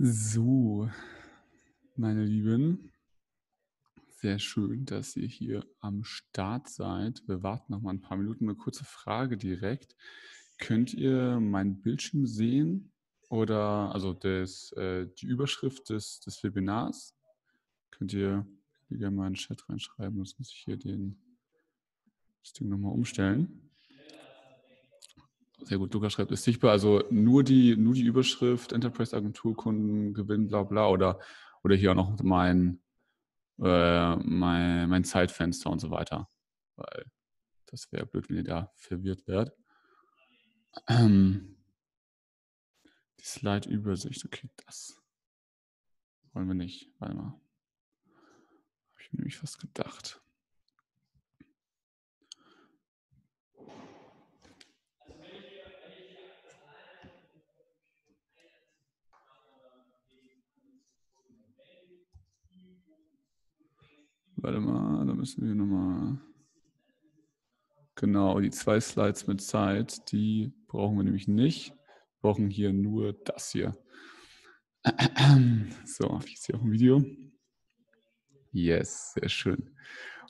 So, meine Lieben, sehr schön, dass ihr hier am Start seid. Wir warten noch mal ein paar Minuten. Eine kurze Frage direkt. Könnt ihr meinen Bildschirm sehen oder also das, äh, die Überschrift des, des Webinars? Könnt ihr gerne mal in den Chat reinschreiben, sonst muss ich hier den, das Ding nochmal umstellen. Sehr gut, Lukas schreibt, ist sichtbar. Also nur die, nur die Überschrift Enterprise Agentur Kunden gewinnen, bla bla, oder, oder hier auch noch mein, äh, mein, mein Zeitfenster und so weiter. Weil das wäre blöd, wenn ihr da verwirrt werdet. Ähm, die Slide-Übersicht, okay, das wollen wir nicht. Warte mal. Habe ich mir nämlich fast gedacht. Warte mal, da müssen wir nochmal. Genau, die zwei Slides mit Zeit, die brauchen wir nämlich nicht. Wir brauchen hier nur das hier. So, ich hier auch ein Video? Yes, sehr schön.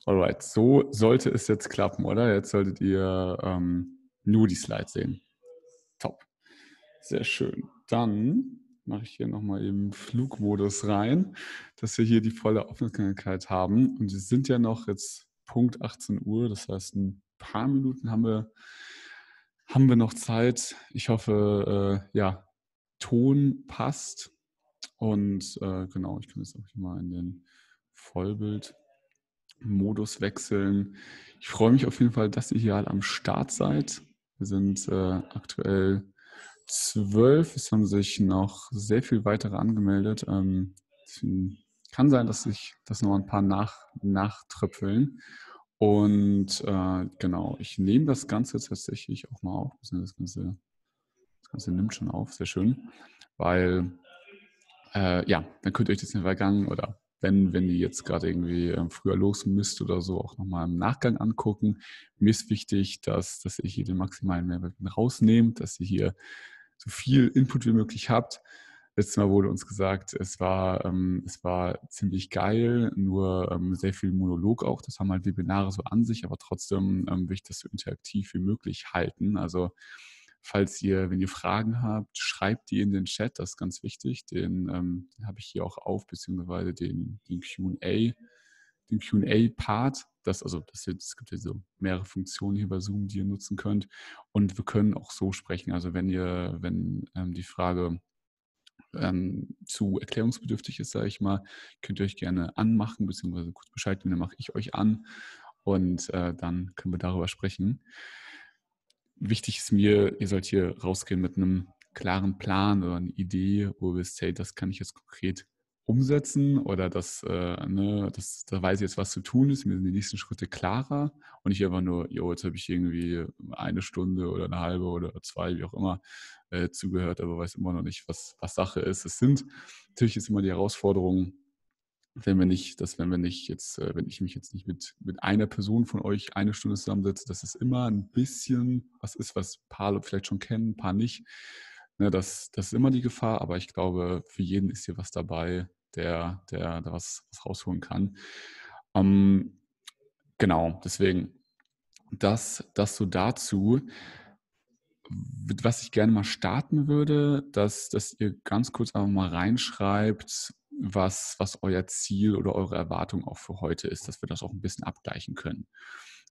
Alright, so sollte es jetzt klappen, oder? Jetzt solltet ihr ähm, nur die Slides sehen. Top. Sehr schön. Dann mache ich hier nochmal eben Flugmodus rein, dass wir hier die volle Aufmerksamkeit haben. Und es sind ja noch jetzt Punkt 18 Uhr, das heißt ein paar Minuten haben wir, haben wir noch Zeit. Ich hoffe, äh, ja, Ton passt. Und äh, genau, ich kann jetzt auch hier mal in den Vollbild-Modus wechseln. Ich freue mich auf jeden Fall, dass ihr hier alle am Start seid. Wir sind äh, aktuell zwölf. Es haben sich noch sehr viel weitere angemeldet. Ähm, kann sein, dass sich das noch ein paar nach, nachtröpfeln. Und äh, genau, ich nehme das Ganze tatsächlich auch mal auf. Das Ganze, das Ganze nimmt schon auf, sehr schön. Weil, äh, ja, dann könnt ihr euch das in Vergangen oder wenn, wenn ihr jetzt gerade irgendwie äh, früher los müsst oder so, auch nochmal im Nachgang angucken. Mir ist wichtig, dass, dass ihr hier den maximalen Mehrwert rausnehmt, dass ihr hier so viel Input wie möglich habt. Letztes Mal wurde uns gesagt, es war, ähm, es war ziemlich geil, nur ähm, sehr viel Monolog auch. Das haben halt Webinare so an sich, aber trotzdem ähm, will ich das so interaktiv wie möglich halten. Also falls ihr, wenn ihr Fragen habt, schreibt die in den Chat, das ist ganz wichtig. Den, ähm, den habe ich hier auch auf, beziehungsweise den, den QA, den QA-Part. Das, also das jetzt, es gibt ja so mehrere Funktionen hier bei Zoom, die ihr nutzen könnt. Und wir können auch so sprechen. Also wenn ihr, wenn ähm, die Frage ähm, zu erklärungsbedürftig ist, sage ich mal, könnt ihr euch gerne anmachen, beziehungsweise kurz Bescheid geben, dann mache ich euch an und äh, dann können wir darüber sprechen. Wichtig ist mir, ihr sollt hier rausgehen mit einem klaren Plan oder eine Idee, wo ihr wisst, hey, das kann ich jetzt konkret umsetzen oder das, äh, ne, das, da weiß ich jetzt, was zu tun ist, mir sind die nächsten Schritte klarer und nicht einfach nur, jo, jetzt habe ich irgendwie eine Stunde oder eine halbe oder zwei, wie auch immer, äh, zugehört, aber weiß immer noch nicht, was, was Sache ist. Es sind, natürlich ist immer die Herausforderung, wenn wir nicht, dass wenn wir nicht jetzt, äh, wenn ich mich jetzt nicht mit, mit einer Person von euch eine Stunde zusammensetze, dass es immer ein bisschen was ist, was ein paar vielleicht schon kennen, ein paar nicht. Ne, das, das ist immer die Gefahr, aber ich glaube, für jeden ist hier was dabei, der, der da was, was rausholen kann. Ähm, genau, deswegen das, das so dazu. Was ich gerne mal starten würde, dass, dass ihr ganz kurz einfach mal reinschreibt, was, was euer Ziel oder eure Erwartung auch für heute ist, dass wir das auch ein bisschen abgleichen können.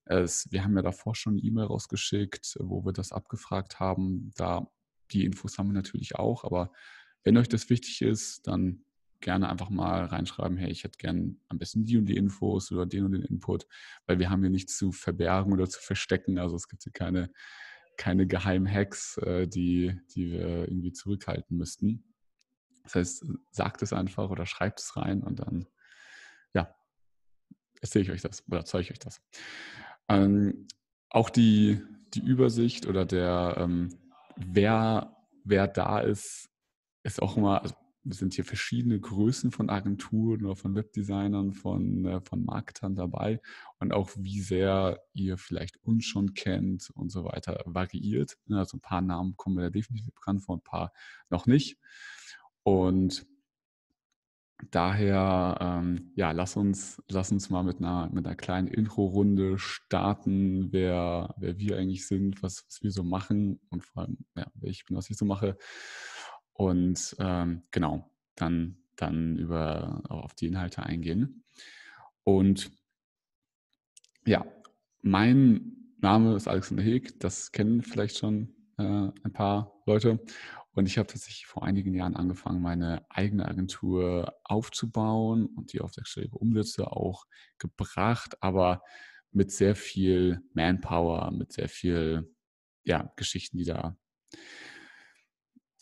Es, wir haben ja davor schon eine E-Mail rausgeschickt, wo wir das abgefragt haben. Da die Infos haben wir natürlich auch, aber wenn euch das wichtig ist, dann gerne einfach mal reinschreiben, hey, ich hätte gern am besten die und die Infos oder den und den Input, weil wir haben hier nichts zu verbergen oder zu verstecken. Also es gibt hier keine, keine Geheimhacks, äh, die, die wir irgendwie zurückhalten müssten. Das heißt, sagt es einfach oder schreibt es rein und dann, ja, erzähle ich euch das oder zeige ich euch das. Ähm, auch die, die Übersicht oder der, ähm, wer, wer da ist, ist auch immer, also sind hier verschiedene Größen von Agenturen oder von Webdesignern, von, äh, von Marketern dabei und auch wie sehr ihr vielleicht uns schon kennt und so weiter variiert. Also ein paar Namen kommen mir da definitiv bekannt vor, ein paar noch nicht. Und daher, ähm, ja, lass uns, lass uns mal mit einer, mit einer kleinen Intro-Runde starten, wer, wer wir eigentlich sind, was, was wir so machen und vor allem, ja, wer ich bin, was ich so mache. Und ähm, genau, dann, dann über, auf die Inhalte eingehen. Und ja, mein Name ist Alexander Heg, das kennen vielleicht schon äh, ein paar Leute. Und ich habe tatsächlich vor einigen Jahren angefangen, meine eigene Agentur aufzubauen und die auf sechsstellige Umsätze auch gebracht, aber mit sehr viel Manpower, mit sehr viel ja, Geschichten, die da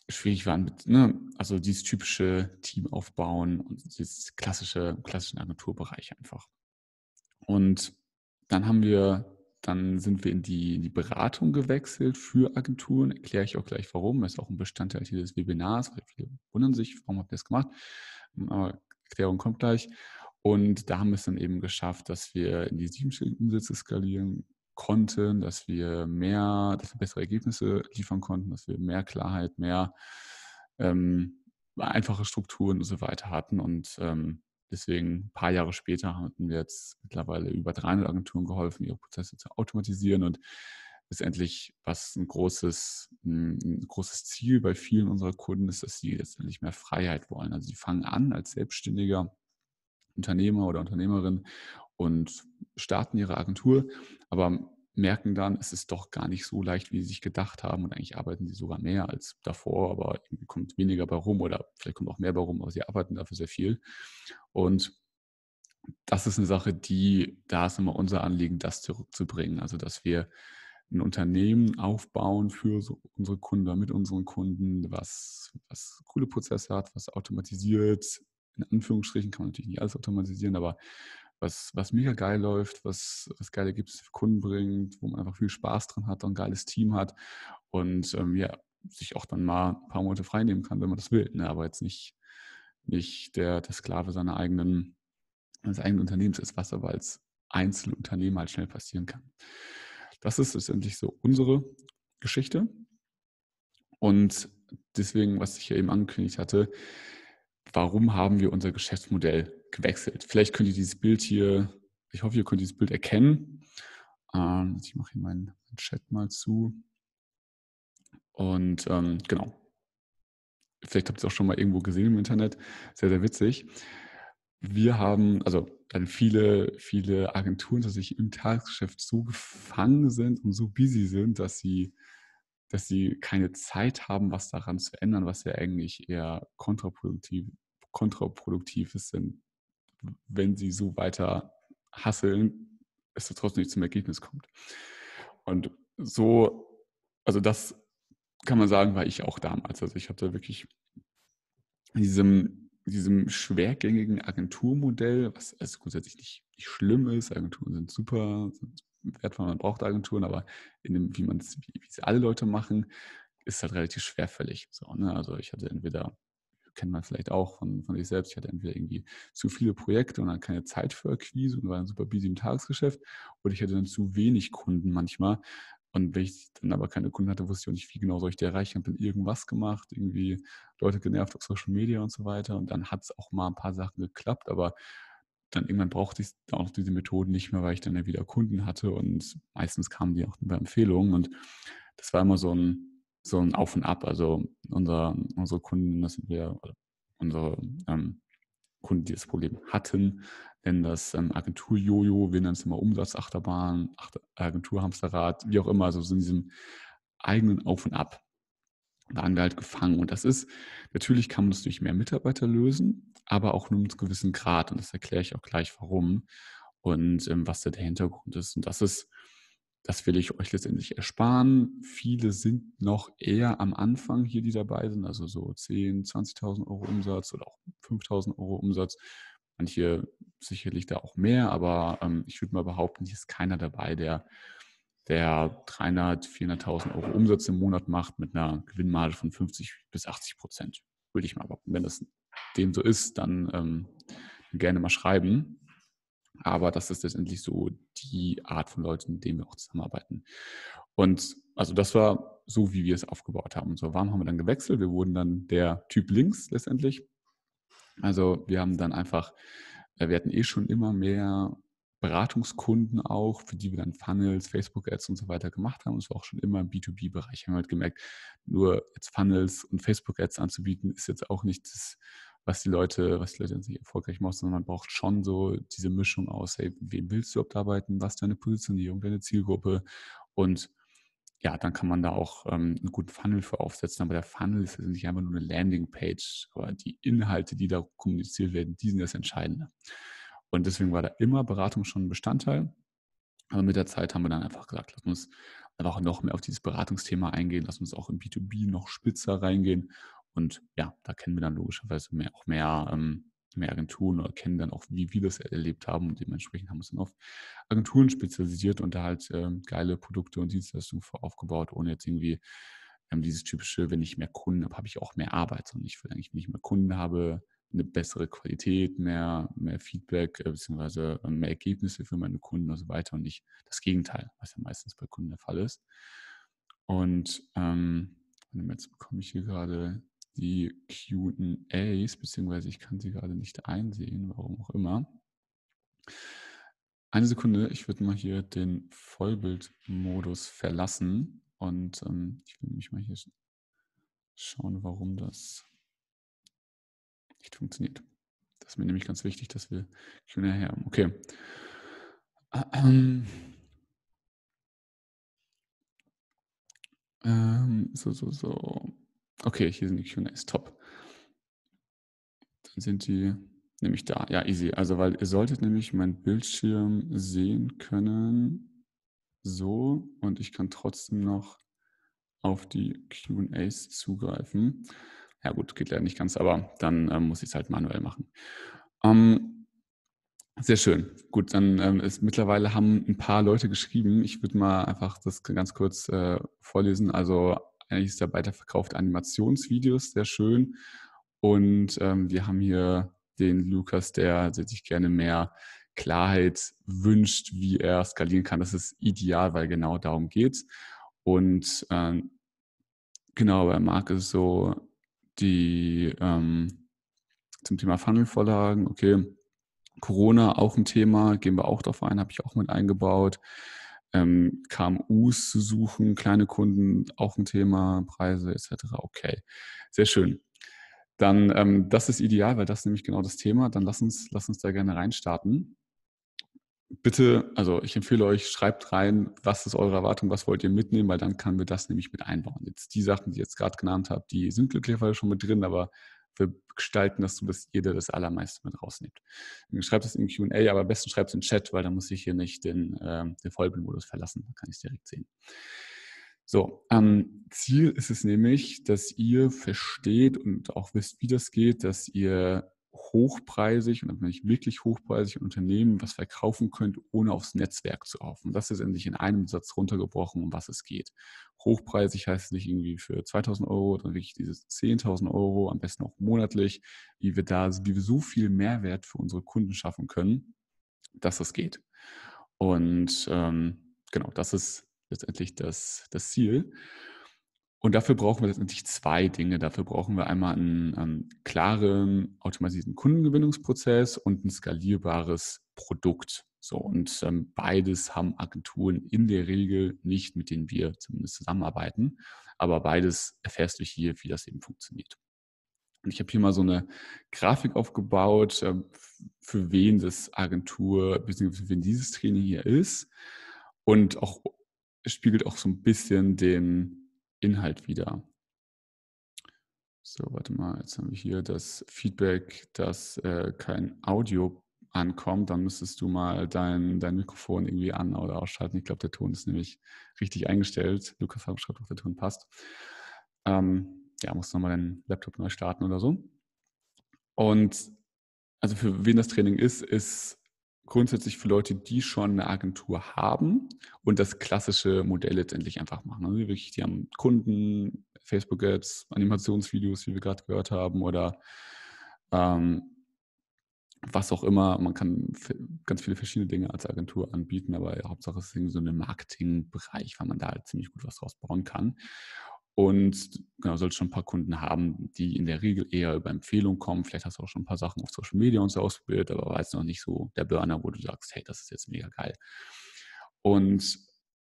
schwierig waren. Mit, ne? Also dieses typische Team aufbauen und dieses klassische, klassischen Agenturbereich einfach. Und dann haben wir dann sind wir in die, in die Beratung gewechselt für Agenturen. Erkläre ich auch gleich warum. Das ist auch ein Bestandteil dieses Webinars, weil viele wundern sich, warum habt ihr das gemacht? Aber Erklärung kommt gleich. Und da haben wir es dann eben geschafft, dass wir in die siebenstelligen Umsätze skalieren konnten, dass wir mehr, dass wir bessere Ergebnisse liefern konnten, dass wir mehr Klarheit, mehr ähm, einfache Strukturen und so weiter hatten. Und ähm, Deswegen ein paar Jahre später hatten wir jetzt mittlerweile über 300 Agenturen geholfen, ihre Prozesse zu automatisieren und letztendlich, was ein großes, ein großes Ziel bei vielen unserer Kunden ist, dass sie letztendlich mehr Freiheit wollen. Also sie fangen an als selbstständiger Unternehmer oder Unternehmerin und starten ihre Agentur, aber merken dann, es ist doch gar nicht so leicht, wie sie sich gedacht haben und eigentlich arbeiten sie sogar mehr als davor, aber irgendwie kommt weniger bei rum oder vielleicht kommt auch mehr bei rum, aber sie arbeiten dafür sehr viel. Und das ist eine Sache, die, da ist immer unser Anliegen, das zurückzubringen. Also, dass wir ein Unternehmen aufbauen für so unsere Kunden, mit unseren Kunden, was, was coole Prozesse hat, was automatisiert, in Anführungsstrichen kann man natürlich nicht alles automatisieren, aber was, was mega geil läuft, was, was geile Ergebnisse für Kunden bringt, wo man einfach viel Spaß dran hat und ein geiles Team hat und ähm, ja, sich auch dann mal ein paar Monate freinehmen kann, wenn man das will. Ne? Aber jetzt nicht, nicht der, der Sklave seiner eigenen, seines eigenen Unternehmens ist, was aber als Einzelunternehmer halt schnell passieren kann. Das ist letztendlich so unsere Geschichte. Und deswegen, was ich ja eben angekündigt hatte, warum haben wir unser Geschäftsmodell gewechselt? Vielleicht könnt ihr dieses Bild hier, ich hoffe, ihr könnt dieses Bild erkennen. Ähm, ich mache hier meinen Chat mal zu. Und ähm, genau, vielleicht habt ihr es auch schon mal irgendwo gesehen im Internet, sehr, sehr witzig. Wir haben, also dann viele, viele Agenturen tatsächlich im Tagesgeschäft so gefangen sind und so busy sind, dass sie dass sie keine Zeit haben, was daran zu ändern, was ja eigentlich eher kontraproduktiv, kontraproduktiv ist, denn wenn sie so weiter hasseln, es trotzdem nicht zum Ergebnis kommt. Und so, also das kann man sagen, war ich auch damals. Also ich hatte wirklich in diesem, diesem schwergängigen Agenturmodell, was also grundsätzlich nicht, nicht schlimm ist, Agenturen sind super, sind wertvoll, man braucht Agenturen, aber in dem, wie man es, wie, wie es alle Leute machen, ist halt relativ schwerfällig. So, ne? Also ich hatte entweder, kennt man vielleicht auch von, von sich selbst, ich hatte entweder irgendwie zu viele Projekte und dann keine Zeit für Akquise und war dann super busy im Tagesgeschäft oder ich hatte dann zu wenig Kunden manchmal. Und wenn ich dann aber keine Kunden hatte, wusste ich auch nicht, wie genau soll ich die erreichen. Ich habe dann irgendwas gemacht, irgendwie Leute genervt auf Social Media und so weiter. Und dann hat es auch mal ein paar Sachen geklappt, aber dann irgendwann brauchte ich auch diese Methoden nicht mehr, weil ich dann ja wieder Kunden hatte und meistens kamen die auch über Empfehlungen und das war immer so ein, so ein Auf und Ab. Also unser, unsere Kunden, das sind wir, unsere ähm, Kunden, die das Problem hatten, nennen das ähm, Agentur-Jojo, wir nennen es immer Umsatzachterbahn, Agenturhamsterrad, wie auch immer, also so in diesem eigenen Auf und Ab waren wir halt gefangen. Und das ist, natürlich kann man das durch mehr Mitarbeiter lösen, aber auch nur mit einem gewissen Grad. Und das erkläre ich auch gleich, warum und ähm, was da der Hintergrund ist. Und das ist, das will ich euch letztendlich ersparen. Viele sind noch eher am Anfang hier, die dabei sind, also so 10, 20.000 Euro Umsatz oder auch 5.000 Euro Umsatz. Manche sicherlich da auch mehr, aber ähm, ich würde mal behaupten, hier ist keiner dabei, der der 300, 400.000 Euro Umsatz im Monat macht mit einer Gewinnmarge von 50 bis 80 Prozent. Würde ich mal behaupten. Wenn das dem so ist, dann ähm, gerne mal schreiben. Aber das ist letztendlich so die Art von Leuten, mit denen wir auch zusammenarbeiten. Und also das war so, wie wir es aufgebaut haben. So, warum haben wir dann gewechselt? Wir wurden dann der Typ links letztendlich. Also wir haben dann einfach, äh, wir hatten eh schon immer mehr Beratungskunden auch, für die wir dann Funnels, Facebook-Ads und so weiter gemacht haben. Es war auch schon immer im B2B-Bereich. Wir haben halt gemerkt, nur jetzt Funnels und Facebook-Ads anzubieten, ist jetzt auch nicht das, was die Leute, was die Leute nicht erfolgreich machen, sondern man braucht schon so diese Mischung aus, hey, wem willst du überhaupt arbeiten, was deine Positionierung, deine Zielgruppe und ja, dann kann man da auch ähm, einen guten Funnel für aufsetzen. Aber der Funnel ist nicht einfach nur eine Landingpage, aber die Inhalte, die da kommuniziert werden, die sind das Entscheidende. Und deswegen war da immer Beratung schon ein Bestandteil. Aber mit der Zeit haben wir dann einfach gesagt, lass uns einfach noch mehr auf dieses Beratungsthema eingehen, lass uns auch im B2B noch spitzer reingehen. Und ja, da kennen wir dann logischerweise mehr, auch mehr, ähm, mehr Agenturen oder kennen dann auch, wie wir das erlebt haben. Und dementsprechend haben wir uns dann auf Agenturen spezialisiert und da halt ähm, geile Produkte und Dienstleistungen aufgebaut, ohne jetzt irgendwie ähm, dieses typische, wenn ich mehr Kunden habe, habe ich auch mehr Arbeit. Und ich will eigentlich, wenn ich mehr Kunden habe, eine bessere Qualität, mehr, mehr Feedback, äh, beziehungsweise äh, mehr Ergebnisse für meine Kunden und so weiter und nicht das Gegenteil, was ja meistens bei Kunden der Fall ist. Und ähm, jetzt bekomme ich hier gerade die QAs, beziehungsweise ich kann sie gerade nicht einsehen, warum auch immer. Eine Sekunde, ich würde mal hier den Vollbildmodus verlassen und ähm, ich will nämlich mal hier schauen, warum das nicht funktioniert. Das ist mir nämlich ganz wichtig, dass wir Q&A haben. Okay. Ähm, ähm, so, so, so. Okay, hier sind die Q&As. Top. Dann sind die nämlich da. Ja, easy. Also, weil ihr solltet nämlich meinen Bildschirm sehen können. So. Und ich kann trotzdem noch auf die Q&As zugreifen. Ja gut, geht leider nicht ganz, aber dann ähm, muss ich es halt manuell machen. Ähm, sehr schön. Gut, dann ähm, ist mittlerweile haben ein paar Leute geschrieben. Ich würde mal einfach das ganz kurz äh, vorlesen. Also eigentlich ist der weiterverkauft Animationsvideos, sehr schön. Und ähm, wir haben hier den Lukas, der sich gerne mehr Klarheit wünscht, wie er skalieren kann. Das ist ideal, weil genau darum geht Und ähm, genau, bei Marc ist so, die ähm, zum Thema Funnelvorlagen, okay, Corona auch ein Thema, gehen wir auch drauf ein, habe ich auch mit eingebaut. Ähm, KMUs zu suchen, kleine Kunden, auch ein Thema, Preise etc. Okay, sehr schön. Dann, ähm, das ist ideal, weil das ist nämlich genau das Thema. Dann lass uns, lass uns da gerne reinstarten bitte, also ich empfehle euch, schreibt rein, was ist eure Erwartung, was wollt ihr mitnehmen, weil dann können wir das nämlich mit einbauen. Jetzt die Sachen, die ich jetzt gerade genannt habe, die sind glücklicherweise schon mit drin, aber wir gestalten das so, dass jeder das Allermeiste mit rausnimmt. Schreibt es in Q&A, aber am besten schreibt es in Chat, weil dann muss ich hier nicht den, äh, den Vollbildmodus verlassen, dann kann ich es direkt sehen. So, ähm, Ziel ist es nämlich, dass ihr versteht und auch wisst, wie das geht, dass ihr hochpreisig und bin ich wirklich hochpreisig Unternehmen was verkaufen könnt, ohne aufs Netzwerk zu laufen. Das ist endlich in einem Satz runtergebrochen, um was es geht. Hochpreisig heißt nicht irgendwie für 2000 Euro, sondern wirklich diese 10.000 Euro, am besten auch monatlich, wie wir da, wie wir so viel Mehrwert für unsere Kunden schaffen können, dass es geht. Und ähm, genau, das ist letztendlich das, das Ziel. Und dafür brauchen wir letztendlich zwei Dinge. Dafür brauchen wir einmal einen, einen klaren, automatisierten Kundengewinnungsprozess und ein skalierbares Produkt. So, und ähm, beides haben Agenturen in der Regel nicht, mit denen wir zumindest zusammenarbeiten. Aber beides erfährst du hier, wie das eben funktioniert. Und ich habe hier mal so eine Grafik aufgebaut, äh, für wen das Agentur, beziehungsweise für wen dieses Training hier ist. Und auch spiegelt auch so ein bisschen den, Inhalt wieder. So, warte mal, jetzt haben wir hier das Feedback, dass äh, kein Audio ankommt. Dann müsstest du mal dein, dein Mikrofon irgendwie an- oder ausschalten. Ich glaube, der Ton ist nämlich richtig eingestellt. Lukas hat schreibt, ob der Ton passt. Ähm, ja, musst nochmal deinen Laptop neu starten oder so. Und also für wen das Training ist, ist grundsätzlich für Leute, die schon eine Agentur haben und das klassische Modell letztendlich einfach machen. Also wirklich, die haben Kunden, Facebook-Ads, Animationsvideos, wie wir gerade gehört haben, oder ähm, was auch immer. Man kann ganz viele verschiedene Dinge als Agentur anbieten, aber Hauptsache es ist irgendwie so ein Marketingbereich, weil man da halt ziemlich gut was draus bauen kann. Und genau, sollst schon ein paar Kunden haben, die in der Regel eher über Empfehlung kommen. Vielleicht hast du auch schon ein paar Sachen auf Social Media und so ausprobiert, aber war jetzt noch nicht so der Burner, wo du sagst, hey, das ist jetzt mega geil. Und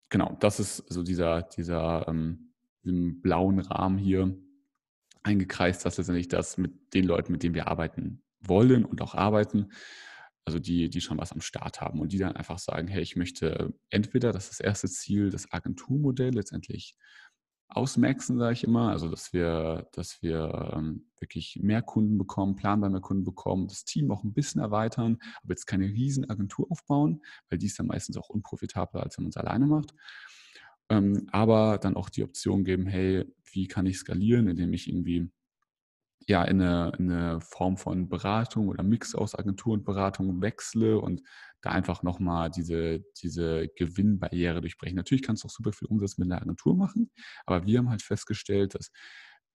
genau, das ist so dieser, dieser ähm, blauen Rahmen hier eingekreist, das ist letztendlich das mit den Leuten, mit denen wir arbeiten wollen und auch arbeiten, also die, die schon was am Start haben und die dann einfach sagen, hey, ich möchte entweder, das ist das erste Ziel, das Agenturmodell letztendlich ausmaxen, sage ich immer, also dass wir, dass wir ähm, wirklich mehr Kunden bekommen, planbar mehr Kunden bekommen, das Team auch ein bisschen erweitern, aber jetzt keine riesen Agentur aufbauen, weil die ist dann meistens auch unprofitabler, als wenn man es alleine macht. Ähm, aber dann auch die Option geben, hey, wie kann ich skalieren, indem ich irgendwie ja, in eine, in eine Form von Beratung oder Mix aus Agentur und Beratung wechsle und da einfach nochmal diese, diese Gewinnbarriere durchbrechen. Natürlich kannst du auch super viel Umsatz mit einer Agentur machen, aber wir haben halt festgestellt, dass,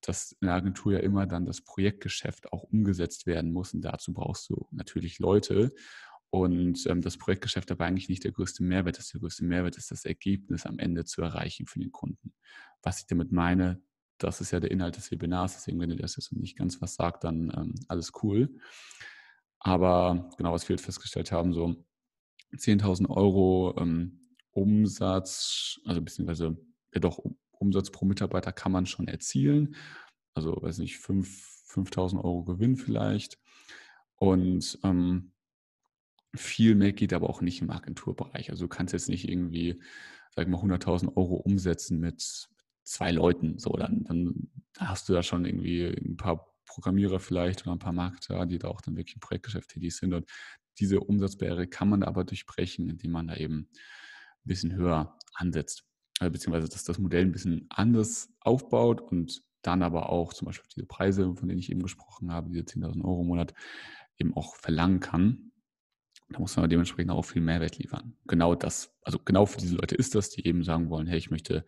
dass in der Agentur ja immer dann das Projektgeschäft auch umgesetzt werden muss und dazu brauchst du natürlich Leute. Und ähm, das Projektgeschäft aber eigentlich nicht der größte Mehrwert ist. Der größte Mehrwert ist das Ergebnis am Ende zu erreichen für den Kunden. Was ich damit meine, das ist ja der Inhalt des Webinars, deswegen, wenn ihr das jetzt nicht ganz was sagt, dann ähm, alles cool. Aber genau, was wir festgestellt haben, so 10.000 Euro ähm, Umsatz, also beziehungsweise ja doch Umsatz pro Mitarbeiter kann man schon erzielen. Also, weiß nicht, 5.000 Euro Gewinn vielleicht. Und ähm, viel mehr geht aber auch nicht im Agenturbereich. Also du kannst jetzt nicht irgendwie, sag mal, 100.000 Euro umsetzen mit, zwei Leuten. So, dann, dann hast du da schon irgendwie ein paar Programmierer vielleicht oder ein paar Marketer, die da auch dann wirklich im Projektgeschäft tätig sind. Und diese Umsatzbarriere kann man aber durchbrechen, indem man da eben ein bisschen höher ansetzt. Also beziehungsweise, dass das Modell ein bisschen anders aufbaut und dann aber auch zum Beispiel diese Preise, von denen ich eben gesprochen habe, diese 10.000 Euro im Monat, eben auch verlangen kann. Da muss man dementsprechend auch viel Mehrwert liefern. Genau das, also genau für diese Leute ist das, die eben sagen wollen, hey, ich möchte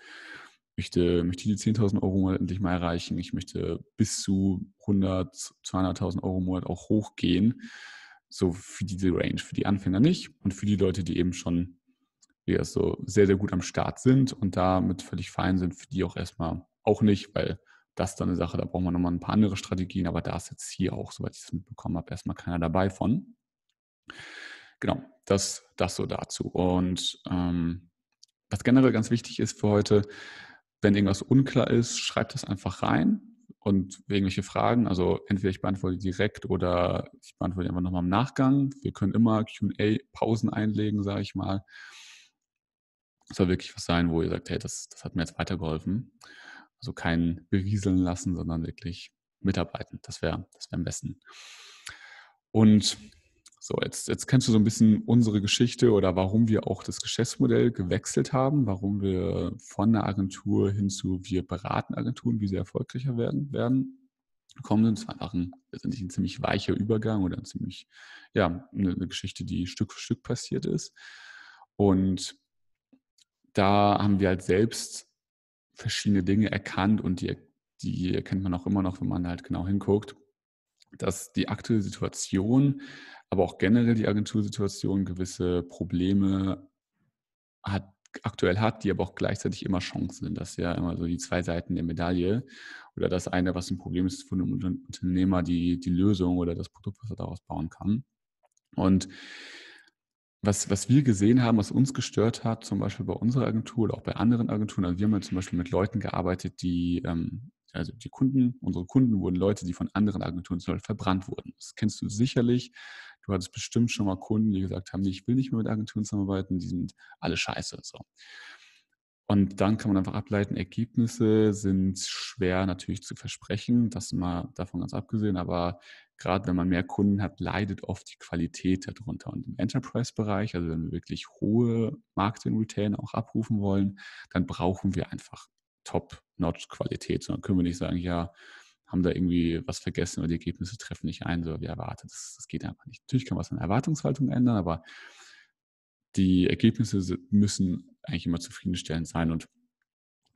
möchte, möchte die 10.000 Euro endlich mal erreichen. Ich möchte bis zu 100, 200.000 Euro im Monat auch hochgehen. So für diese Range, für die Anfänger nicht und für die Leute, die eben schon ja, so sehr, sehr gut am Start sind und damit völlig fein sind, für die auch erstmal auch nicht, weil das ist dann eine Sache, da braucht man nochmal ein paar andere Strategien, aber da ist jetzt hier auch, soweit ich es mitbekommen habe, erstmal keiner dabei von. Genau, das, das so dazu. Und ähm, was generell ganz wichtig ist für heute, wenn irgendwas unklar ist, schreibt das einfach rein und irgendwelche Fragen, also entweder ich beantworte direkt oder ich beantworte einfach nochmal im Nachgang. Wir können immer QA-Pausen einlegen, sage ich mal. Es soll wirklich was sein, wo ihr sagt, hey, das, das hat mir jetzt weitergeholfen. Also kein berieseln lassen, sondern wirklich mitarbeiten. Das wäre das wär am besten. Und so, jetzt, jetzt kennst du so ein bisschen unsere Geschichte oder warum wir auch das Geschäftsmodell gewechselt haben, warum wir von der Agentur hin zu wir beraten Agenturen, wie sie erfolgreicher werden, werden gekommen sind. Es war einfach ein, letztendlich ein ziemlich weicher Übergang oder ein ziemlich, ja, eine, eine Geschichte, die Stück für Stück passiert ist. Und da haben wir halt selbst verschiedene Dinge erkannt und die, die erkennt man auch immer noch, wenn man halt genau hinguckt, dass die aktuelle Situation aber auch generell die Agentursituation gewisse Probleme hat, aktuell hat, die aber auch gleichzeitig immer Chancen sind. Das ist ja immer so die zwei Seiten der Medaille. Oder das eine, was ein Problem ist von einem Unternehmer, die, die Lösung oder das Produkt, was er daraus bauen kann. Und was, was wir gesehen haben, was uns gestört hat, zum Beispiel bei unserer Agentur oder auch bei anderen Agenturen, also wir haben ja zum Beispiel mit Leuten gearbeitet, die ähm, also die Kunden, unsere Kunden wurden Leute, die von anderen Agenturen zum Beispiel verbrannt wurden. Das kennst du sicherlich. Du hattest bestimmt schon mal Kunden, die gesagt haben, ich will nicht mehr mit Agenturen zusammenarbeiten, die sind alle scheiße. So. Und dann kann man einfach ableiten, Ergebnisse sind schwer natürlich zu versprechen, das mal davon ganz abgesehen, aber gerade wenn man mehr Kunden hat, leidet oft die Qualität darunter. Und im Enterprise-Bereich, also wenn wir wirklich hohe Marketing-Retain auch abrufen wollen, dann brauchen wir einfach Top-Notch-Qualität, sondern können wir nicht sagen, ja, haben da irgendwie was vergessen oder die Ergebnisse treffen nicht ein, so wie erwartet. Das, das geht einfach nicht. Natürlich kann man was an Erwartungshaltung ändern, aber die Ergebnisse müssen eigentlich immer zufriedenstellend sein. Und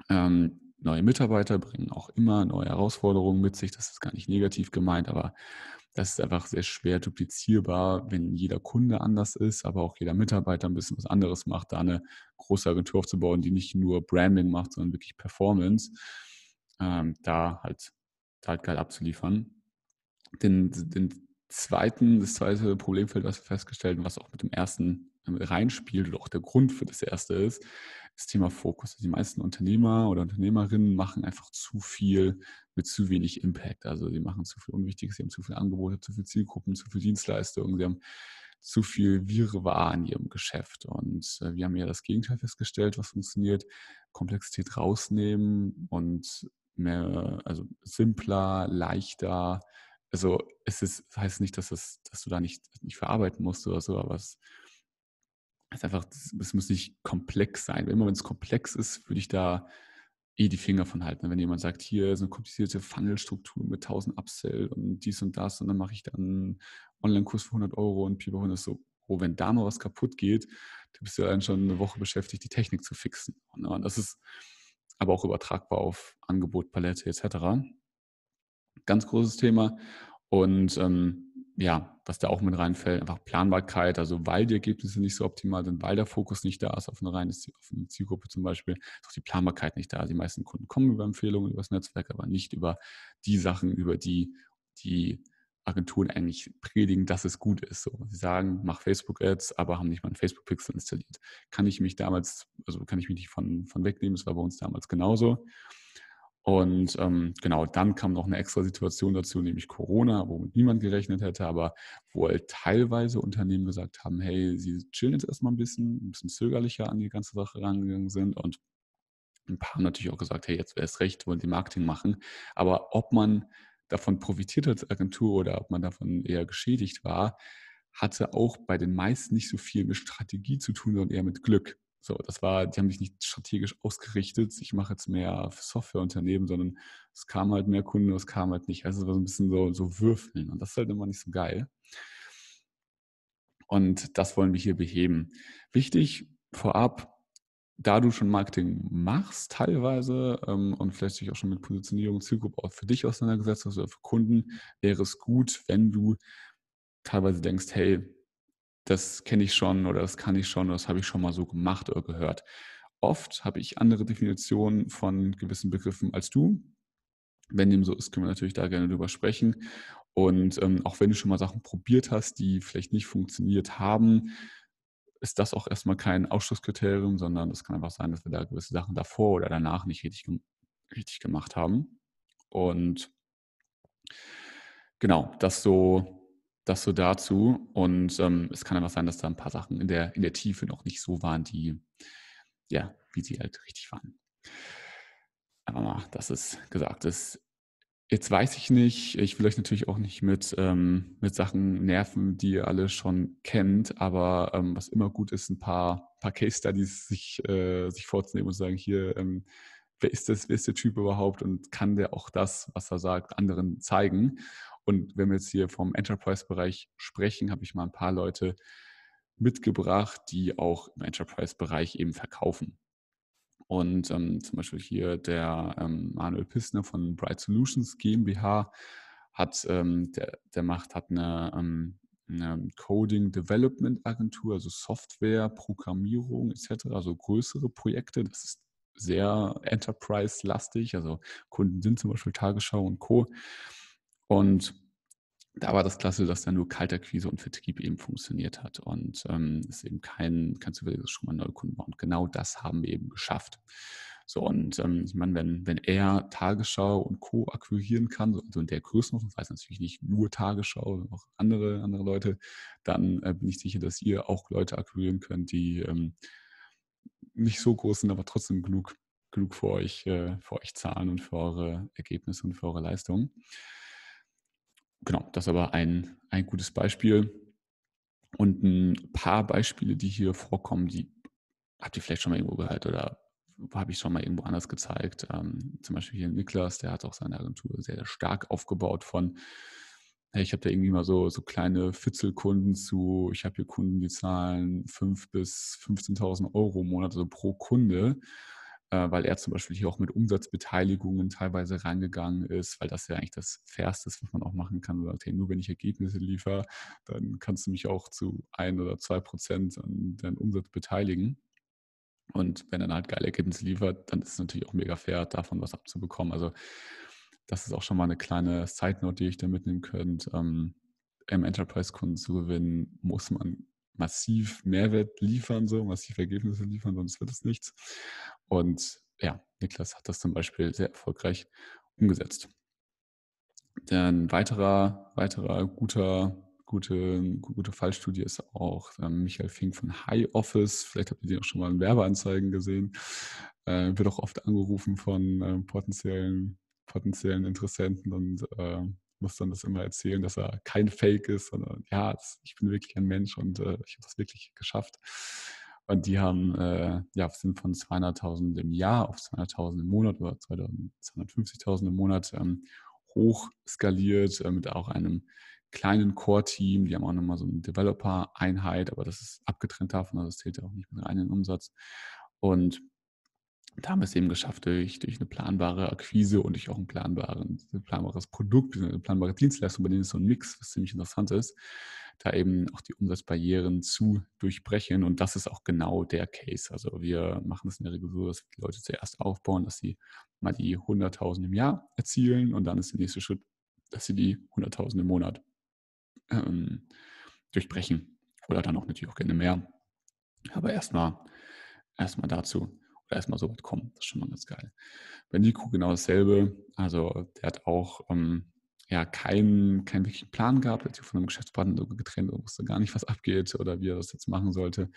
ähm, neue Mitarbeiter bringen auch immer neue Herausforderungen mit sich. Das ist gar nicht negativ gemeint, aber das ist einfach sehr schwer duplizierbar, wenn jeder Kunde anders ist, aber auch jeder Mitarbeiter ein bisschen was anderes macht, da eine große Agentur aufzubauen, die nicht nur Branding macht, sondern wirklich Performance, ähm, da halt, da halt geil abzuliefern. Den, den zweiten, das zweite Problemfeld, was wir festgestellt haben, was auch mit dem ersten ähm, reinspielt oder auch der Grund für das erste ist, das Thema Fokus. Die meisten Unternehmer oder Unternehmerinnen machen einfach zu viel mit zu wenig Impact. Also sie machen zu viel Unwichtiges, sie haben zu viele Angebote, zu viele Zielgruppen, zu viele Dienstleistungen, sie haben zu viel Wirrwarr in ihrem Geschäft. Und äh, wir haben ja das Gegenteil festgestellt, was funktioniert. Komplexität rausnehmen und mehr, also simpler, leichter. Also es ist, heißt nicht, dass, es, dass du da nicht, nicht verarbeiten musst oder so, aber es ist einfach, es muss nicht komplex sein. Immer wenn es komplex ist, würde ich da eh die Finger von halten. Wenn jemand sagt, hier ist eine komplizierte Funnelstruktur mit 1000 Upsell und dies und das und dann mache ich dann einen Online-Kurs für 100 Euro und Pi 100 ist so, oh, wenn da mal was kaputt geht, du bist ja dann schon eine Woche beschäftigt, die Technik zu fixen. Und das ist aber auch übertragbar auf Angebot, Palette etc. Ganz großes Thema. Und ähm, ja, was da auch mit reinfällt, einfach Planbarkeit, also weil die Ergebnisse nicht so optimal sind, weil der Fokus nicht da ist auf eine reine auf eine Zielgruppe zum Beispiel, ist auch die Planbarkeit nicht da. Die meisten Kunden kommen über Empfehlungen, über das Netzwerk, aber nicht über die Sachen, über die die Agenturen eigentlich predigen, dass es gut ist. So, sie sagen, mach Facebook-Ads, aber haben nicht mal einen Facebook-Pixel installiert. Kann ich mich damals, also kann ich mich nicht von, von wegnehmen, das war bei uns damals genauso. Und ähm, genau, dann kam noch eine extra Situation dazu, nämlich Corona, womit niemand gerechnet hätte, aber wo halt teilweise Unternehmen gesagt haben, hey, sie chillen jetzt erstmal ein bisschen, ein bisschen zögerlicher an die ganze Sache rangegangen sind und ein paar haben natürlich auch gesagt, hey, jetzt wäre es recht, wollen die Marketing machen. Aber ob man davon profitiert als Agentur oder ob man davon eher geschädigt war, hatte auch bei den meisten nicht so viel mit Strategie zu tun, sondern eher mit Glück. So, das war, die haben sich nicht strategisch ausgerichtet, ich mache jetzt mehr für Softwareunternehmen, sondern es kam halt mehr Kunden, es kam halt nicht. Also es war so ein bisschen so, so würfeln und das ist halt immer nicht so geil. Und das wollen wir hier beheben. Wichtig vorab, da du schon Marketing machst teilweise ähm, und vielleicht dich auch schon mit Positionierung, Zielgruppe auch für dich auseinandergesetzt hast oder für Kunden, wäre es gut, wenn du teilweise denkst, hey, das kenne ich schon oder das kann ich schon oder das habe ich schon mal so gemacht oder gehört. Oft habe ich andere Definitionen von gewissen Begriffen als du. Wenn dem so ist, können wir natürlich da gerne drüber sprechen. Und ähm, auch wenn du schon mal Sachen probiert hast, die vielleicht nicht funktioniert haben, ist das auch erstmal kein Ausschlusskriterium, sondern es kann einfach sein, dass wir da gewisse Sachen davor oder danach nicht richtig, richtig gemacht haben. Und genau, das so das so dazu. Und ähm, es kann einfach sein, dass da ein paar Sachen in der, in der Tiefe noch nicht so waren, die, ja, wie sie halt richtig waren. Aber mal, das ist gesagt. Das, jetzt weiß ich nicht, ich will euch natürlich auch nicht mit, ähm, mit Sachen nerven, die ihr alle schon kennt, aber ähm, was immer gut ist, ein paar, paar Case Studies sich, äh, sich vorzunehmen und sagen, hier, ähm, wer ist das, wer ist der Typ überhaupt und kann der auch das, was er sagt, anderen zeigen? Und wenn wir jetzt hier vom Enterprise-Bereich sprechen, habe ich mal ein paar Leute mitgebracht, die auch im Enterprise-Bereich eben verkaufen. Und ähm, zum Beispiel hier der ähm, Manuel Pissner von Bright Solutions GmbH hat, ähm, der, der macht, hat eine, ähm, eine Coding Development Agentur, also Software, Programmierung etc., also größere Projekte. Das ist sehr Enterprise-lastig, also Kunden sind zum Beispiel Tagesschau und Co. Und da war das klasse, dass da nur Kaltakquise und Vertrieb eben funktioniert hat und ähm, es eben kein, kein zufälliges schon mal neue Kunden war. Und genau das haben wir eben geschafft. So, und ähm, ich meine, wenn, wenn er Tagesschau und Co. akquirieren kann, also in der Größenordnung, das heißt natürlich nicht nur Tagesschau, auch andere, andere Leute, dann äh, bin ich sicher, dass ihr auch Leute akquirieren könnt, die ähm, nicht so groß sind, aber trotzdem genug, genug für euch, äh, für euch zahlen und für eure Ergebnisse und für eure Leistungen genau, das aber ein, ein gutes Beispiel. Und ein paar Beispiele, die hier vorkommen, die habt ihr vielleicht schon mal irgendwo gehört oder habe ich schon mal irgendwo anders gezeigt. Ähm, zum Beispiel hier Niklas, der hat auch seine Agentur sehr stark aufgebaut von, hey, ich habe da irgendwie mal so, so kleine Fitzelkunden zu, ich habe hier Kunden, die zahlen 5.000 bis 15.000 Euro im Monat, also pro Kunde. Äh, weil er zum Beispiel hier auch mit Umsatzbeteiligungen teilweise reingegangen ist, weil das ja eigentlich das Fairste ist, was man auch machen kann. sagt, hey, nur wenn ich Ergebnisse liefere, dann kannst du mich auch zu ein oder zwei Prozent an deinem Umsatz beteiligen. Und wenn er dann halt geile Ergebnisse liefert, dann ist es natürlich auch mega fair, davon was abzubekommen. Also das ist auch schon mal eine kleine Side-Note, die ich da mitnehmen könnte. Ähm, im Enterprise-Kunden zu gewinnen, muss man massiv Mehrwert liefern, so massiv Ergebnisse liefern, sonst wird es nichts. Und ja, Niklas hat das zum Beispiel sehr erfolgreich umgesetzt. Ein weiterer, weiterer guter, gute, gute Fallstudie ist auch ähm, Michael Fink von High Office. Vielleicht habt ihr den auch schon mal in Werbeanzeigen gesehen. Äh, wird auch oft angerufen von äh, potenziellen, potenziellen Interessenten und äh, muss dann das immer erzählen, dass er kein Fake ist, sondern ja, ich bin wirklich ein Mensch und äh, ich habe das wirklich geschafft. Und die haben, äh, ja, sind von 200.000 im Jahr auf 200.000 im Monat oder 250.000 im Monat ähm, hoch skaliert äh, mit auch einem kleinen Core-Team. Die haben auch nochmal so eine Developer-Einheit, aber das ist abgetrennt davon, also das zählt ja auch nicht mit rein in den Umsatz. Und da haben wir es eben geschafft, durch, durch eine planbare Akquise und durch auch ein, planbaren, ein planbares Produkt, eine planbare Dienstleistung, bei denen ist so ein Mix, was ziemlich interessant ist, da eben auch die Umsatzbarrieren zu durchbrechen. Und das ist auch genau der Case. Also wir machen es in der Regel so, dass die Leute zuerst aufbauen, dass sie mal die 100.000 im Jahr erzielen und dann ist der nächste Schritt, dass sie die 100.000 im Monat ähm, durchbrechen. Oder dann auch natürlich auch gerne mehr. Aber erstmal erstmal dazu erstmal so weit kommen. Das ist schon mal ganz geil. Bei Nico genau dasselbe. Also der hat auch ähm, ja keinen, keinen wirklichen Plan gehabt, hat sich von einem Geschäftspartner getrennt und wusste gar nicht, was abgeht oder wie er das jetzt machen sollte.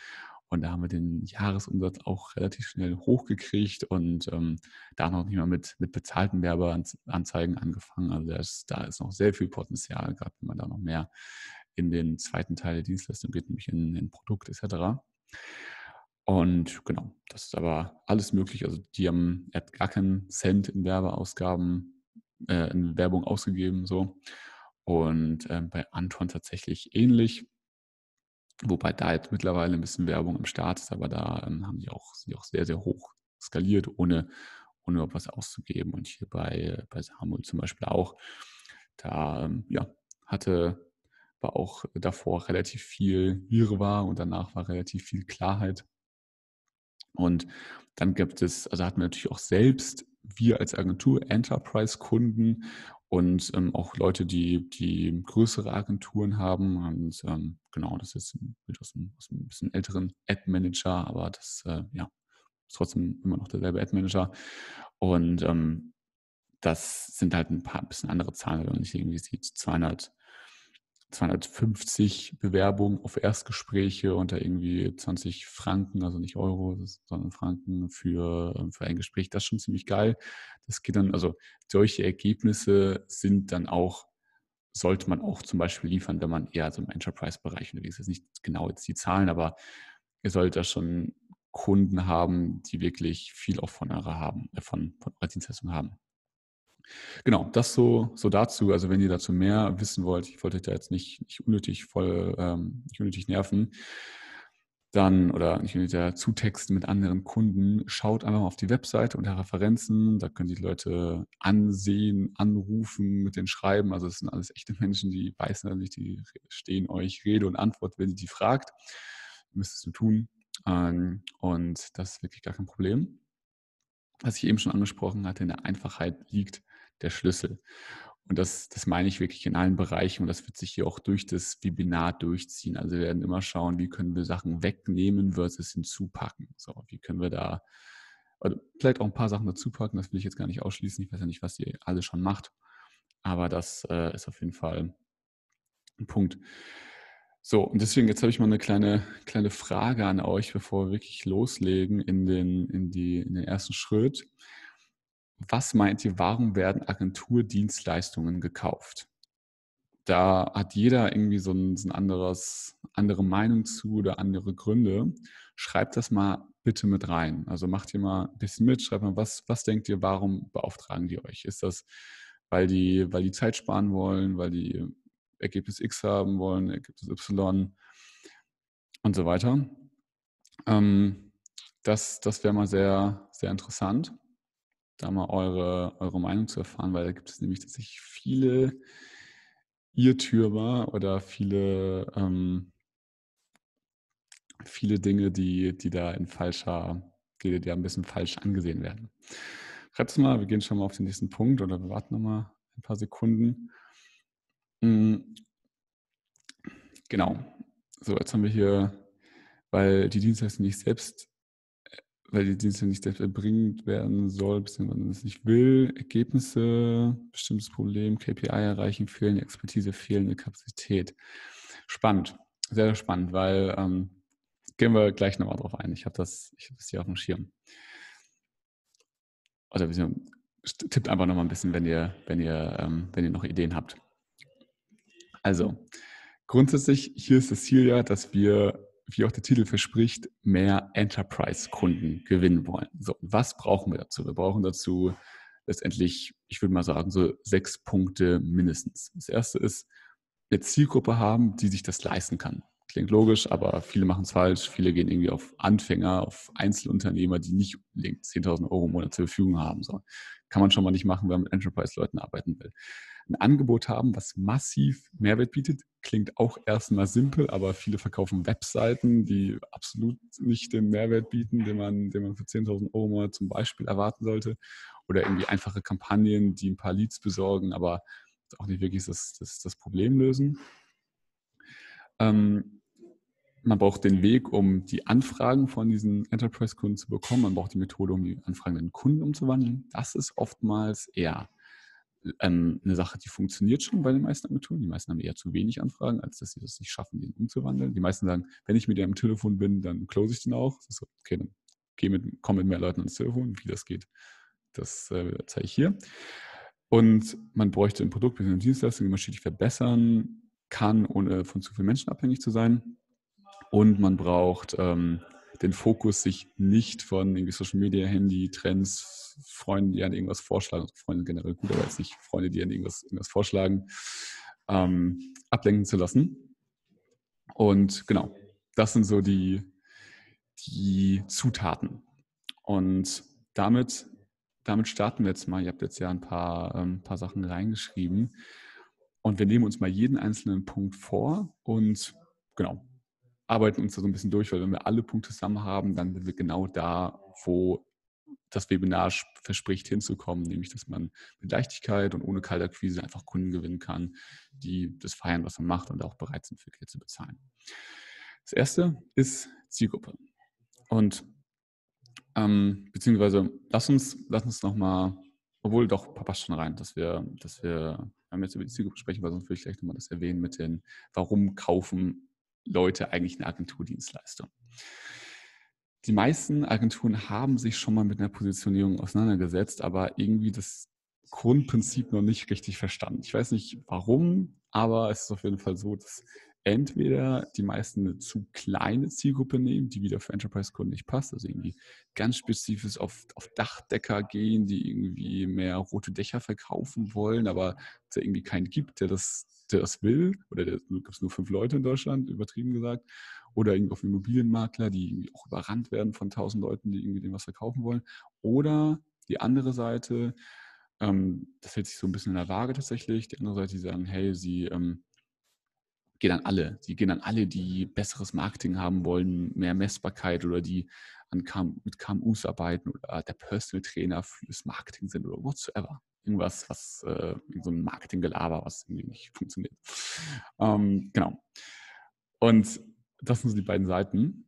Und da haben wir den Jahresumsatz auch relativ schnell hochgekriegt und ähm, da noch nicht mal mit, mit bezahlten Werbeanzeigen angefangen. Also ist, da ist noch sehr viel Potenzial, gerade wenn man da noch mehr in den zweiten Teil der Dienstleistung geht, nämlich in, in Produkt etc. Und genau, das ist aber alles möglich. Also die haben, er hat gar keinen Cent in Werbeausgaben, äh, in Werbung ausgegeben, so. Und äh, bei Anton tatsächlich ähnlich. Wobei da jetzt mittlerweile ein bisschen Werbung im Start ist, aber da ähm, haben die auch, sind die auch sehr, sehr hoch skaliert, ohne, ohne was auszugeben. Und hier bei, bei Samuel zum Beispiel auch. Da, ähm, ja, hatte, war auch davor relativ viel Wirrwarr und danach war relativ viel Klarheit. Und dann gibt es, also hatten wir natürlich auch selbst, wir als Agentur, Enterprise-Kunden und ähm, auch Leute, die, die größere Agenturen haben. Und ähm, genau, das ist mit aus einem, aus einem bisschen älteren Ad-Manager, aber das äh, ja, ist trotzdem immer noch derselbe Ad-Manager. Und ähm, das sind halt ein paar bisschen andere Zahlen, wenn man nicht irgendwie sieht, 200 250 Bewerbungen auf Erstgespräche unter irgendwie 20 Franken, also nicht Euro, sondern Franken für, ähm, für ein Gespräch. Das ist schon ziemlich geil. Das geht dann, also solche Ergebnisse sind dann auch, sollte man auch zum Beispiel liefern, wenn man eher so im Enterprise-Bereich unterwegs ist. Nicht genau jetzt die Zahlen, aber ihr solltet da schon Kunden haben, die wirklich viel auch von eurer haben, äh, von, von eurer Dienstleistung haben. Genau, das so, so dazu. Also wenn ihr dazu mehr wissen wollt, ich wollte euch da jetzt nicht, nicht unnötig voll, ähm, nicht unnötig nerven, dann oder nicht unnötig zutexten mit anderen Kunden, schaut einfach mal auf die Webseite unter Referenzen. Da können die Leute ansehen, anrufen, mit denen schreiben. Also es sind alles echte Menschen, die beißen nicht, die stehen euch Rede und Antwort, wenn ihr die fragt. Müsstest du tun. Ähm, und das ist wirklich gar kein Problem was ich eben schon angesprochen hatte, in der Einfachheit liegt der Schlüssel. Und das, das meine ich wirklich in allen Bereichen und das wird sich hier auch durch das Webinar durchziehen. Also wir werden immer schauen, wie können wir Sachen wegnehmen versus hinzupacken. So, wie können wir da, also vielleicht auch ein paar Sachen dazupacken, das will ich jetzt gar nicht ausschließen. Ich weiß ja nicht, was ihr alle schon macht, aber das äh, ist auf jeden Fall ein Punkt. So, und deswegen jetzt habe ich mal eine kleine, kleine Frage an euch, bevor wir wirklich loslegen in den, in, die, in den ersten Schritt. Was meint ihr, warum werden Agenturdienstleistungen gekauft? Da hat jeder irgendwie so ein, so ein anderes, andere Meinung zu oder andere Gründe. Schreibt das mal bitte mit rein. Also macht ihr mal ein bisschen mit, schreibt mal, was, was denkt ihr, warum beauftragen die euch? Ist das, weil die, weil die Zeit sparen wollen, weil die Ergebnis X haben wollen, Ergebnis Y und so weiter? Ähm, das, das wäre mal sehr, sehr interessant, da mal eure, eure Meinung zu erfahren, weil da gibt es nämlich tatsächlich viele Irrtümer oder viele, ähm, viele Dinge, die, die da in falscher, die, die ein bisschen falsch angesehen werden. Schreibt mal, wir gehen schon mal auf den nächsten Punkt oder wir warten noch mal ein paar Sekunden. Mhm. Genau. So, jetzt haben wir hier, weil die Dienstleistung nicht selbst weil die Dienste nicht selbst erbringt werden soll, beziehungsweise es nicht will. Ergebnisse, bestimmtes Problem, KPI erreichen, fehlende Expertise, fehlende Kapazität. Spannend, sehr, spannend, weil ähm, gehen wir gleich nochmal drauf ein. Ich habe das, hab das hier auf dem Schirm. Oder tippt einfach nochmal ein bisschen, wenn ihr, wenn ihr, ähm, wenn ihr noch Ideen habt. Also, grundsätzlich, hier ist das Ziel ja, dass wir wie auch der Titel verspricht, mehr Enterprise-Kunden gewinnen wollen. So, was brauchen wir dazu? Wir brauchen dazu letztendlich, ich würde mal sagen, so sechs Punkte mindestens. Das erste ist, eine Zielgruppe haben, die sich das leisten kann. Klingt logisch, aber viele machen es falsch. Viele gehen irgendwie auf Anfänger, auf Einzelunternehmer, die nicht unbedingt 10.000 Euro im Monat zur Verfügung haben. So, kann man schon mal nicht machen, wenn man mit Enterprise-Leuten arbeiten will ein Angebot haben, was massiv Mehrwert bietet. Klingt auch erstmal simpel, aber viele verkaufen Webseiten, die absolut nicht den Mehrwert bieten, den man, den man für 10.000 Euro mal zum Beispiel erwarten sollte. Oder irgendwie einfache Kampagnen, die ein paar Leads besorgen, aber auch nicht wirklich das, das, das Problem lösen. Ähm, man braucht den Weg, um die Anfragen von diesen Enterprise-Kunden zu bekommen. Man braucht die Methode, um die Anfragen in Kunden umzuwandeln. Das ist oftmals eher ähm, eine Sache, die funktioniert schon bei den meisten Agenturen. Die meisten haben eher zu wenig Anfragen, als dass sie das nicht schaffen, den umzuwandeln. Die meisten sagen, wenn ich mit dir am Telefon bin, dann close ich den auch. So, okay, dann geh mit, komm mit mehr Leuten ans Telefon. Wie das geht, das äh, zeige ich hier. Und man bräuchte ein Produkt bzw. eine Dienstleistung, die man stetig verbessern kann, ohne von zu vielen Menschen abhängig zu sein. Und man braucht ähm, den Fokus, sich nicht von irgendwie Social Media, Handy, Trends, Freunden, die an irgendwas vorschlagen, also Freunde generell gut, aber jetzt nicht Freunde, die an irgendwas, irgendwas vorschlagen, ähm, ablenken zu lassen. Und genau, das sind so die, die Zutaten. Und damit, damit starten wir jetzt mal. Ihr habt jetzt ja ein paar, ähm, paar Sachen reingeschrieben. Und wir nehmen uns mal jeden einzelnen Punkt vor und genau, arbeiten uns da so ein bisschen durch, weil wenn wir alle Punkte zusammen haben, dann sind wir genau da, wo das Webinar verspricht hinzukommen, nämlich dass man mit Leichtigkeit und ohne Kaltakquise einfach Kunden gewinnen kann, die das feiern, was man macht und auch bereit sind, für Geld zu bezahlen. Das erste ist Zielgruppe. Und ähm, beziehungsweise lass uns, lass uns nochmal, obwohl doch passt schon rein, dass wir, dass wir, wir jetzt über die Zielgruppe sprechen, weil sonst würde ich gleich nochmal das erwähnen mit den, warum kaufen Leute eigentlich eine Agenturdienstleistung. Die meisten Agenturen haben sich schon mal mit einer Positionierung auseinandergesetzt, aber irgendwie das Grundprinzip noch nicht richtig verstanden. Ich weiß nicht warum, aber es ist auf jeden Fall so, dass entweder die meisten eine zu kleine Zielgruppe nehmen, die wieder für Enterprise-Kunden nicht passt, also irgendwie ganz spezifisch auf, auf Dachdecker gehen, die irgendwie mehr rote Dächer verkaufen wollen, aber es irgendwie keinen gibt, der das der das will, oder da gibt es nur fünf Leute in Deutschland, übertrieben gesagt, oder irgendwie auf Immobilienmakler, die irgendwie auch überrannt werden von tausend Leuten, die irgendwie dem was verkaufen wollen. Oder die andere Seite, ähm, das hält sich so ein bisschen in der Waage tatsächlich, die andere Seite, die sagen, hey, sie ähm, gehen an alle. Sie gehen an alle, die besseres Marketing haben wollen, mehr Messbarkeit oder die an KM, mit KMUs arbeiten oder der Personal Trainer fürs Marketing sind oder whatsoever irgendwas, was, äh, so ein Marketinggelaber, was irgendwie nicht funktioniert. Ähm, genau. Und das sind so die beiden Seiten.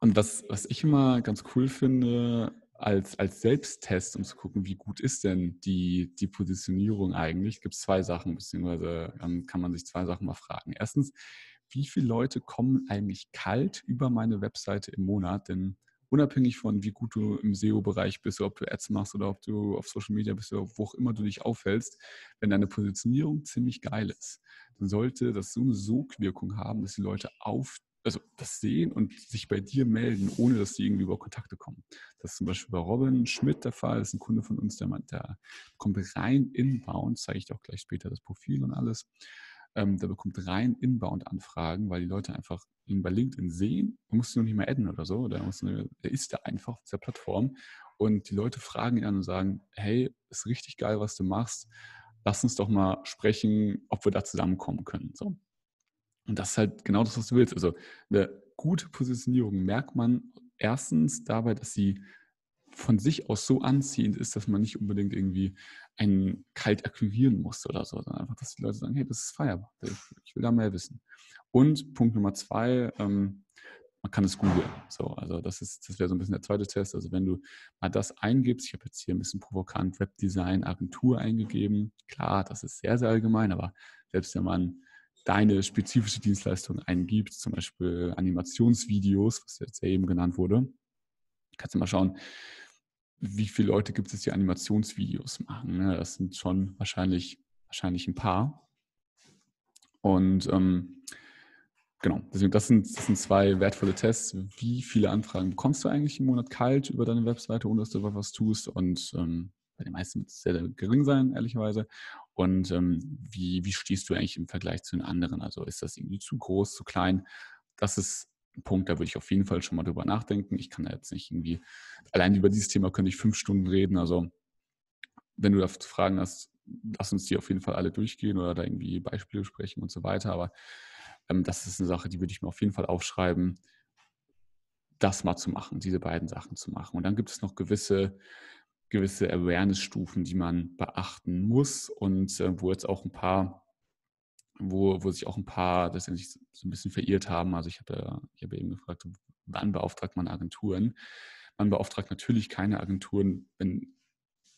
Und was, was ich immer ganz cool finde, als, als Selbsttest, um zu gucken, wie gut ist denn die, die Positionierung eigentlich, gibt es zwei Sachen, beziehungsweise ähm, kann man sich zwei Sachen mal fragen. Erstens, wie viele Leute kommen eigentlich kalt über meine Webseite im Monat? Denn unabhängig von wie gut du im SEO-Bereich bist, ob du Ads machst oder ob du auf Social Media bist oder wo auch immer du dich aufhältst, wenn deine Positionierung ziemlich geil ist, dann sollte das so eine Sogwirkung haben, dass die Leute auf also das sehen und sich bei dir melden, ohne dass die irgendwie über Kontakte kommen. Das ist zum Beispiel bei Robin Schmidt der Fall, das ist ein Kunde von uns, der, der kommt rein inbound, zeige ich dir auch gleich später das Profil und alles. Ähm, der bekommt rein Inbound-Anfragen, weil die Leute einfach ihn bei LinkedIn sehen. Du musst ihn noch nicht mehr adden oder so. Der, muss, der ist da einfach auf dieser Plattform. Und die Leute fragen ihn an und sagen, hey, ist richtig geil, was du machst. Lass uns doch mal sprechen, ob wir da zusammenkommen können. So. Und das ist halt genau das, was du willst. Also eine gute Positionierung merkt man erstens dabei, dass sie von sich aus so anziehend ist, dass man nicht unbedingt irgendwie einen kalt akquirieren muss oder so, sondern einfach, dass die Leute sagen, hey, das ist feierbar, ich will da mehr wissen. Und Punkt Nummer zwei, ähm, man kann es googeln. So, also das ist, das wäre so ein bisschen der zweite Test. Also wenn du mal das eingibst, ich habe jetzt hier ein bisschen provokant Webdesign Agentur eingegeben. Klar, das ist sehr, sehr allgemein, aber selbst wenn man deine spezifische Dienstleistung eingibt, zum Beispiel Animationsvideos, was jetzt eben genannt wurde, kannst du mal schauen, wie viele Leute gibt es, die Animationsvideos machen. Ne? Das sind schon wahrscheinlich, wahrscheinlich ein paar. Und ähm, genau, deswegen, das sind, das sind zwei wertvolle Tests. Wie viele Anfragen bekommst du eigentlich im Monat kalt über deine Webseite, ohne dass du was tust? Und ähm, bei den meisten wird es sehr, sehr gering sein, ehrlicherweise. Und ähm, wie, wie stehst du eigentlich im Vergleich zu den anderen? Also ist das irgendwie zu groß, zu klein? Das ist Punkt, da würde ich auf jeden Fall schon mal drüber nachdenken. Ich kann da jetzt nicht irgendwie, allein über dieses Thema könnte ich fünf Stunden reden. Also wenn du da Fragen hast, lass uns die auf jeden Fall alle durchgehen oder da irgendwie Beispiele sprechen und so weiter. Aber ähm, das ist eine Sache, die würde ich mir auf jeden Fall aufschreiben, das mal zu machen, diese beiden Sachen zu machen. Und dann gibt es noch gewisse, gewisse Awareness-Stufen, die man beachten muss und äh, wo jetzt auch ein paar wo, wo sich auch ein paar sich so ein bisschen verirrt haben. Also ich habe ich habe eben gefragt, wann beauftragt man Agenturen? Man beauftragt natürlich keine Agenturen, wenn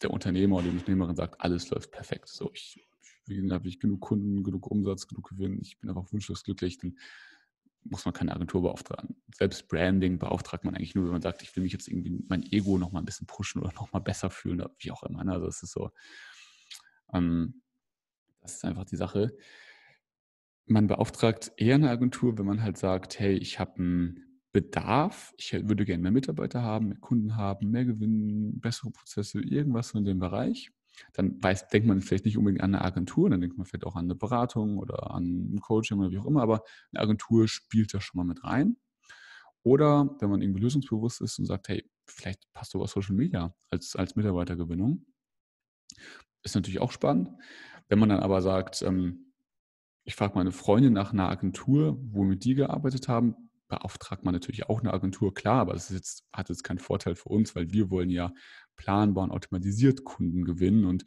der Unternehmer oder die Unternehmerin sagt, alles läuft perfekt. So, ich, ich habe ich genug Kunden, genug Umsatz, genug Gewinn, ich bin einfach wunschlos glücklich, dann muss man keine Agentur beauftragen. Selbst Branding beauftragt man eigentlich nur, wenn man sagt, ich will mich jetzt irgendwie mein Ego noch mal ein bisschen pushen oder noch mal besser fühlen oder wie auch immer. Ne? Also das ist so, ähm, das ist einfach die Sache man beauftragt eher eine Agentur, wenn man halt sagt, hey, ich habe einen Bedarf, ich würde gerne mehr Mitarbeiter haben, mehr Kunden haben, mehr Gewinn, bessere Prozesse, irgendwas in dem Bereich. Dann weiß, denkt man vielleicht nicht unbedingt an eine Agentur, dann denkt man vielleicht auch an eine Beratung oder an ein Coaching oder wie auch immer, aber eine Agentur spielt da schon mal mit rein. Oder wenn man irgendwie lösungsbewusst ist und sagt, hey, vielleicht passt sogar Social Media als, als Mitarbeitergewinnung. Ist natürlich auch spannend. Wenn man dann aber sagt, ähm, ich frage meine Freundin nach einer Agentur, womit die gearbeitet haben, beauftragt man natürlich auch eine Agentur, klar, aber das jetzt, hat jetzt keinen Vorteil für uns, weil wir wollen ja planbar und automatisiert Kunden gewinnen und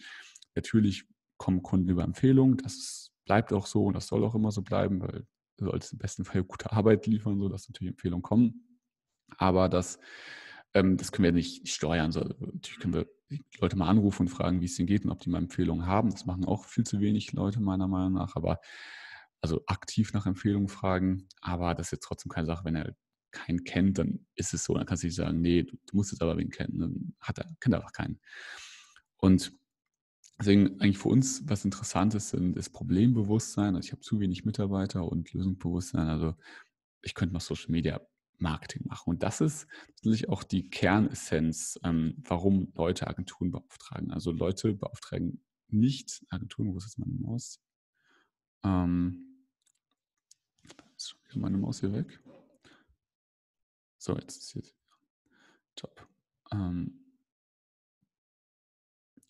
natürlich kommen Kunden über Empfehlungen, das bleibt auch so und das soll auch immer so bleiben, weil du solltest im besten Fall gute Arbeit liefern, so dass natürlich Empfehlungen kommen. Aber das, ähm, das können wir nicht steuern. So, natürlich können wir Leute mal anrufen und fragen, wie es ihnen geht und ob die mal Empfehlungen haben. Das machen auch viel zu wenig Leute meiner Meinung nach. Aber also aktiv nach Empfehlungen fragen. Aber das ist jetzt trotzdem keine Sache, wenn er keinen kennt, dann ist es so. Dann kannst du nicht sagen, nee, du, du musst jetzt aber wen kennen. Dann hat er, kennt er einfach keinen. Und deswegen eigentlich für uns, was interessant ist, ist Problembewusstsein. Also ich habe zu wenig Mitarbeiter und Lösungsbewusstsein. Also ich könnte noch Social Media Marketing machen. Und das ist natürlich auch die Kernessenz, ähm, warum Leute Agenturen beauftragen. Also Leute beauftragen nicht Agenturen, wo ist jetzt meine Maus? Ähm, ist meine Maus hier weg. So, jetzt ist jetzt top. Ähm,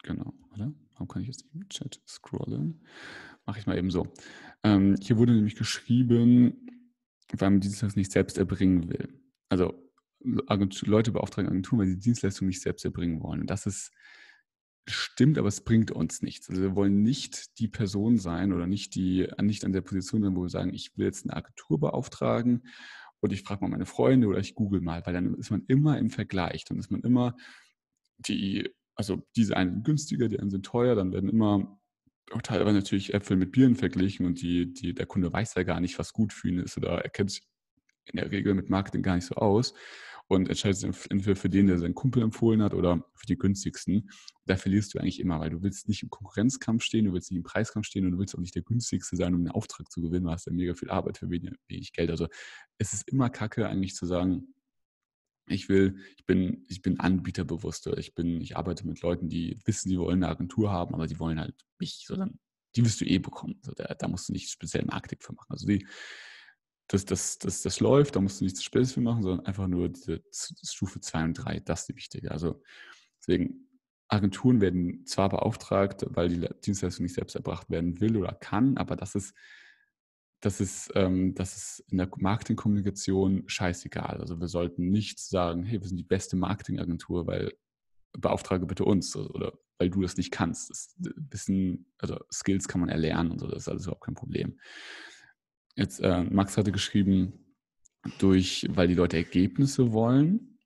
genau, oder? Warum kann ich jetzt im Chat scrollen? Mache ich mal eben so. Ähm, hier wurde nämlich geschrieben, weil man die Dienstleistung nicht selbst erbringen will. Also Leute beauftragen Agenturen, weil sie die Dienstleistung nicht selbst erbringen wollen. Und das ist stimmt, aber es bringt uns nichts. Also wir wollen nicht die Person sein oder nicht die nicht an der Position sein, wo wir sagen, ich will jetzt eine Agentur beauftragen und ich frage mal meine Freunde oder ich google mal, weil dann ist man immer im Vergleich, dann ist man immer die, also diese einen günstiger, die einen sind teuer, dann werden immer teilweise natürlich Äpfel mit Bieren verglichen und die, die, der Kunde weiß ja gar nicht, was gut für ihn ist oder er kennt sich in der Regel mit Marketing gar nicht so aus und entscheidet sich entweder für den, der seinen Kumpel empfohlen hat oder für die günstigsten. Da verlierst du eigentlich immer, weil du willst nicht im Konkurrenzkampf stehen, du willst nicht im Preiskampf stehen und du willst auch nicht der günstigste sein, um einen Auftrag zu gewinnen, du hast ja mega viel Arbeit für wenig, wenig Geld. Also es ist immer kacke eigentlich zu sagen, ich will, ich bin, ich bin anbieterbewusster. Ich bin, ich arbeite mit Leuten, die wissen, sie wollen eine Agentur haben, aber sie wollen halt mich, sondern die wirst du eh bekommen. Also da, da musst du nicht speziell Marketing für machen. Also die, das, das, das, das läuft, da musst du nichts Spezielles für machen, sondern einfach nur diese Stufe 2 und 3, das ist die wichtige. Also deswegen, Agenturen werden zwar beauftragt, weil die Dienstleistung nicht selbst erbracht werden will oder kann, aber das ist, das ist, ähm, das ist in der Marketingkommunikation scheißegal. Also wir sollten nicht sagen, hey, wir sind die beste Marketingagentur, weil beauftrage bitte uns oder weil du das nicht kannst. Das Wissen, also Skills kann man erlernen und so, das ist alles überhaupt kein Problem. Jetzt, äh, Max hatte geschrieben, durch, weil die Leute Ergebnisse wollen,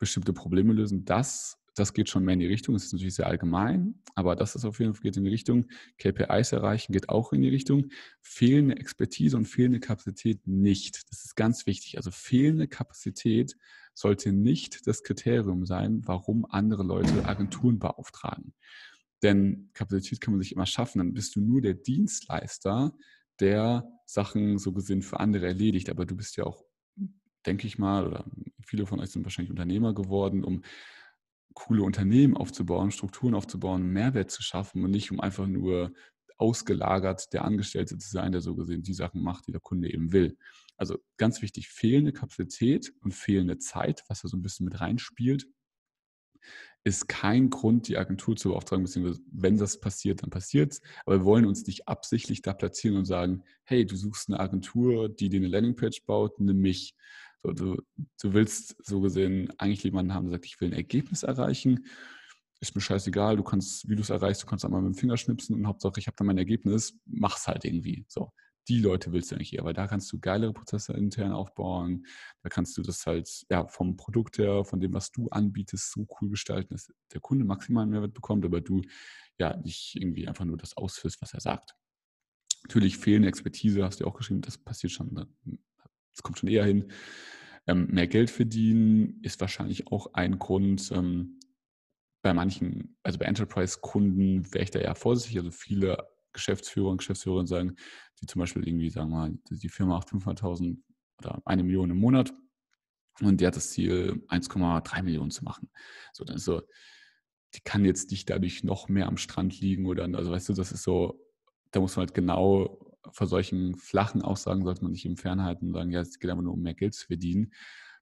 bestimmte Probleme lösen, das, das geht schon mehr in die Richtung. Das ist natürlich sehr allgemein, aber das ist auf jeden Fall geht in die Richtung. KPIs erreichen geht auch in die Richtung. Fehlende Expertise und fehlende Kapazität nicht. Das ist ganz wichtig. Also fehlende Kapazität sollte nicht das Kriterium sein, warum andere Leute Agenturen beauftragen. Denn Kapazität kann man sich immer schaffen. Dann bist du nur der Dienstleister, der Sachen so gesehen für andere erledigt. Aber du bist ja auch, denke ich mal, oder viele von euch sind wahrscheinlich Unternehmer geworden, um coole Unternehmen aufzubauen, Strukturen aufzubauen, Mehrwert zu schaffen und nicht um einfach nur ausgelagert der Angestellte zu sein, der so gesehen die Sachen macht, die der Kunde eben will. Also ganz wichtig, fehlende Kapazität und fehlende Zeit, was da so ein bisschen mit reinspielt, ist kein Grund, die Agentur zu beauftragen, beziehungsweise wenn das passiert, dann passiert es. Aber wir wollen uns nicht absichtlich da platzieren und sagen, hey, du suchst eine Agentur, die dir eine Landingpage baut, nimm mich. So, du, du willst so gesehen eigentlich jemanden haben, der sagt, ich will ein Ergebnis erreichen. Ist mir scheißegal, du kannst, wie du es erreichst, du kannst einmal mit dem Finger schnipsen und Hauptsache, ich habe dann mein Ergebnis, mach's halt irgendwie. So die Leute willst du eigentlich eher, weil da kannst du geilere Prozesse intern aufbauen. Da kannst du das halt ja, vom Produkt her, von dem, was du anbietest, so cool gestalten, dass der Kunde maximalen Mehrwert bekommt, aber du ja nicht irgendwie einfach nur das ausführst, was er sagt. Natürlich fehlende Expertise, hast du auch geschrieben, das passiert schon, das kommt schon eher hin. Ähm, mehr Geld verdienen ist wahrscheinlich auch ein Grund. Ähm, bei manchen, also bei Enterprise-Kunden wäre ich da eher vorsichtig. Also viele Geschäftsführer und Geschäftsführerinnen sagen, die zum Beispiel irgendwie, sagen mal, die Firma macht 500.000 oder eine Million im Monat und die hat das Ziel, 1,3 Millionen zu machen. So, dann ist so, die kann jetzt nicht dadurch noch mehr am Strand liegen oder, also weißt du, das ist so, da muss man halt genau vor solchen flachen Aussagen sollte man nicht im Fernhalten und sagen, ja, es geht einfach nur um mehr Geld zu verdienen,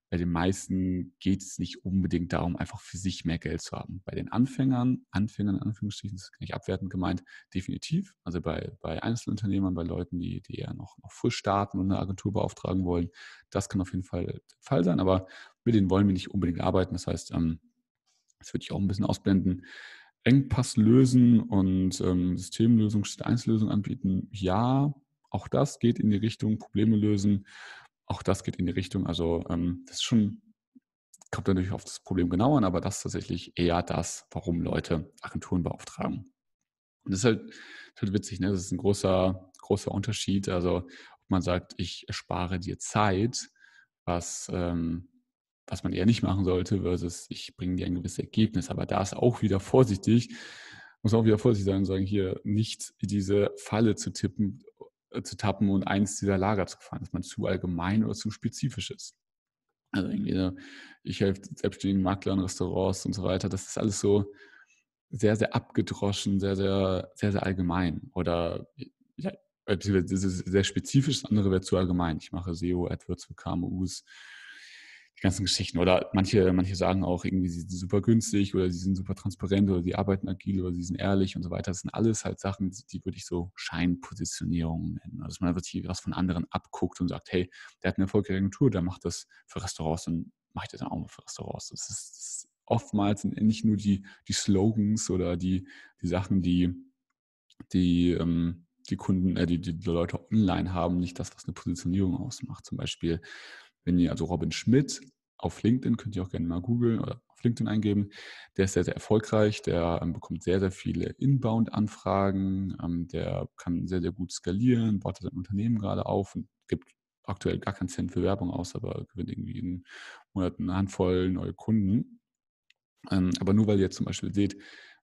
bei den meisten geht es nicht unbedingt darum, einfach für sich mehr Geld zu haben. Bei den Anfängern, Anfängern in Anführungsstrichen, das ist nicht abwertend gemeint, definitiv. Also bei, bei Einzelunternehmern, bei Leuten, die, die eher noch, noch frisch starten und eine Agentur beauftragen wollen, das kann auf jeden Fall der Fall sein, aber mit denen wollen wir nicht unbedingt arbeiten. Das heißt, ähm, das würde ich auch ein bisschen ausblenden. Engpass lösen und ähm, Systemlösung statt Einzellösung anbieten, ja, auch das geht in die Richtung Probleme lösen auch das geht in die Richtung. Also ähm, das ist schon, kommt natürlich auf das Problem genau an, aber das ist tatsächlich eher das, warum Leute Agenturen beauftragen. Und das ist halt, ist halt witzig, ne? Das ist ein großer, großer Unterschied. Also ob man sagt, ich erspare dir Zeit, was, ähm, was man eher nicht machen sollte, versus ich bringe dir ein gewisses Ergebnis. Aber da ist auch wieder vorsichtig, muss auch wieder vorsichtig sein und sagen, hier nicht diese Falle zu tippen, zu tappen und eins dieser Lager zu fahren, dass man zu allgemein oder zu spezifisch ist. Also irgendwie, ich helfe selbstständigen Maklern, Restaurants und so weiter. Das ist alles so sehr, sehr abgedroschen, sehr, sehr, sehr, sehr allgemein. Oder ja, sehr spezifisch, das andere wäre zu allgemein. Ich mache SEO, AdWords für KMUs, die ganzen Geschichten. Oder manche, manche sagen auch irgendwie, sie sind super günstig oder sie sind super transparent oder sie arbeiten agil oder sie sind ehrlich und so weiter. Das sind alles halt Sachen, die würde ich so Scheinpositionierungen nennen. Also dass man wirklich was von anderen abguckt und sagt, hey, der hat eine erfolgreiche Agentur, der macht das für Restaurants, dann mache ich das auch mal für Restaurants. Das ist, das ist oftmals nicht nur die, die Slogans oder die, die Sachen, die, die, ähm, die Kunden, äh, die, die Leute online haben, nicht das, was eine Positionierung ausmacht. Zum Beispiel wenn ihr also Robin Schmidt auf LinkedIn, könnt ihr auch gerne mal googeln oder auf LinkedIn eingeben. Der ist sehr, sehr erfolgreich. Der ähm, bekommt sehr, sehr viele Inbound-Anfragen. Ähm, der kann sehr, sehr gut skalieren, baut sein Unternehmen gerade auf und gibt aktuell gar keinen Cent für Werbung aus, aber gewinnt irgendwie in Monaten eine Handvoll neue Kunden. Ähm, aber nur weil ihr jetzt zum Beispiel seht,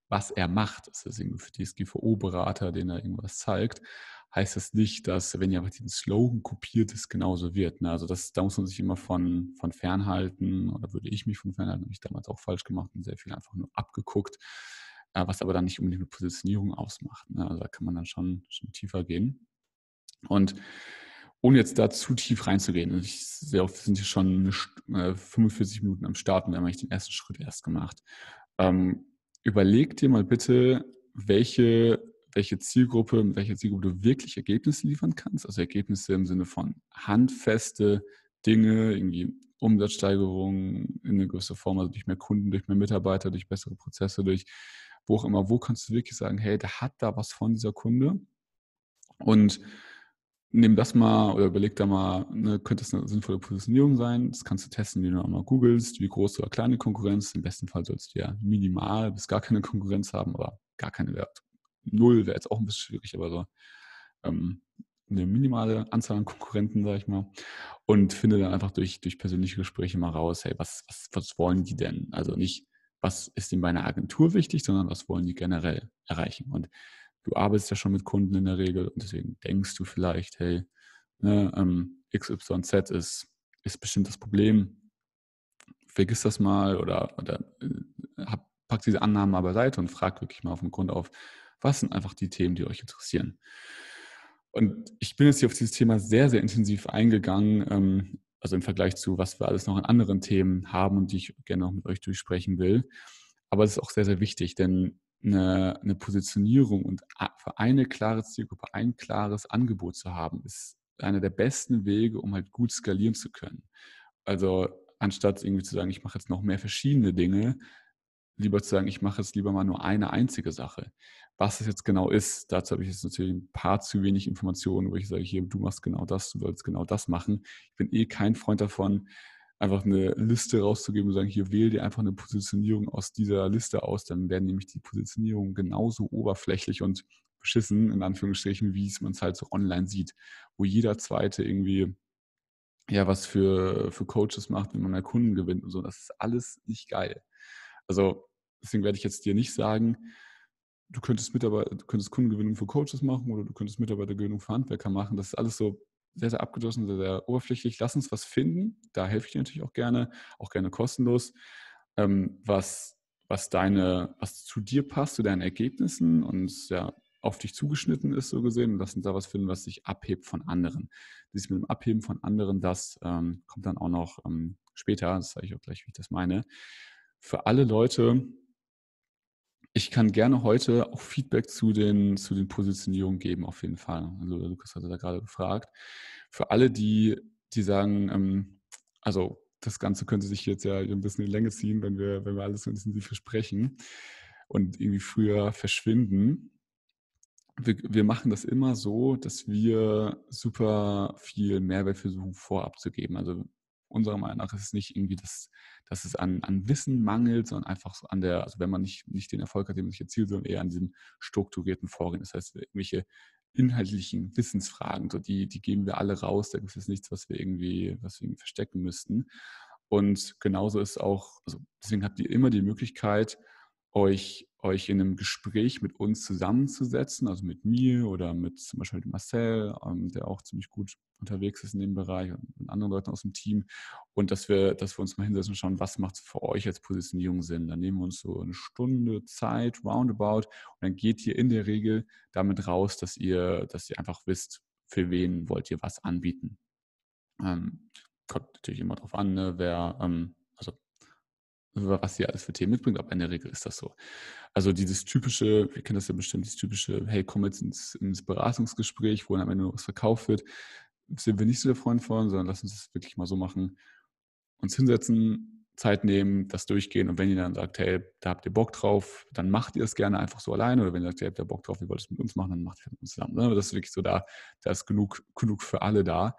was er macht, das ist irgendwie für DSGVO-Berater, den er irgendwas zeigt, heißt das nicht, dass, wenn ihr einfach diesen Slogan kopiert, es genauso wird. Ne? Also das, da muss man sich immer von, von fernhalten oder würde ich mich von fernhalten, habe ich damals auch falsch gemacht und sehr viel einfach nur abgeguckt. äh, was aber dann nicht unbedingt eine Positionierung ausmacht. Ne? Also da kann man dann schon, schon tiefer gehen. Und ohne jetzt da zu tief reinzugehen, ich auch, wir sind hier schon eine, 45 äh, Minuten am Start und wir haben eigentlich den ersten Schritt erst gemacht. Ähm, überleg dir mal bitte, welche, welche Zielgruppe, mit welcher Zielgruppe du wirklich Ergebnisse liefern kannst. Also Ergebnisse im Sinne von handfeste Dinge, irgendwie Umsatzsteigerung in eine gewisse Form, also durch mehr Kunden, durch mehr Mitarbeiter, durch bessere Prozesse, durch wo auch immer, wo kannst du wirklich sagen, hey, der hat da was von dieser Kunde. Und nimm das mal oder überleg da mal, ne, könnte es eine sinnvolle Positionierung sein. Das kannst du testen, indem du einmal googelst, wie groß oder kleine Konkurrenz. Im besten Fall sollst du ja minimal bis gar keine Konkurrenz haben, aber gar keine Wert. Null wäre jetzt auch ein bisschen schwierig, aber so ähm, eine minimale Anzahl an Konkurrenten, sage ich mal. Und finde dann einfach durch, durch persönliche Gespräche mal raus, hey, was, was, was wollen die denn? Also nicht, was ist ihnen bei einer Agentur wichtig, sondern was wollen die generell erreichen? Und du arbeitest ja schon mit Kunden in der Regel und deswegen denkst du vielleicht, hey, ne, ähm, XYZ ist, ist bestimmt das Problem. Vergiss das mal oder, oder äh, pack diese Annahmen mal beiseite und frag wirklich mal auf den Grund auf, was sind einfach die Themen, die euch interessieren. Und ich bin jetzt hier auf dieses Thema sehr, sehr intensiv eingegangen, ähm, also im Vergleich zu, was wir alles noch an anderen Themen haben und die ich gerne noch mit euch durchsprechen will. Aber es ist auch sehr, sehr wichtig, denn eine, eine Positionierung und für eine klare Zielgruppe ein klares Angebot zu haben, ist einer der besten Wege, um halt gut skalieren zu können. Also anstatt irgendwie zu sagen, ich mache jetzt noch mehr verschiedene Dinge, lieber zu sagen, ich mache jetzt lieber mal nur eine einzige Sache. Was es jetzt genau ist, dazu habe ich jetzt natürlich ein paar zu wenig Informationen, wo ich sage, hier, du machst genau das, du sollst genau das machen. Ich bin eh kein Freund davon, einfach eine Liste rauszugeben und sagen, hier wähl dir einfach eine Positionierung aus dieser Liste aus, dann werden nämlich die Positionierungen genauso oberflächlich und beschissen, in Anführungsstrichen, wie es man es halt so online sieht, wo jeder zweite irgendwie ja was für, für Coaches macht, wie man mehr Kunden gewinnt und so. Das ist alles nicht geil. Also deswegen werde ich jetzt dir nicht sagen, du könntest Mitarbeiter, du könntest Kundengewinnung für Coaches machen oder du könntest Mitarbeitergewinnung für Handwerker machen. Das ist alles so sehr, sehr abgedroschen, sehr, sehr oberflächlich. Lass uns was finden. Da helfe ich dir natürlich auch gerne, auch gerne kostenlos, ähm, was, was deine, was zu dir passt, zu deinen Ergebnissen und ja, auf dich zugeschnitten ist, so gesehen. Und lass uns da was finden, was sich abhebt von anderen. Dieses mit dem Abheben von anderen, das ähm, kommt dann auch noch ähm, später. Das sage ich auch gleich, wie ich das meine. Für alle Leute, ich kann gerne heute auch Feedback zu den, zu den Positionierungen geben, auf jeden Fall. Also Lukas hatte da gerade gefragt. Für alle, die, die sagen, ähm, also das Ganze könnte sich jetzt ja ein bisschen in Länge ziehen, wenn wir, wenn wir alles so intensiv besprechen und irgendwie früher verschwinden. Wir, wir machen das immer so, dass wir super viel Mehrwert versuchen vorab zu geben. Also unserer Meinung nach ist es nicht irgendwie, das, dass es an, an Wissen mangelt, sondern einfach an der, also wenn man nicht, nicht den Erfolg hat, den man sich erzielt, sondern eher an diesem strukturierten Vorgehen. Das heißt, irgendwelche inhaltlichen Wissensfragen, so die, die geben wir alle raus. Da gibt es nichts, was wir irgendwie, was wir verstecken müssten. Und genauso ist auch, also deswegen habt ihr immer die Möglichkeit, euch, euch in einem Gespräch mit uns zusammenzusetzen, also mit mir oder mit zum Beispiel Marcel, ähm, der auch ziemlich gut unterwegs ist in dem Bereich und mit anderen Leuten aus dem Team und dass wir, dass wir uns mal hinsetzen und schauen, was macht für euch als Positionierung Sinn. Dann nehmen wir uns so eine Stunde Zeit, roundabout, und dann geht ihr in der Regel damit raus, dass ihr, dass ihr einfach wisst, für wen wollt ihr was anbieten. Ähm, kommt natürlich immer darauf an, ne, wer, ähm, was sie alles für Themen mitbringt, aber in der Regel ist das so. Also dieses typische, wir kennen das ja bestimmt, dieses typische, hey, komm jetzt ins, ins Beratungsgespräch, wo dann am Ende noch was verkauft wird, sind wir nicht so der Freund von, sondern lass uns das wirklich mal so machen, uns hinsetzen, Zeit nehmen, das durchgehen und wenn ihr dann sagt, hey, da habt ihr Bock drauf, dann macht ihr es gerne einfach so alleine oder wenn ihr sagt, hey, habt ihr Bock drauf, ihr wollt es mit uns machen, dann macht ihr es mit uns zusammen. Ne? Das ist wirklich so da, da ist genug, genug für alle da.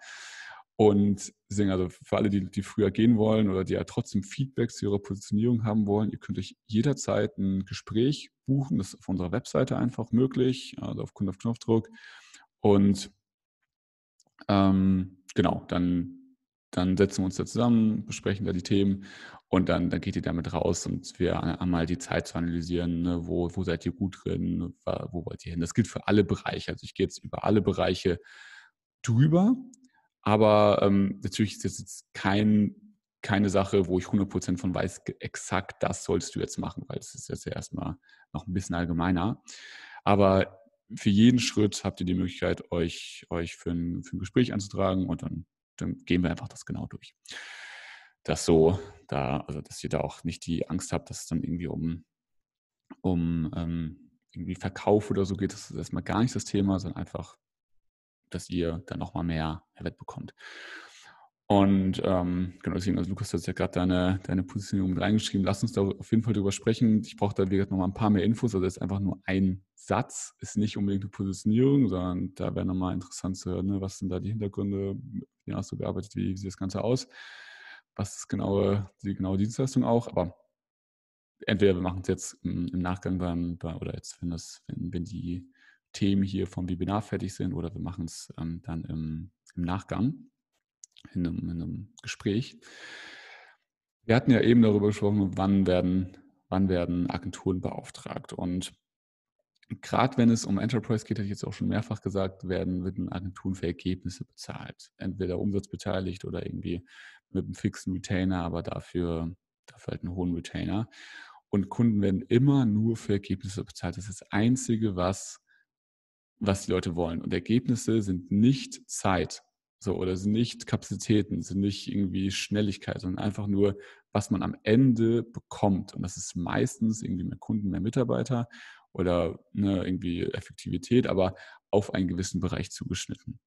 Und deswegen, also für alle, die, die früher gehen wollen oder die ja trotzdem Feedback zu ihrer Positionierung haben wollen, ihr könnt euch jederzeit ein Gespräch buchen. Das ist auf unserer Webseite einfach möglich, also auf Kunde auf Knopfdruck. Und ähm, genau, dann, dann setzen wir uns da zusammen, besprechen da die Themen und dann, dann geht ihr damit raus und wir einmal die Zeit zu analysieren, ne, wo, wo seid ihr gut drin, wo wollt ihr hin. Das gilt für alle Bereiche. Also ich gehe jetzt über alle Bereiche drüber, aber ähm, natürlich ist das jetzt kein, keine Sache, wo ich 100% von weiß, exakt das sollst du jetzt machen, weil es ist jetzt erstmal noch ein bisschen allgemeiner. Aber für jeden Schritt habt ihr die Möglichkeit, euch, euch für, ein, für ein Gespräch anzutragen und dann, dann gehen wir einfach das genau durch. Das so, da, also dass ihr da auch nicht die Angst habt, dass es dann irgendwie um, um ähm, irgendwie Verkauf oder so geht, das ist erstmal gar nicht das Thema, sondern einfach, dass ihr dann nochmal mehr Mehrwert bekommt. Und ähm, genau deswegen, also Lukas, du hast ja gerade deine, deine Positionierung mit reingeschrieben. Lass uns da auf jeden Fall drüber sprechen. Ich brauche da, wie gesagt, nochmal ein paar mehr Infos. Also das ist einfach nur ein Satz, ist nicht unbedingt eine Positionierung, sondern da wäre nochmal interessant zu hören, ne? was sind da die Hintergründe, wie hast du gearbeitet, wie, sieht das Ganze aus, was ist genaue, die genaue Dienstleistung auch. Aber entweder wir machen es jetzt im, im Nachgang dann, oder jetzt, wenn, das, wenn, wenn die Themen hier vom Webinar fertig sind, oder wir machen es ähm, dann im, im Nachgang in einem, in einem Gespräch. Wir hatten ja eben darüber gesprochen, wann werden, wann werden Agenturen beauftragt. Und gerade wenn es um Enterprise geht, habe ich jetzt auch schon mehrfach gesagt, werden, werden Agenturen für Ergebnisse bezahlt. Entweder umsatzbeteiligt oder irgendwie mit einem fixen Retainer, aber dafür, dafür halt einen hohen Retainer. Und Kunden werden immer nur für Ergebnisse bezahlt. Das ist das Einzige, was, was die Leute wollen. Und Ergebnisse sind nicht Zeit. So, oder sind nicht Kapazitäten, sind nicht irgendwie Schnelligkeit, sondern einfach nur, was man am Ende bekommt. Und das ist meistens irgendwie mehr Kunden, mehr Mitarbeiter oder ne, irgendwie Effektivität, aber auf einen gewissen Bereich zugeschnitten.